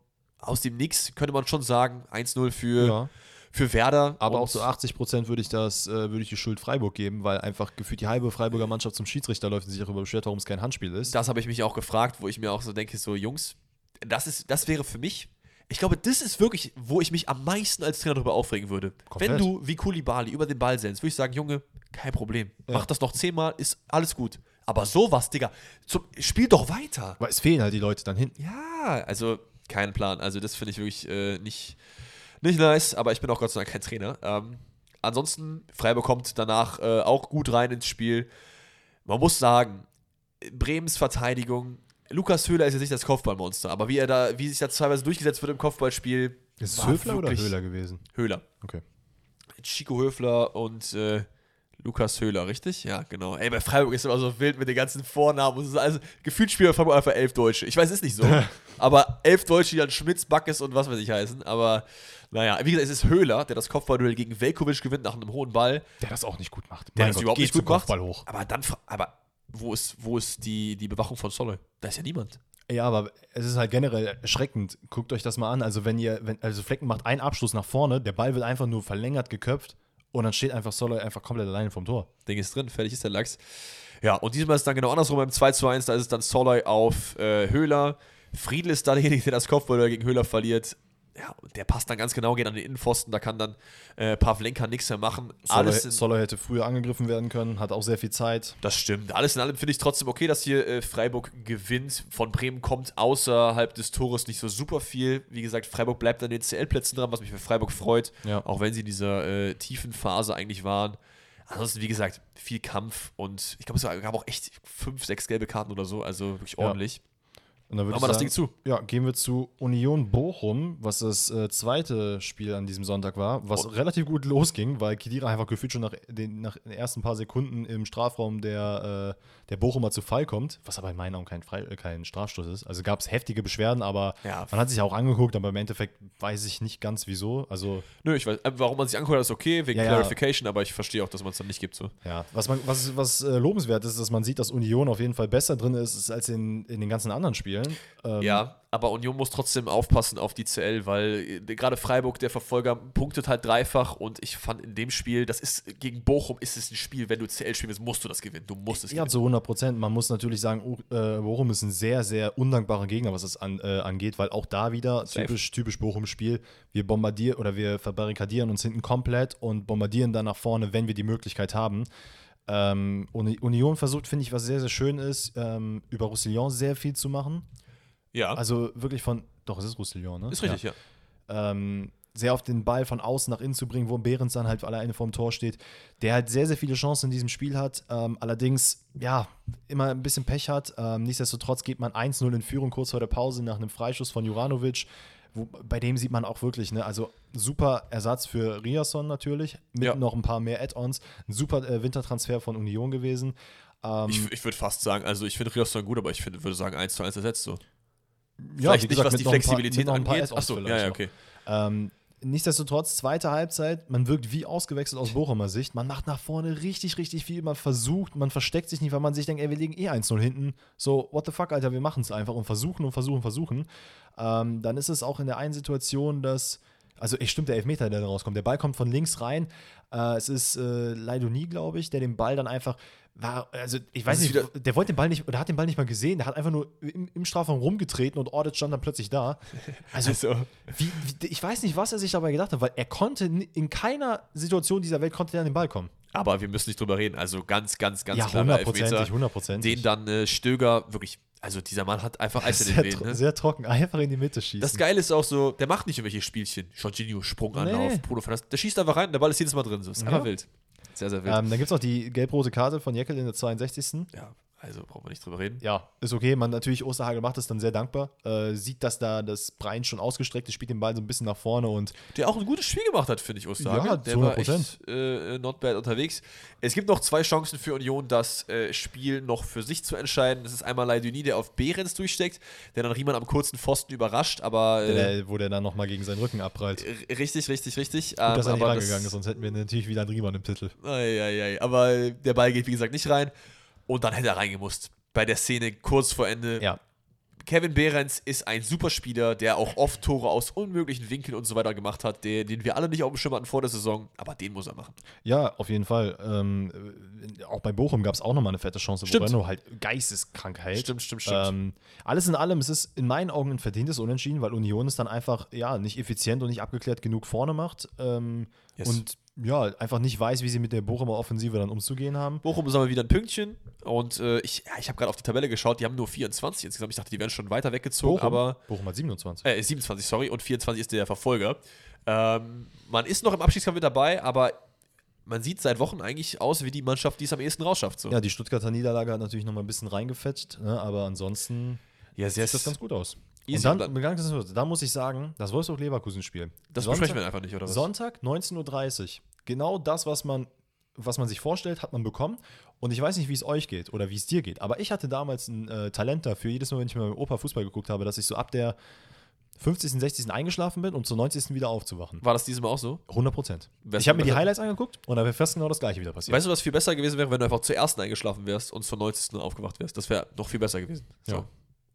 aus dem Nix, könnte man schon sagen. 1-0 für,
Ja.
für Werder.
Aber auch so 80 Prozent würde ich das, äh, würde ich die Schuld Freiburg geben, weil einfach gefühlt die halbe Freiburger Mannschaft zum Schiedsrichter läuft und sich darüber beschwert, warum es kein Handspiel ist.
Das habe ich mich auch gefragt, wo ich mir auch so denke, so Jungs, das ist, das wäre für mich, ich glaube, das ist wirklich, wo ich mich am meisten als Trainer darüber aufregen würde.
Komplett.
Wenn du wie Kulibali über den Ball sendst, würde ich sagen, Junge, kein Problem.
Ja.
Mach das noch zehnmal, ist alles gut. Aber sowas, Digga, zum, spiel doch weiter.
Weil es fehlen halt die Leute dann hinten.
Ja, also kein Plan. Also das finde ich wirklich äh, nicht, nicht nice, aber ich bin auch Gott sei Dank kein Trainer. Ähm, ansonsten, Freiburg kommt danach äh, auch gut rein ins Spiel. Man muss sagen, Bremens Verteidigung, Lukas Höhler ist jetzt nicht das Kopfballmonster, aber wie er da, wie sich da teilweise durchgesetzt wird im Kopfballspiel.
Ist es Höfler oder Höhler gewesen?
Höhler.
Okay.
Chico Höfler und äh, Lukas Höhler, richtig? Ja, genau. Ey, bei Freiburg ist immer so wild mit den ganzen Vornamen. Und es ist also, gefühlt spielen bei Freiburg einfach elf Deutsche. Ich weiß, es ist nicht so. aber elf Deutsche, die dann Schmitz, Backes und was weiß ich heißen. Aber naja, wie gesagt, es ist Höhler, der das Kopfballduell gegen Velkovic gewinnt nach einem hohen Ball.
Der das auch nicht gut macht.
Der
Mein
das
Gott,
überhaupt nicht gut macht.
Kopfball hoch.
Aber dann, aber wo ist, wo ist die, die Bewachung von Soloy? Da ist ja niemand.
Ja, aber es ist halt generell erschreckend. Guckt euch das mal an. Also, wenn ihr, wenn, also Flecken macht einen Abschluss nach vorne, der Ball wird einfach nur verlängert, geköpft und dann steht einfach Soloy einfach komplett alleine vom Tor.
Ding ist drin, fertig ist der Lachs. Ja, und diesmal ist es dann genau andersrum beim 2 zu 1. Da ist es dann Soloy auf äh, Höhler. Friedl ist da derjenige, der das Kopfball gegen Höhler verliert. Ja, und der passt dann ganz genau, geht an den Innenpfosten. Da kann dann äh, Pavlenka nichts mehr machen.
Soloy hätte früher angegriffen werden können, hat auch sehr viel Zeit.
das stimmt. Alles in allem finde ich trotzdem okay, dass hier äh, Freiburg gewinnt. Von Bremen kommt außerhalb des Tores nicht so super viel. Wie gesagt, Freiburg bleibt an den CL-Plätzen dran, was mich für Freiburg freut.
Ja.
Auch wenn sie in dieser äh, tiefen Phase eigentlich waren. Ansonsten, wie gesagt, viel Kampf und ich glaube, es gab auch echt fünf, sechs gelbe Karten oder so, also wirklich
Ja. Und dann würde ich
wir das
sagen,
Ding zu.
Ja, gehen wir zu Union Bochum, was das äh, zweite Spiel an diesem Sonntag war, was
Oh.
relativ gut losging, weil Kedira einfach gefühlt schon nach den, nach den ersten paar Sekunden im Strafraum der, äh, der Bochumer zu Fall kommt, was aber in meinen Augen kein, Frei, äh, kein Strafstoß ist. Also gab es heftige Beschwerden, aber
Ja.
man hat sich auch angeguckt, aber im Endeffekt weiß ich nicht ganz wieso. Also
Nö, ich weiß, äh, warum man sich anguckt, hat, ist okay, wegen
Ja, ja.
Clarification, aber ich verstehe auch, dass man es dann nicht gibt. So.
Ja, was, man, was, was äh, lobenswert ist, dass man sieht, dass Union auf jeden Fall besser drin ist, ist als in, in den ganzen anderen Spielen. Ähm,
Ja, aber Union muss trotzdem aufpassen auf die CL, weil äh, gerade Freiburg, der Verfolger, punktet halt dreifach und ich fand in dem Spiel, das ist gegen Bochum ist es ein Spiel, wenn du CL spielst, musst du das gewinnen. Du musst es
Ja,
gewinnen.
zu 100 Prozent. Man muss natürlich sagen, äh, Bochum ist ein sehr, sehr undankbarer Gegner, was das an, äh, angeht, weil auch da wieder
Safe.
typisch, typisch Bochum-Spiel. Wir bombardieren oder wir verbarrikadieren uns hinten komplett und bombardieren dann nach vorne, wenn wir die Möglichkeit haben. Ähm, Uni- Union versucht, finde ich, was sehr, sehr schön ist, ähm, über Roussillon sehr viel zu machen.
Ja,
Also wirklich von, doch, es ist Roussillon, ne?
ist richtig, ja.
ähm, sehr auf den Ball von außen nach innen zu bringen, wo Behrens dann halt alleine vorm Tor steht, der halt sehr, sehr viele Chancen in diesem Spiel hat, ähm, allerdings, ja, immer ein bisschen Pech hat. Ähm, nichtsdestotrotz geht man 1-0 in Führung kurz vor der Pause nach einem Freischuss von Juranovic, wo, bei dem sieht man auch wirklich, ne, also super Ersatz für Riasson natürlich, mit
Ja.
noch ein paar mehr Add-ons, ein super äh, Wintertransfer von Union gewesen. Ähm,
Ich, ich würde fast sagen, also ich finde Rioston gut, aber ich find, würde sagen 1 zu 1 ersetzt so.
Ja,
Vielleicht nicht,
gesagt,
was die Flexibilität
mit noch ein paar
angeht. Achso, ja, ja, okay.
Ähm, nichtsdestotrotz, zweite Halbzeit, man wirkt wie ausgewechselt aus Bochumer Sicht. Man macht nach vorne richtig, richtig viel. Man versucht, man versteckt sich nicht, weil man sich denkt, ey, wir liegen eh 1-0 hinten. So, what the fuck, Alter, wir machen es einfach und versuchen und versuchen, versuchen. Ähm, dann ist es auch in der einen Situation, dass. Also, ich stimmt, der Elfmeter, der da rauskommt. Der Ball kommt von links rein. Äh, es ist äh, Leidoni, glaube ich, der den Ball dann einfach. War, also, ich weiß nicht, der wollte den Ball nicht, oder hat den Ball nicht mal gesehen. Der hat einfach nur im, im Strafraum rumgetreten und Audit stand dann plötzlich da. Also,
Also,
wie, wie, ich weiß nicht, was er sich dabei gedacht hat, weil er konnte in keiner Situation dieser Welt konnte er an den Ball kommen.
Aber wir müssen nicht drüber reden. Also ganz, ganz, ganz
ja,
klarer Elfmeter. Den dann äh, Stöger wirklich, also dieser Mann hat einfach Eis in den
sehr,
Venen.
tro
Ne?
sehr trocken, einfach in die Mitte schießen.
Das Geile ist auch so, der macht nicht irgendwelche Spielchen. Jorginho, Sprunganlauf,
Nee.
Bruno Fernandes. Der schießt einfach rein, der Ball ist jedes Mal drin. So. Ist einfach
Ja.
wild. Sehr, sehr wild.
ähm, dann gibt es auch die gelb-rote Karte von Jekyll in der 62.
ja, Also brauchen wir nicht drüber reden.
Ja, ist okay. Man natürlich, Osterhagel macht es dann sehr dankbar. Äh, sieht, dass da das Brein schon ausgestreckt ist, spielt den Ball so ein bisschen nach vorne und
Der auch ein gutes Spiel gemacht hat, finde ich, Osterhage.
Ja,
der
zu
war
100%.
echt äh, not bad unterwegs. Es gibt noch zwei Chancen für Union, das äh, Spiel noch für sich zu entscheiden. Das ist einmal Leiduni, der auf Behrens durchsteckt, der dann Riemann am kurzen Pfosten überrascht, aber äh,
der, wo der dann nochmal gegen seinen Rücken abprallt.
richtig, richtig, richtig.
Gut, dass er nicht rangegangen ist, sonst hätten wir natürlich wieder einen Riemann im Titel.
Ei, ei, ei. Aber der Ball geht, wie gesagt, nicht rein. Und dann hätte er reingemusst. Bei der Szene kurz vor Ende.
Ja,
Kevin Behrens ist ein Superspieler, der auch oft Tore aus unmöglichen Winkeln und so weiter gemacht hat, der, den wir alle nicht auf dem Schirm hatten vor der Saison. Aber den muss er machen.
ja, auf jeden Fall. Ähm, äh, auch bei Bochum gab es auch nochmal eine fette Chance,
Stimmt.
wo Renno halt geisteskrank hält.
Stimmt, stimmt, stimmt.
Ähm, alles in allem, es ist in meinen Augen ein verdientes Unentschieden, weil Union es dann einfach ja nicht effizient und nicht abgeklärt genug vorne macht ähm,
Yes.
und ja einfach nicht weiß, wie sie mit der Bochumer Offensive dann umzugehen haben.
Bochum sammelt wieder ein Pünktchen und äh, ich, ja, ich habe gerade auf die Tabelle geschaut, die haben nur 24 insgesamt. Ich dachte, die wären schon weiter weggezogen, aber
Bochum hat 27.
äh, 27, sorry, und 24 ist der Verfolger. Ähm, man ist noch im Abstiegskampf mit dabei, aber man sieht seit Wochen eigentlich aus wie die Mannschaft, die es am ehesten rausschafft. So.
Ja, die Stuttgarter Niederlage hat natürlich noch mal ein bisschen reingefetzt, ne, aber ansonsten
ja
sieht das ganz gut aus.
Easy.
Und dann,
Und
dann, da muss ich sagen, das Wolfsburg-Leverkusen-Spiel.
Das
Sonntag-
besprechen wir einfach nicht, oder was?
Sonntag, 19.30 Uhr. Genau das, was man, was man sich vorstellt, hat man bekommen. Und ich weiß nicht, wie es euch geht oder wie es dir geht, aber ich hatte damals ein äh, Talent dafür, jedes Mal, wenn ich mit meinem Opa Fußball geguckt habe, dass ich so ab der 50., 60. eingeschlafen bin und zur 90. wieder aufzuwachen.
War das dieses Mal auch so?
100 Prozent. Ich habe mir die Highlights angeguckt und da wäre fast genau das gleiche wieder passiert.
Weißt du, was viel besser gewesen wäre, wenn du einfach zur ersten eingeschlafen wärst und zur 90. aufgewacht wärst? Das wäre noch viel besser gewesen. So.
Ja.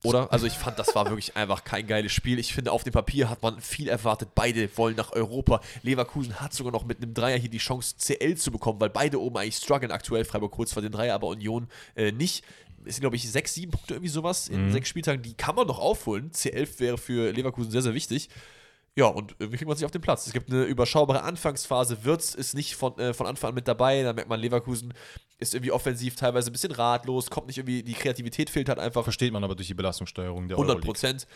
Oder? Also ich fand, das war wirklich einfach kein geiles Spiel. Ich finde, auf dem Papier hat man viel erwartet. Beide wollen nach Europa. Leverkusen hat sogar noch mit einem Dreier hier die Chance, CL zu bekommen, weil beide oben eigentlich strugglen aktuell. Freiburg kurz vor den Dreier, aber Union äh, nicht. Es sind, glaube ich, sechs, sieben Punkte irgendwie sowas in sechs Spieltagen. Die kann man noch aufholen. C11 wäre für Leverkusen sehr, sehr wichtig. Ja, und irgendwie kriegt man sich auf den Platz. Es gibt eine überschaubare Anfangsphase. Wirtz ist nicht von, äh, von Anfang an mit dabei. Da merkt man, Leverkusen ist irgendwie offensiv teilweise ein bisschen ratlos, kommt nicht irgendwie, die Kreativität fehlt halt einfach
Versteht man aber durch die Belastungssteuerung der
100
Euroleague.
Prozent.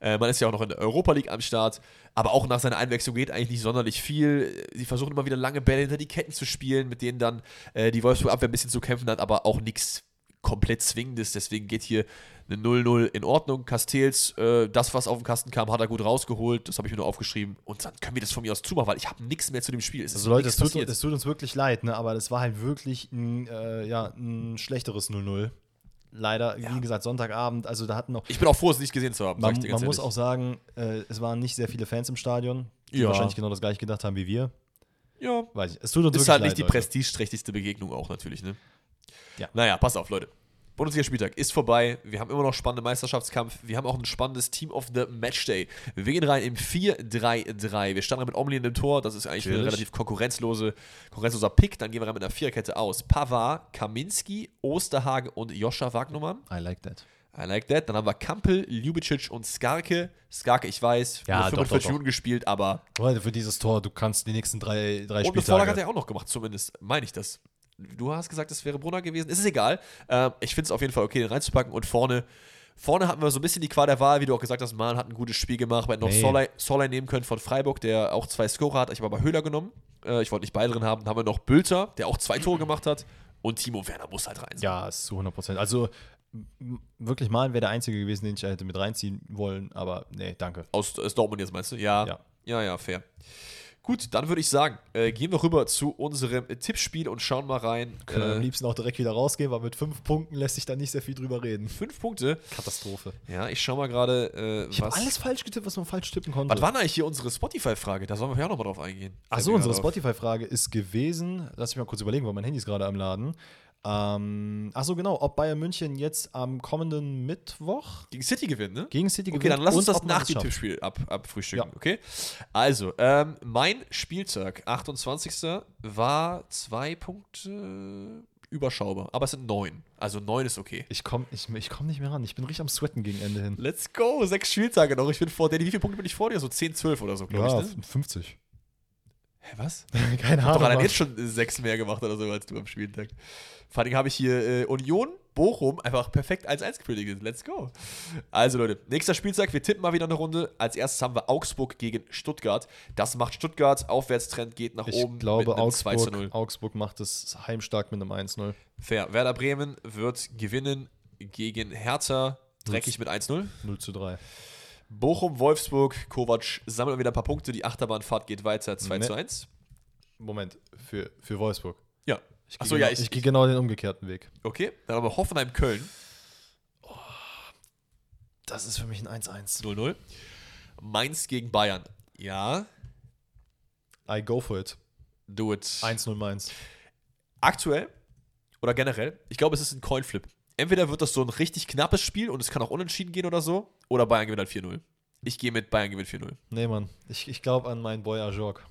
Äh, man ist ja auch noch in der Europa League am Start, aber auch nach seiner Einwechslung geht eigentlich nicht sonderlich viel. Sie versuchen immer wieder lange Bälle hinter die Ketten zu spielen, mit denen dann äh, die Wolfsburg-Abwehr ein bisschen zu kämpfen hat, aber auch nichts komplett Zwingendes. Deswegen geht hier eine 0-0 in Ordnung. Castells, äh, das, was auf den Kasten kam, hat er gut rausgeholt. Das habe ich mir nur aufgeschrieben. Und dann können wir das von mir aus zumachen, weil ich habe nichts mehr zu dem Spiel. Es
Also Leute, es tut, es tut uns wirklich leid, ne? aber das war halt wirklich ein, äh, ja, ein schlechteres 0-0. Leider,
Ja.
wie gesagt, Sonntagabend, also da hatten noch.
ich bin auch froh, es nicht gesehen zu haben. sag
Man,
ich dir
man muss auch sagen, äh, es waren nicht sehr viele Fans im Stadion, die
Ja.
wahrscheinlich genau das gleiche gedacht haben wie wir.
Ja,
Weiß ich. Es tut uns
ist halt
leid,
nicht die prestigeträchtigste Begegnung auch natürlich, ne?
Ja.
Naja, passt auf, Leute. Bundesliga-Spieltag ist vorbei. Wir haben immer noch spannende Meisterschaftskampf. Wir haben auch ein spannendes Team of the Matchday. Wir gehen rein im 4-3-3. Wir starten mit Omlin im Tor. Das ist eigentlich ein relativ konkurrenzlose, konkurrenzloser Pick. Dann gehen wir rein mit einer Viererkette aus. Pavard, Kaminski, Osterhage und Joscha Wagnumann.
I like that.
I like that. Dann haben wir Kampel, Ljubicic und Skarke. Skarke, ich weiß,
Ja,
nur
doch,
45
doch, doch.
Minuten gespielt, aber
Leute, für dieses Tor, du kannst die nächsten drei, drei
und eine Vorlage hat
Spieltage.
er auch noch gemacht, zumindest. Meine ich das. Du hast gesagt, es wäre Brunner gewesen. Es ist egal. Ähm, ich finde es auf jeden Fall okay, den reinzupacken. Und vorne, vorne hatten wir so ein bisschen die Qual der Wahl, wie du auch gesagt hast. Mahn hat ein gutes Spiel gemacht. Wir hätten noch
Nee.
Solai, Solai nehmen können von Freiburg, der auch zwei Scorer hat. Ich habe aber Höhler genommen. Äh, ich wollte nicht beide drin haben. Dann haben wir noch Bülter, der auch zwei Tore gemacht hat. Und Timo Werner muss halt rein. sein.
Ja, ist zu 100 Prozent. Also wirklich mal wäre der Einzige gewesen, den ich hätte mit reinziehen wollen, aber nee, danke.
Aus, aus Dortmund jetzt meinst du? Ja.
Ja.
Ja, ja, fair. Gut, dann würde ich sagen, äh, gehen wir rüber zu unserem Tippspiel und schauen mal rein.
Können wir am
Äh,
liebsten auch direkt wieder rausgehen, weil mit fünf Punkten lässt sich da nicht sehr viel drüber reden.
fünf Punkte.
Katastrophe.
Ja, ich schau mal gerade, äh,
Ich habe alles falsch getippt, was man falsch tippen konnte.
Was war denn eigentlich hier unsere Spotify-Frage? Da sollen wir ja nochmal drauf eingehen.
Achso, unsere. Spotify-Frage ist gewesen, lass mich mal kurz überlegen, weil mein Handy ist gerade am Laden. Ähm, achso, genau, ob Bayern München jetzt am kommenden Mittwoch
Gegen City gewinnt, ne?
gegen City
Okay,
gewinnt.
dann lass uns das nach dem. Tippspiel ab, abfrühstücken,
Ja.
okay? Also, ähm, mein Spieltag, 28. war zwei Punkte überschaubar, aber es sind neun. Also neun ist okay.
Ich komme ich, ich komm nicht mehr ran. Ich bin richtig am Sweaten gegen Ende hin.
Let's go, sechs Spieltage noch. Ich bin vor dir. Wie viele Punkte bin ich vor dir? So 10, 12 oder so, glaube
Ja,
ich, ne?
50.
Hä, was?
Keine
Doch,
Ahnung.
allein
Mann.
jetzt schon sechs mehr gemacht oder so als du am Spieltag. Vor allem habe ich hier äh, Union, Bochum einfach perfekt 1-1 gepredigt. Let's go. Also Leute, nächster Spieltag, wir tippen mal wieder eine Runde. Als erstes haben wir Augsburg gegen Stuttgart. Das macht Stuttgart, Aufwärtstrend geht nach
Ich
oben
glaube,
mit einem 2 zu 0.
Augsburg, Augsburg macht es heimstark mit einem 1-0.
Fair. Werder Bremen wird gewinnen gegen Hertha, dreckig mit 1-0.
0 zu 3.
Bochum, Wolfsburg, Kovac sammelt wieder ein paar Punkte. Die Achterbahnfahrt geht weiter 2
Ne.
zu 1.
Moment, für, für Wolfsburg.
Ja.
Ich
Achso,
gehe
ja,
genau,
ich,
ich gehe genau den umgekehrten Weg.
Okay, dann haben wir Hoffenheim, Köln
Das ist für mich ein 1-1.
0-0. Mainz gegen Bayern. Ja,
I go for it.
do it.
1-0 Mainz.
Aktuell oder generell, ich glaube, es ist ein Coinflip. Entweder wird das so ein richtig knappes Spiel und es kann auch unentschieden gehen oder so, oder Bayern gewinnt halt 4-0. Ich gehe mit Bayern gewinnt 4-0.
Nee, Mann. Ich, ich glaube an meinen Boy Ajorg.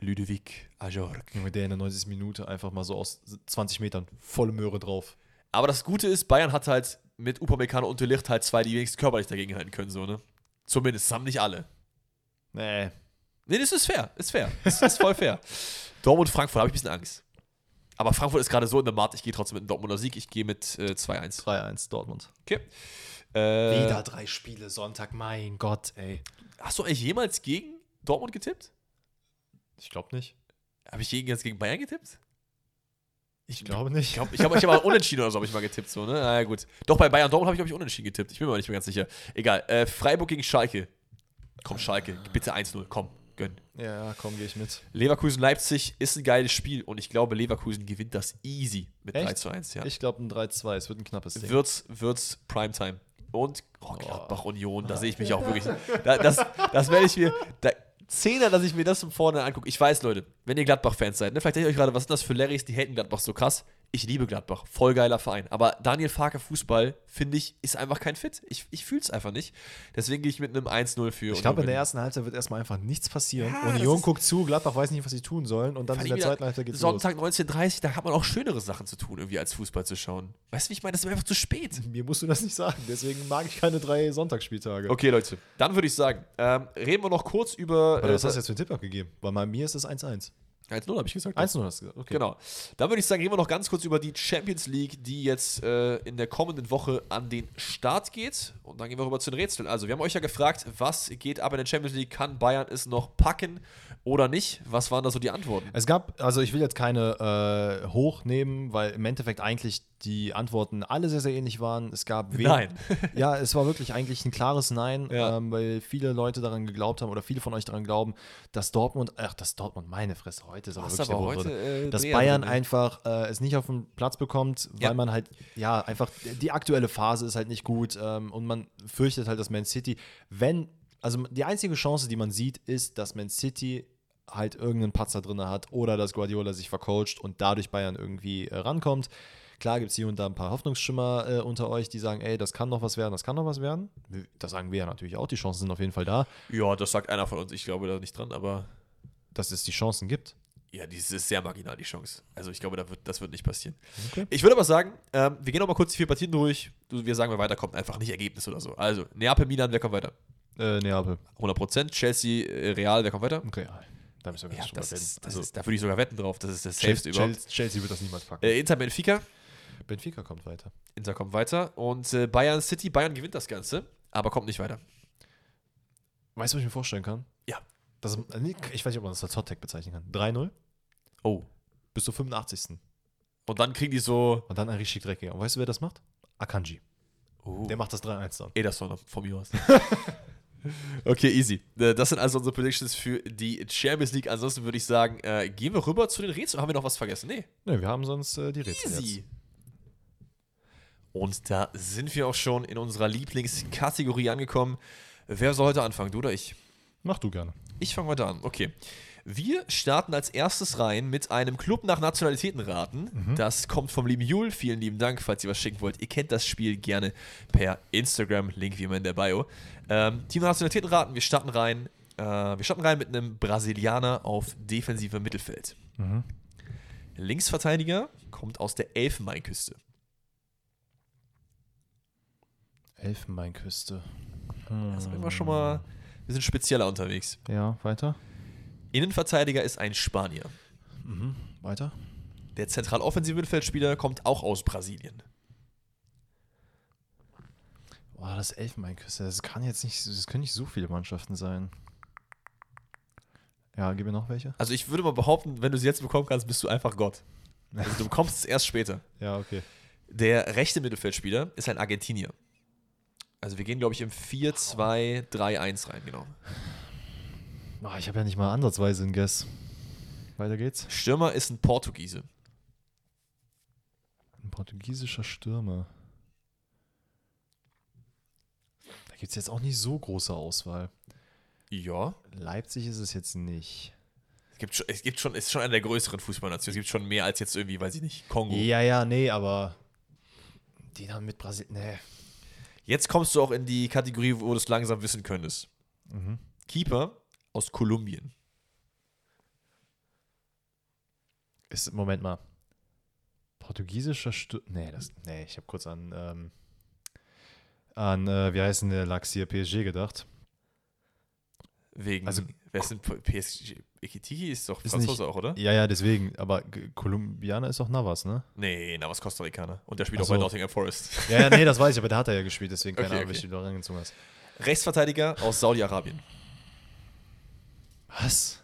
Ludovic Ajorg.
Junge, der in der 90. Minute einfach mal so aus 20 Metern volle Möhre drauf.
Aber das Gute ist, Bayern hat halt mit Upamecano und De Ligt halt zwei, die wenigstens körperlich dagegen halten können, so, ne? Zumindest, haben nicht alle.
Nee.
Nee, das ist fair, ist fair. Das ist voll fair. Dortmund, Frankfurt, habe ich ein bisschen Angst. Aber Frankfurt ist gerade so in der Matt, ich gehe trotzdem mit einem Dortmunder Sieg, ich gehe mit äh, 2-1.
3-1 Dortmund.
Okay. Äh,
Wieder drei Spiele Sonntag, mein Gott, ey.
Hast du eigentlich jemals gegen Dortmund getippt?
Ich glaube nicht.
Habe ich gegen, jetzt gegen Bayern getippt?
Ich glaube nicht.
Ich glaube, ich, glaub, ich habe mal unentschieden oder so habe ich mal getippt, so, ne? Na ja, gut. Doch, bei Bayern Dortmund habe ich, glaube ich, unentschieden getippt. Ich bin mir aber nicht mehr ganz sicher. Egal. Äh, Freiburg gegen Schalke. Komm, Schalke, bitte 1-0. Komm.
Ja, ja, komm, gehe ich mit.
Leverkusen-Leipzig ist ein geiles Spiel und ich glaube, Leverkusen gewinnt das easy mit
Echt?
3 zu 1. Ja.
Ich glaube ein 3-2. Es wird ein knappes Ding.
Wird's, wird's Primetime. Und oh, Gladbach Union, da sehe ich mich auch wirklich. Da, das das werde ich mir. Da, Zehner, dass ich mir das von vorne angucke. Ich weiß, Leute, wenn ihr Gladbach-Fans seid, ne, vielleicht denkt ihr euch gerade, was sind das für Larrys, die haten Gladbach so krass. Ich liebe Gladbach, voll geiler Verein. Aber Daniel Farke Fußball, finde ich, ist einfach kein Fit. Ich, ich fühle es einfach nicht. Deswegen gehe ich mit einem 1-0 für.
Ich glaube, in der ersten Halbzeit wird erstmal einfach nichts passieren.
Ja,
Union guckt zu, Gladbach weiß nicht, was sie tun sollen und dann in der zweiten Halbzeit geht's
Sonntag 19.30 da hat man auch schönere Sachen zu tun, irgendwie als Fußball zu schauen. Weißt du, wie ich meine? Das ist einfach zu spät.
Mir musst du das nicht sagen, deswegen mag ich keine drei Sonntagsspieltage.
Okay, Leute, dann würde ich sagen, ähm, reden wir noch kurz über.
Aber was
äh,
hast du jetzt für einen Tipp abgegeben? Weil bei mir ist es 1-1.
1-0 habe ich gesagt.
1-0 hast du gesagt, okay.
Genau. Dann würde ich sagen, reden wir noch ganz kurz über die Champions League, die jetzt äh, in der kommenden Woche an den Start geht. Und dann gehen wir rüber zu den Rätseln. Also, wir haben euch ja gefragt, was geht ab in der Champions League? Kann Bayern es noch packen oder nicht? Was waren da so die Antworten?
Es gab, also ich will jetzt keine äh, hochnehmen, weil im Endeffekt eigentlich die Antworten alle sehr, sehr ähnlich waren. Es gab
Nein.
ja, es war wirklich eigentlich ein klares Nein,
Ja.
ähm, weil viele Leute daran geglaubt haben oder viele von euch daran glauben, dass Dortmund, ach, dass Dortmund, meine Fresse, heute ist aber
Hast
wirklich
aber heute, äh,
dass Bayern einfach äh, es nicht auf den Platz bekommt, weil
Ja.
man halt, ja, einfach, die aktuelle Phase ist halt nicht gut ähm, und man fürchtet halt, dass Man City, wenn, also die einzige Chance, die man sieht, ist, dass Man City halt irgendeinen Patzer drin hat oder dass Guardiola sich vercoacht und dadurch Bayern irgendwie äh, rankommt. Klar gibt es hier und da ein paar Hoffnungsschimmer äh, unter euch, die sagen, ey, das kann noch was werden, das kann noch was werden. Das sagen wir ja natürlich auch, die Chancen sind auf jeden Fall da,
Ja, das sagt einer von uns. Ich glaube da nicht dran, aber
dass es die Chancen gibt.
ja, die ist sehr marginal, die Chance. Also, ich glaube, da wird, das wird nicht passieren.
Okay.
Ich würde aber sagen, ähm, wir gehen noch mal kurz die vier Partien durch. Du, wir sagen, wer weiterkommt, einfach nicht Ergebnis oder so. Also, Neapel, Milan, wer kommt weiter?
Äh, Neapel.
100%. Chelsea, äh, Real, wer kommt weiter?
Okay, da müssen wir
Ja, das ist, das
Also,
ist, da würde ich sogar wetten drauf. Das ist das
Chelsea,
safeste überhaupt.
Chelsea, wird das niemals packen.
Äh, Inter, Benfica.
Benfica kommt weiter.
Inter kommt weiter. Und äh, Bayern City. Bayern gewinnt das Ganze, aber kommt nicht weiter.
Weißt du, was ich mir vorstellen kann?
Ja.
Das, ich weiß nicht, ob man das als Hottag bezeichnen kann. 3-0
Oh.
bis zur 85.
Und dann kriegen die so.
Und dann ein richtig dreckiger. Und weißt du, wer das macht? Akanji.
Oh.
Der macht das 3-1 dann.
Ederson von mir aus. okay, easy. Äh, Das sind also unsere Predictions für die Champions League. Ansonsten würde ich sagen, äh, gehen wir rüber zu den Rätseln. Haben wir noch was vergessen? Nee.
Ne, wir haben sonst äh, die Rätsel
Easy.
jetzt.
Und da sind wir auch schon in unserer Lieblingskategorie angekommen. Wer soll heute anfangen, du oder ich?
Mach du gerne.
Ich fange heute an. Okay. Wir starten als erstes rein mit einem Club nach Nationalitäten raten. Das kommt vom lieben Jul. Vielen lieben Dank, falls ihr was schicken wollt. Ihr kennt das Spiel gerne per Instagram. Link wie immer in der Bio. Ähm, Team nach Nationalitäten raten. Wir starten rein. Äh, wir starten rein mit einem Brasilianer auf defensive Mittelfeld. Linksverteidiger kommt aus der Elfenbeinküste.
Elfenbeinküste.
Das sind wir schon mal. Wir sind spezieller unterwegs.
Ja, weiter.
Innenverteidiger ist ein Spanier.
Weiter?
Der zentraloffensive Mittelfeldspieler kommt auch aus Brasilien.
Boah, das Elfenbeinküste, das kann jetzt nicht, das können nicht so viele Mannschaften sein. Ja, gib mir noch welche.
Also ich würde mal behaupten, wenn du sie jetzt bekommen kannst, bist du einfach Gott. Also du bekommst es erst später.
Ja, okay.
Der rechte Mittelfeldspieler ist ein Argentinier. Also wir gehen, glaube ich, im 4-2-3-1 rein, genau.
Ah, ich habe ja nicht mal ansatzweise einen Guess. Weiter geht's.
Stürmer ist ein Portugiese.
Ein portugiesischer Stürmer. Da gibt es jetzt auch nicht so große Auswahl.
Ja.
Leipzig ist es jetzt nicht.
Es gibt schon, es gibt schon, ist schon einer der größeren Fußballnationen. Es gibt schon mehr als jetzt irgendwie, weiß ich nicht, Kongo.
Ja, ja, nee, aber die dann mit Brasilien. Nee.
Jetzt kommst du auch in die Kategorie, wo du es langsam wissen könntest.
Mhm.
Keeper aus Kolumbien.
Ist, Moment mal. Portugiesischer Stürmer. Nee, das, nee, ich habe kurz an, ähm, an, äh, wie heißt denn der Lachs hier, PSG gedacht.
Wegen,
Also-
wer ist denn PSG? Ekitiki ist doch
Ist
Franzose
nicht-
auch, oder?
Ja, ja, deswegen. Aber Kolumbianer ist doch Navas, ne?
Nee, na, was Costa Ricaner. Und der spielt
Ach
auch bei. Nottingham Forest.
Ja, ja, nee, das weiß ich, aber der hat er ja gespielt, deswegen keine
Okay,
Ahnung,
okay.
welche du da reingezogen hast.
Rechtsverteidiger aus Saudi-Arabien.
Was?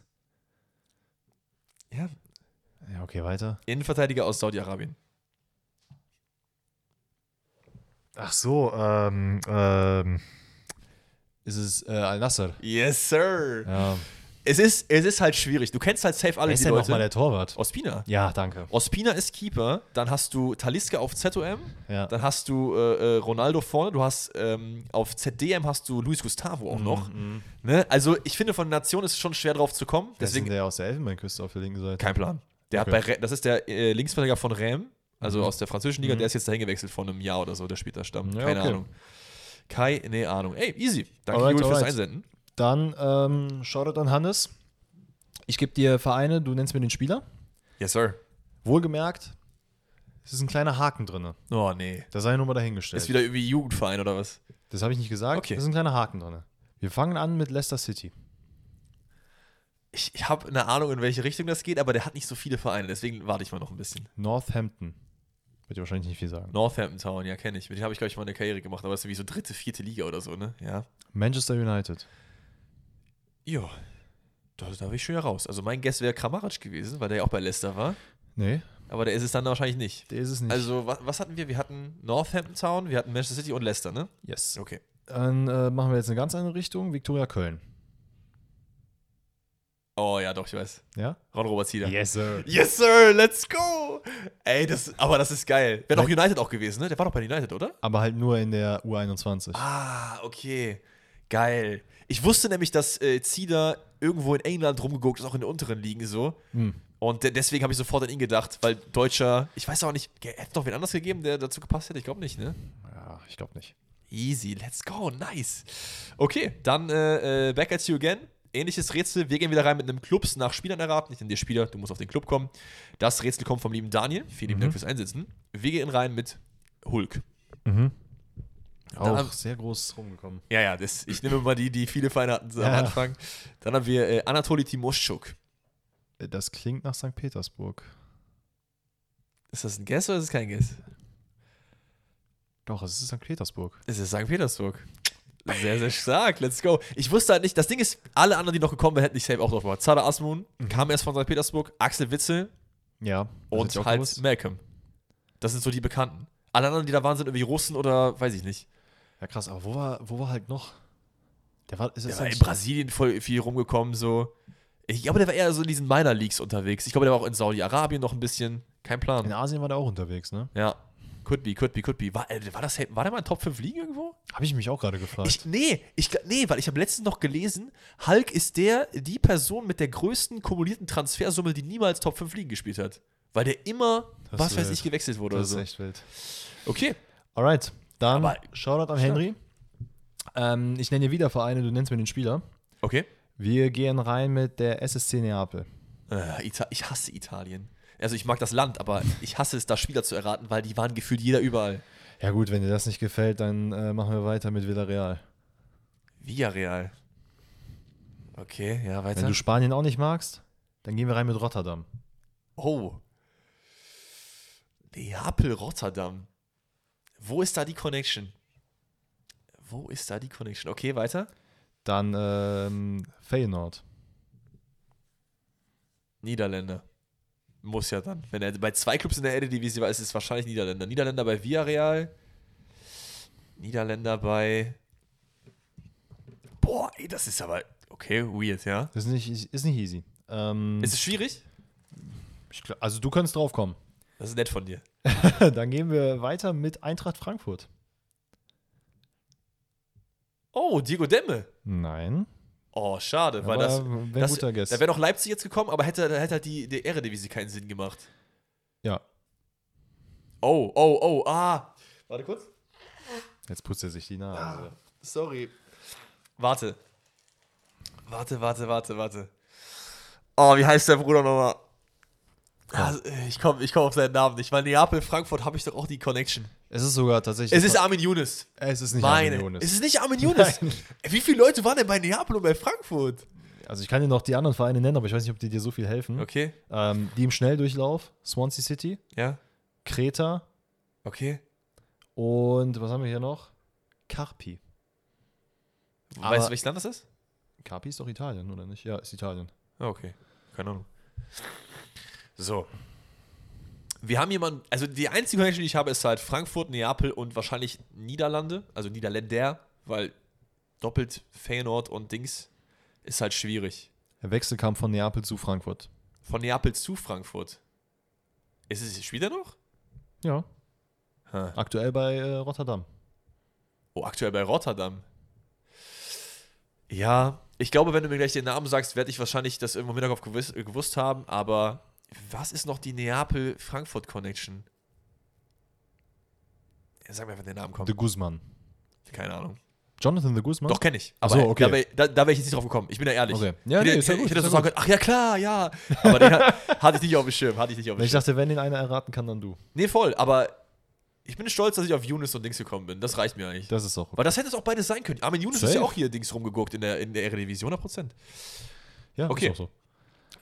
Ja.
Ja, okay, weiter.
Innenverteidiger aus Saudi-Arabien.
Ach so, ähm, ähm. Ist es äh, Al-Nasser?
Yes, sir.
Ja.
Es, ist, es ist halt schwierig. Du kennst halt safe alle
Wer ist
die
denn
Leute.
nochmal der Torwart?
Ospina.
Ja, danke.
Ospina ist Keeper. Dann hast du Taliska auf ZOM.
Ja.
Dann hast du äh, äh, Ronaldo vorne. Du hast ähm, auf ZDM hast du Luis Gustavo auch noch.
Mhm.
Ne? Also ich finde, von Nation ist es schon schwer drauf zu kommen.
Deswegen der aus der Elfenbeinküste auf der linken Seite.
kein Plan. Der
Okay.
hat bei das ist der äh, Linksverteidiger von Rem, also
Mhm.
aus der französischen Liga.
Mhm.
Der ist jetzt dahin gewechselt vor einem Jahr oder so. Der spielt da Stamm.
Ja,
Keine
okay.
Ahnung. Keine Ahnung. Ey, easy. Danke,
Alright,
Juli, fürs. Einsenden.
Dann ähm, Shoutout an Hannes. Ich gebe dir Vereine, du nennst mir den Spieler.
Yes, sir.
Wohlgemerkt, es ist ein kleiner Haken drin.
Oh, nee.
Da sei nur mal dahingestellt.
Ist wieder irgendwie Jugendverein oder was?
das habe ich nicht gesagt.
Okay.
Es ist ein kleiner Haken drin. Wir fangen an mit Leicester City.
Ich, ich habe eine Ahnung, in welche Richtung das geht, aber der hat nicht so viele Vereine, deswegen warte ich mal noch ein bisschen.
Northampton. Wird dir wahrscheinlich nicht viel sagen.
Northampton Town, ja, kenne ich. Mit dem habe ich, glaube ich, mal eine Karriere gemacht, aber das ist wie so dritte, vierte Liga oder so, ne? Ja.
Manchester United.
Ja. Da, da bin ich schon ja raus. Also mein Guess wäre Kramaric gewesen, weil der ja auch bei Leicester war.
Nee,
Aber der ist es dann wahrscheinlich nicht.
der ist es nicht.
Also, was, was hatten wir? Wir hatten Northampton Town, wir hatten Manchester City und Leicester, ne?
yes.
Okay.
Dann äh, machen wir jetzt eine ganz andere Richtung. Viktoria Köln.
Oh ja, doch, ich weiß.
Ja?
Ron Robert Zieder.
Yes, sir.
Yes, sir, let's go! Ey, das, aber das ist geil. Wäre doch United auch gewesen, ne? Der war doch bei United, oder?
Aber halt nur in der U21.
Ah, okay. Geil. Ich wusste nämlich, dass äh, Zieder irgendwo in England rumgeguckt ist, auch in den unteren Ligen so.
Hm.
Und de deswegen habe ich sofort an ihn gedacht, weil Deutscher, ich weiß auch nicht, hätte es noch wen anders gegeben, der dazu gepasst hätte? Ich glaube nicht, ne?
Ja, ich glaube nicht.
Easy, let's go, nice. Okay, dann äh, äh, back at you again. Ähnliches Rätsel. Wir gehen wieder rein mit einem Clubs nach Spielern erraten. Nicht in die Spieler, du musst auf den Club kommen. Das Rätsel kommt vom lieben Daniel. Vielen lieben
Mhm.
Dank fürs Einsetzen. Wir gehen rein mit Hulk.
Mhm. Auch sehr groß rumgekommen.
Ja, ja, das, ich nehme mal die, die viele Feinde hatten so am
Ja.
Anfang. Dann haben wir äh, Anatoli Timoschuk.
Äh, Das klingt nach St. Petersburg.
Ist das ein Guess oder ist es kein Guess?
Doch, es ist St. Petersburg.
Es ist St. Petersburg. Sehr, sehr stark. Let's go. Ich wusste halt nicht, das Ding ist, alle anderen, die noch gekommen wären, hätten ich safe auch drauf gemacht. Zada Asmun kam erst von St. Petersburg, Axel Witzel
Ja.
und halt
gewusst.
Malcolm. Das sind so die Bekannten. Alle anderen, die da waren, sind irgendwie Russen oder weiß ich nicht.
Ja, krass. Aber wo war, wo war halt noch? Der war, ist
Der
das
war in Brasilien voll viel rumgekommen, so. Ich glaube, der war eher so in diesen Minor Leagues unterwegs. Ich glaube, der war auch in Saudi-Arabien noch ein bisschen. Kein Plan.
In Asien war der auch unterwegs, ne?
Ja. Could be, could be, could be. War, äh, war, das, war der mal in Top 5 Ligen irgendwo?
Habe ich mich auch gerade gefragt.
Ich, nee, ich, nee, weil ich habe letztens noch gelesen, Hulk ist der, die Person mit der größten kumulierten Transfersumme, die niemals Top 5 Ligen gespielt hat. Weil der immer,
Das
was
ist
weiß ich, gewechselt wurde
das
oder
ist
so.
echt wild.
Okay.
Alright, dann
Aber-
Shoutout an. Henry. Ähm, ich nenne dir wieder Vereine, du nennst mir den Spieler.
Okay.
Wir gehen rein mit der SSC Neapel.
Äh, ich hasse Italien. Also ich mag das Land, aber ich hasse es, da Spieler zu erraten, weil die waren gefühlt jeder überall.
Ja gut, wenn dir das nicht gefällt, dann äh, machen wir weiter mit Villarreal.
Villarreal. Okay, ja,
Wenn
weiter.
du Spanien auch nicht magst, dann gehen wir rein mit Rotterdam.
Oh. Neapel, Rotterdam. Wo ist da die Connection? Wo ist da die Connection? Okay, weiter.
Dann ähm, Feyenoord.
Niederländer. Muss ja dann. Wenn er bei zwei Clubs in der Eredivisie war, ist es wahrscheinlich Niederländer. Niederländer bei Villarreal. Niederländer bei. Boah, ey, das ist aber. Okay, weird, ja.
Das ist nicht, ist nicht easy. Ähm,
Ist es schwierig?
ich also du könntest drauf kommen.
Das ist nett von dir.
dann gehen wir weiter mit Eintracht Frankfurt.
Oh, Diego Demme.
Nein.
Oh, schade, weil
Aber
das.
wäre ein
das
guter Guess.
Da wäre noch Leipzig jetzt gekommen, aber hätte, da hätte halt die, die Eredivisie keinen Sinn gemacht.
Ja,
Oh, oh, oh, ah. Warte kurz.
jetzt putzt er sich die Nase.
Sorry. Warte. Warte, warte, warte, warte. Oh, wie heißt der Bruder nochmal? Ah, ich komme ich komm auf seinen Namen nicht, weil Neapel, Frankfurt habe ich doch auch die Connection.
Es ist sogar tatsächlich.
Es ist Armin Younes.
es ist nicht
Meine.
Armin Younes.
Es ist nicht Armin Younes.
Nein.
Wie viele Leute waren denn bei Neapel und bei Frankfurt?
Also ich kann dir noch die anderen Vereine nennen, aber ich weiß nicht, ob die dir so viel helfen.
Okay.
Ähm, die im Schnelldurchlauf, Swansea City,
Ja.
Kreta
Okay.
und was haben wir hier noch? Carpi.
weißt
Aber-
du, welches Land das ist?
Carpi ist doch Italien, oder nicht? Ja, ist Italien.
Okay. Keine Ahnung. So. Wir haben jemanden, also die einzige Connection, die ich habe, ist halt Frankfurt, Neapel und wahrscheinlich Niederlande, also Niederländer, weil doppelt Feyenoord und Dings ist halt schwierig.
Der Wechsel kam von Neapel zu Frankfurt.
Von Neapel zu Frankfurt. Ist es, spielt er noch?
Ja.
Ha.
Aktuell bei äh, Rotterdam.
Oh, aktuell bei Rotterdam. Ja, ich glaube, wenn du mir gleich den Namen sagst, werde ich wahrscheinlich das irgendwo im Hinterkopf gewusst, gewusst haben, aber was ist noch die Neapel-Frankfurt-Connection? Sag mir einfach den Namen, komm.
De Guzman.
Keine Ahnung.
Jonathan de Guzman?
Doch, kenne ich. Aber
so, okay.
da, wär- da, da wäre ich jetzt nicht drauf gekommen. Ich bin ja ehrlich.
Okay. Ja,
ich
nee,
hätte,
ist ja
ich
gut,
hätte so sagen können, ach ja, klar, ja. Aber den ha- hatte ich nicht auf dem Schirm. Hatte ich nicht auf dem
Ich
Schirm.
dachte, wenn den einer erraten kann, dann du.
Nee, voll. Aber ich bin stolz, dass ich auf Younes und Dings gekommen bin. Das reicht mir eigentlich.
Das ist auch okay.
Weil das hätte es auch beides sein können. Armin Younes ist ja
Safe.
auch hier Dings rumgeguckt in der, in der Eredivision, 100%.
Ja,
Okay.
ist auch so.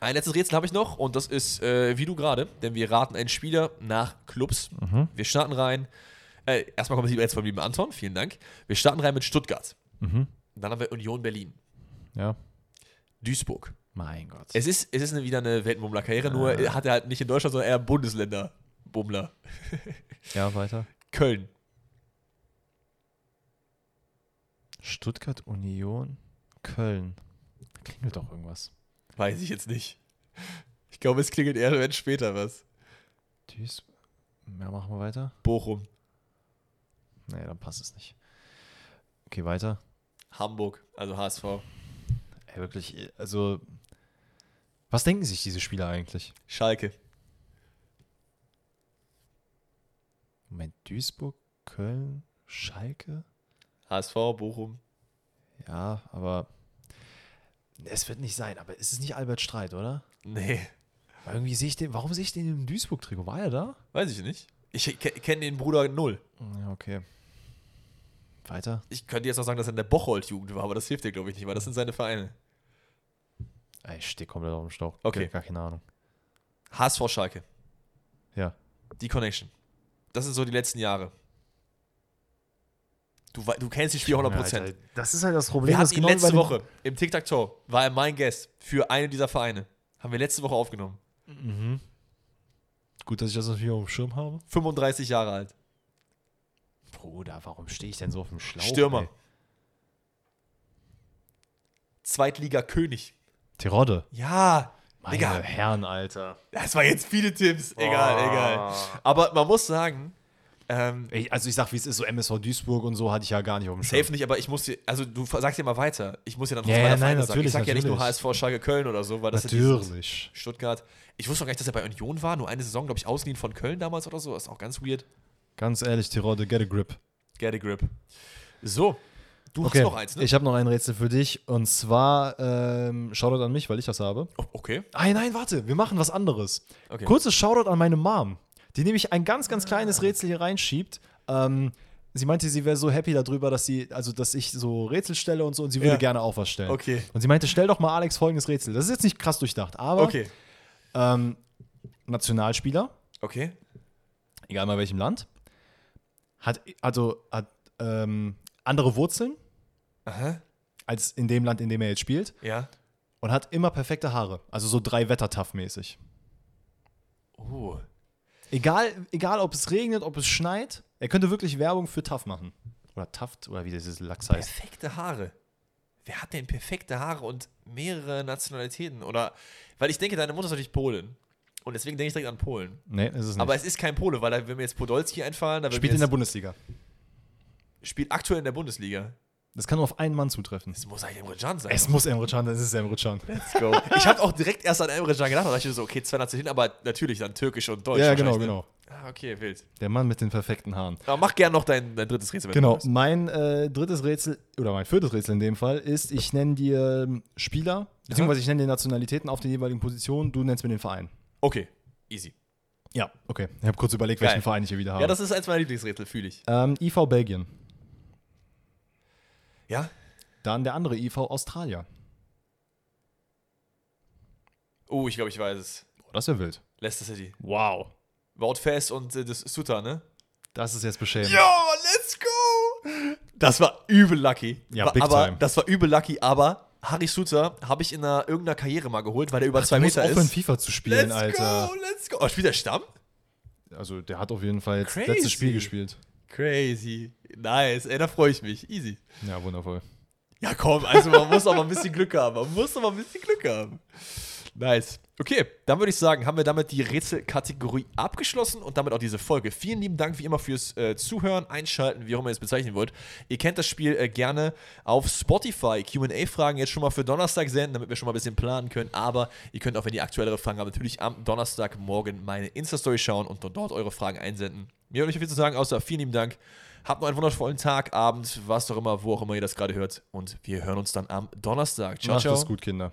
Ein letztes Rätsel habe ich noch und das ist äh, wie du gerade, denn wir raten einen Spieler nach Clubs.
Mhm.
Wir starten rein. Äh, erstmal kommt das jetzt vom lieben Anton, vielen Dank. Wir starten rein mit Stuttgart.
Mhm.
Dann haben wir Union Berlin,
Ja.
Duisburg.
Mein Gott.
Es ist, es ist eine, wieder eine Weltenbummler-Karriere, nur hat er halt nicht in Deutschland, sondern eher Bundesländer-Bummler.
ja, weiter.
Köln,
Stuttgart, Union, Köln. Da klingelt doch irgendwas.
Weiß ich jetzt nicht. Ich glaube, es klingelt eher wenn später was.
Duis. Ja, machen wir weiter.
Bochum,
Nee, dann passt es nicht. Okay, weiter.
Hamburg, also HSV,
Ey, wirklich, also. Was denken sich diese Spieler eigentlich?
Schalke,
Moment, Duisburg, Köln, Schalke?
HSV, Bochum.
Ja, aber. Es wird nicht sein, aber ist es nicht Albert Streit, oder?
Nee,
Weil irgendwie sehe ich den. Warum sehe ich den im Duisburg-Trikot? War er da?
weiß ich nicht. Ich ke- kenne den Bruder null.
Ja, okay. Weiter.
Ich könnte jetzt auch sagen, dass er in der Bocholt-Jugend war, aber das hilft dir, glaube ich, nicht, weil das sind seine Vereine.
Ey, Ich stehe komplett auf dem Stauch.
Okay.
Gar keine Ahnung.
HSV Schalke,
Ja.
die Connection. Das sind so die letzten Jahre. Du, du kennst die Spiele 100%.
Alter, das ist halt das Problem.
Wir
das
hatten ihn
genau
letzte Woche im Tic-Tac-Toe, war er mein Guest für eine dieser Vereine. Haben wir letzte Woche aufgenommen.
Mhm. Gut, dass ich das natürlich auf dem Schirm habe.
35 Jahre alt.
Bruder, warum stehe ich denn so auf dem Schlauch?
Stürmer.
ey?
Zweitliga-König.
Terodde.
Ja,
Meine
Digga,
Herren, Alter.
das war jetzt viele Tipps. Egal,
Oh.
egal. Aber man muss sagen, ähm,
Ey, also ich sag, wie es ist, so MSV Duisburg und so hatte ich ja gar nicht auf dem Schirm.
Safe nicht, aber ich muss dir, also du sagst dir mal weiter. Ich muss dir dann trotzdem
ja,
meine
nein,
Vereine sagen. Ich
natürlich,
sag ja nicht nur
natürlich.
HSV, Schalke, Köln oder so, weil das ist ja
Natürlich.
Stuttgart. Ich wusste auch gar nicht, dass er bei Union war. Nur eine Saison, glaube ich, ausgeliehen von Köln damals oder so. Das ist auch ganz weird.
Ganz ehrlich, Terodde, get a grip.
Get a grip. So, du
Okay,
hast noch eins, ne?
ich habe noch ein Rätsel für dich und zwar ähm, Shoutout an mich, weil ich das habe.
oh, okay.
Ah, nein, warte, wir machen was anderes.
okay.
Kurzes Shoutout an meine Mom, die nämlich ein ganz, ganz kleines Rätsel hier reinschiebt. Ähm, sie meinte, sie wäre so happy darüber, dass sie, also dass ich so Rätsel stelle und so und sie würde
Ja.
gerne auch was stellen.
Okay.
Und sie meinte, stell doch mal Alex folgendes Rätsel. Das ist jetzt nicht krass durchdacht, aber
Okay.
ähm, Nationalspieler,
Okay.
egal mal welchem Land, hat also hat ähm, andere Wurzeln
Aha.
als in dem Land, in dem er jetzt spielt
Ja.
und hat immer perfekte Haare. Also so drei Wetter-Tough-mäßig.
Oh.
Egal, egal, ob es regnet, ob es schneit, er könnte wirklich Werbung für Tough machen. Oder Taft, oder wie dieses Lachs heißt.
Perfekte Haare. Wer hat denn perfekte Haare und mehrere Nationalitäten? Oder, weil ich denke, deine Mutter ist natürlich Polin. Und deswegen denke ich direkt an Polen.
Nee, ist es nicht.
Aber es ist kein Pole, weil da will mir jetzt Podolski einfallen.
Spielt in der Bundesliga.
spielt aktuell in der Bundesliga.
Das kann nur auf einen Mann zutreffen.
Es muss eigentlich Emre Can sein.
Es muss Emre Can, das ist Emre Can.
Let's go. ich habe auch direkt erst an Emre Can gedacht. Da dachte ich so, okay, zwei Nationalitäten, aber natürlich dann türkisch und deutsch.
Ja, genau,
ne?
genau.
Ah, okay, wild.
Der Mann mit den perfekten Haaren.
Aber mach gern noch dein, dein drittes Rätsel.
Genau, mein äh, drittes Rätsel, oder mein viertes Rätsel in dem Fall, ist, ich nenne dir ähm, Spieler, beziehungsweise ich nenne dir Nationalitäten auf den jeweiligen Positionen, du nennst mir den Verein.
Okay, easy.
Ja, okay. Ich habe kurz überlegt, welchen
Geil.
Verein ich hier wieder habe.
Ja, das ist eins meiner Lieblingsrätsel, fühle ich.
ähm, IV Belgien.
Ja?
Dann der andere IV Australien.
Oh, ich glaube, ich weiß es.
Oh, das wäre wild.
Leicester City.
Wow.
Wout Fest und äh, das Sutter, ne?
Das ist jetzt beschämend.
Ja, let's go! Das war übel lucky.
Ja, big
aber,
time.
Das war übel lucky, aber Harry Suter habe ich in einer, irgendeiner Karriere mal geholt, weil der über zwei
Du musst
Meter ist.
FIFA zu spielen,
Let's
Alter.
go, let's go. Oh, spielt der Stamm?
Also, der hat auf jeden Fall jetzt letztes Spiel gespielt.
Crazy. Nice. Ey, da freue ich mich. Easy.
Ja, wundervoll.
Ja, komm, also man muss auch mal ein bisschen Glück haben. Man muss auch mal ein bisschen Glück haben. Nice. Okay, dann würde ich sagen, haben wir damit die Rätselkategorie abgeschlossen und damit auch diese Folge. Vielen lieben Dank wie immer fürs äh, Zuhören, Einschalten, wie auch immer ihr es bezeichnen wollt. Ihr kennt das Spiel äh, gerne auf Spotify. QA-Fragen jetzt schon mal für Donnerstag senden, damit wir schon mal ein bisschen planen können. Aber ihr könnt auch, wenn ihr aktuellere Fragen habt, natürlich am Donnerstagmorgen meine Insta-Story schauen und dort eure Fragen einsenden. Mir hat nicht viel zu sagen, außer vielen lieben Dank. Habt noch einen wundervollen Tag, Abend, was auch immer, wo auch immer ihr das gerade hört. Und wir hören uns dann am Donnerstag. Ciao,
Macht
ciao.
es gut, Kinder.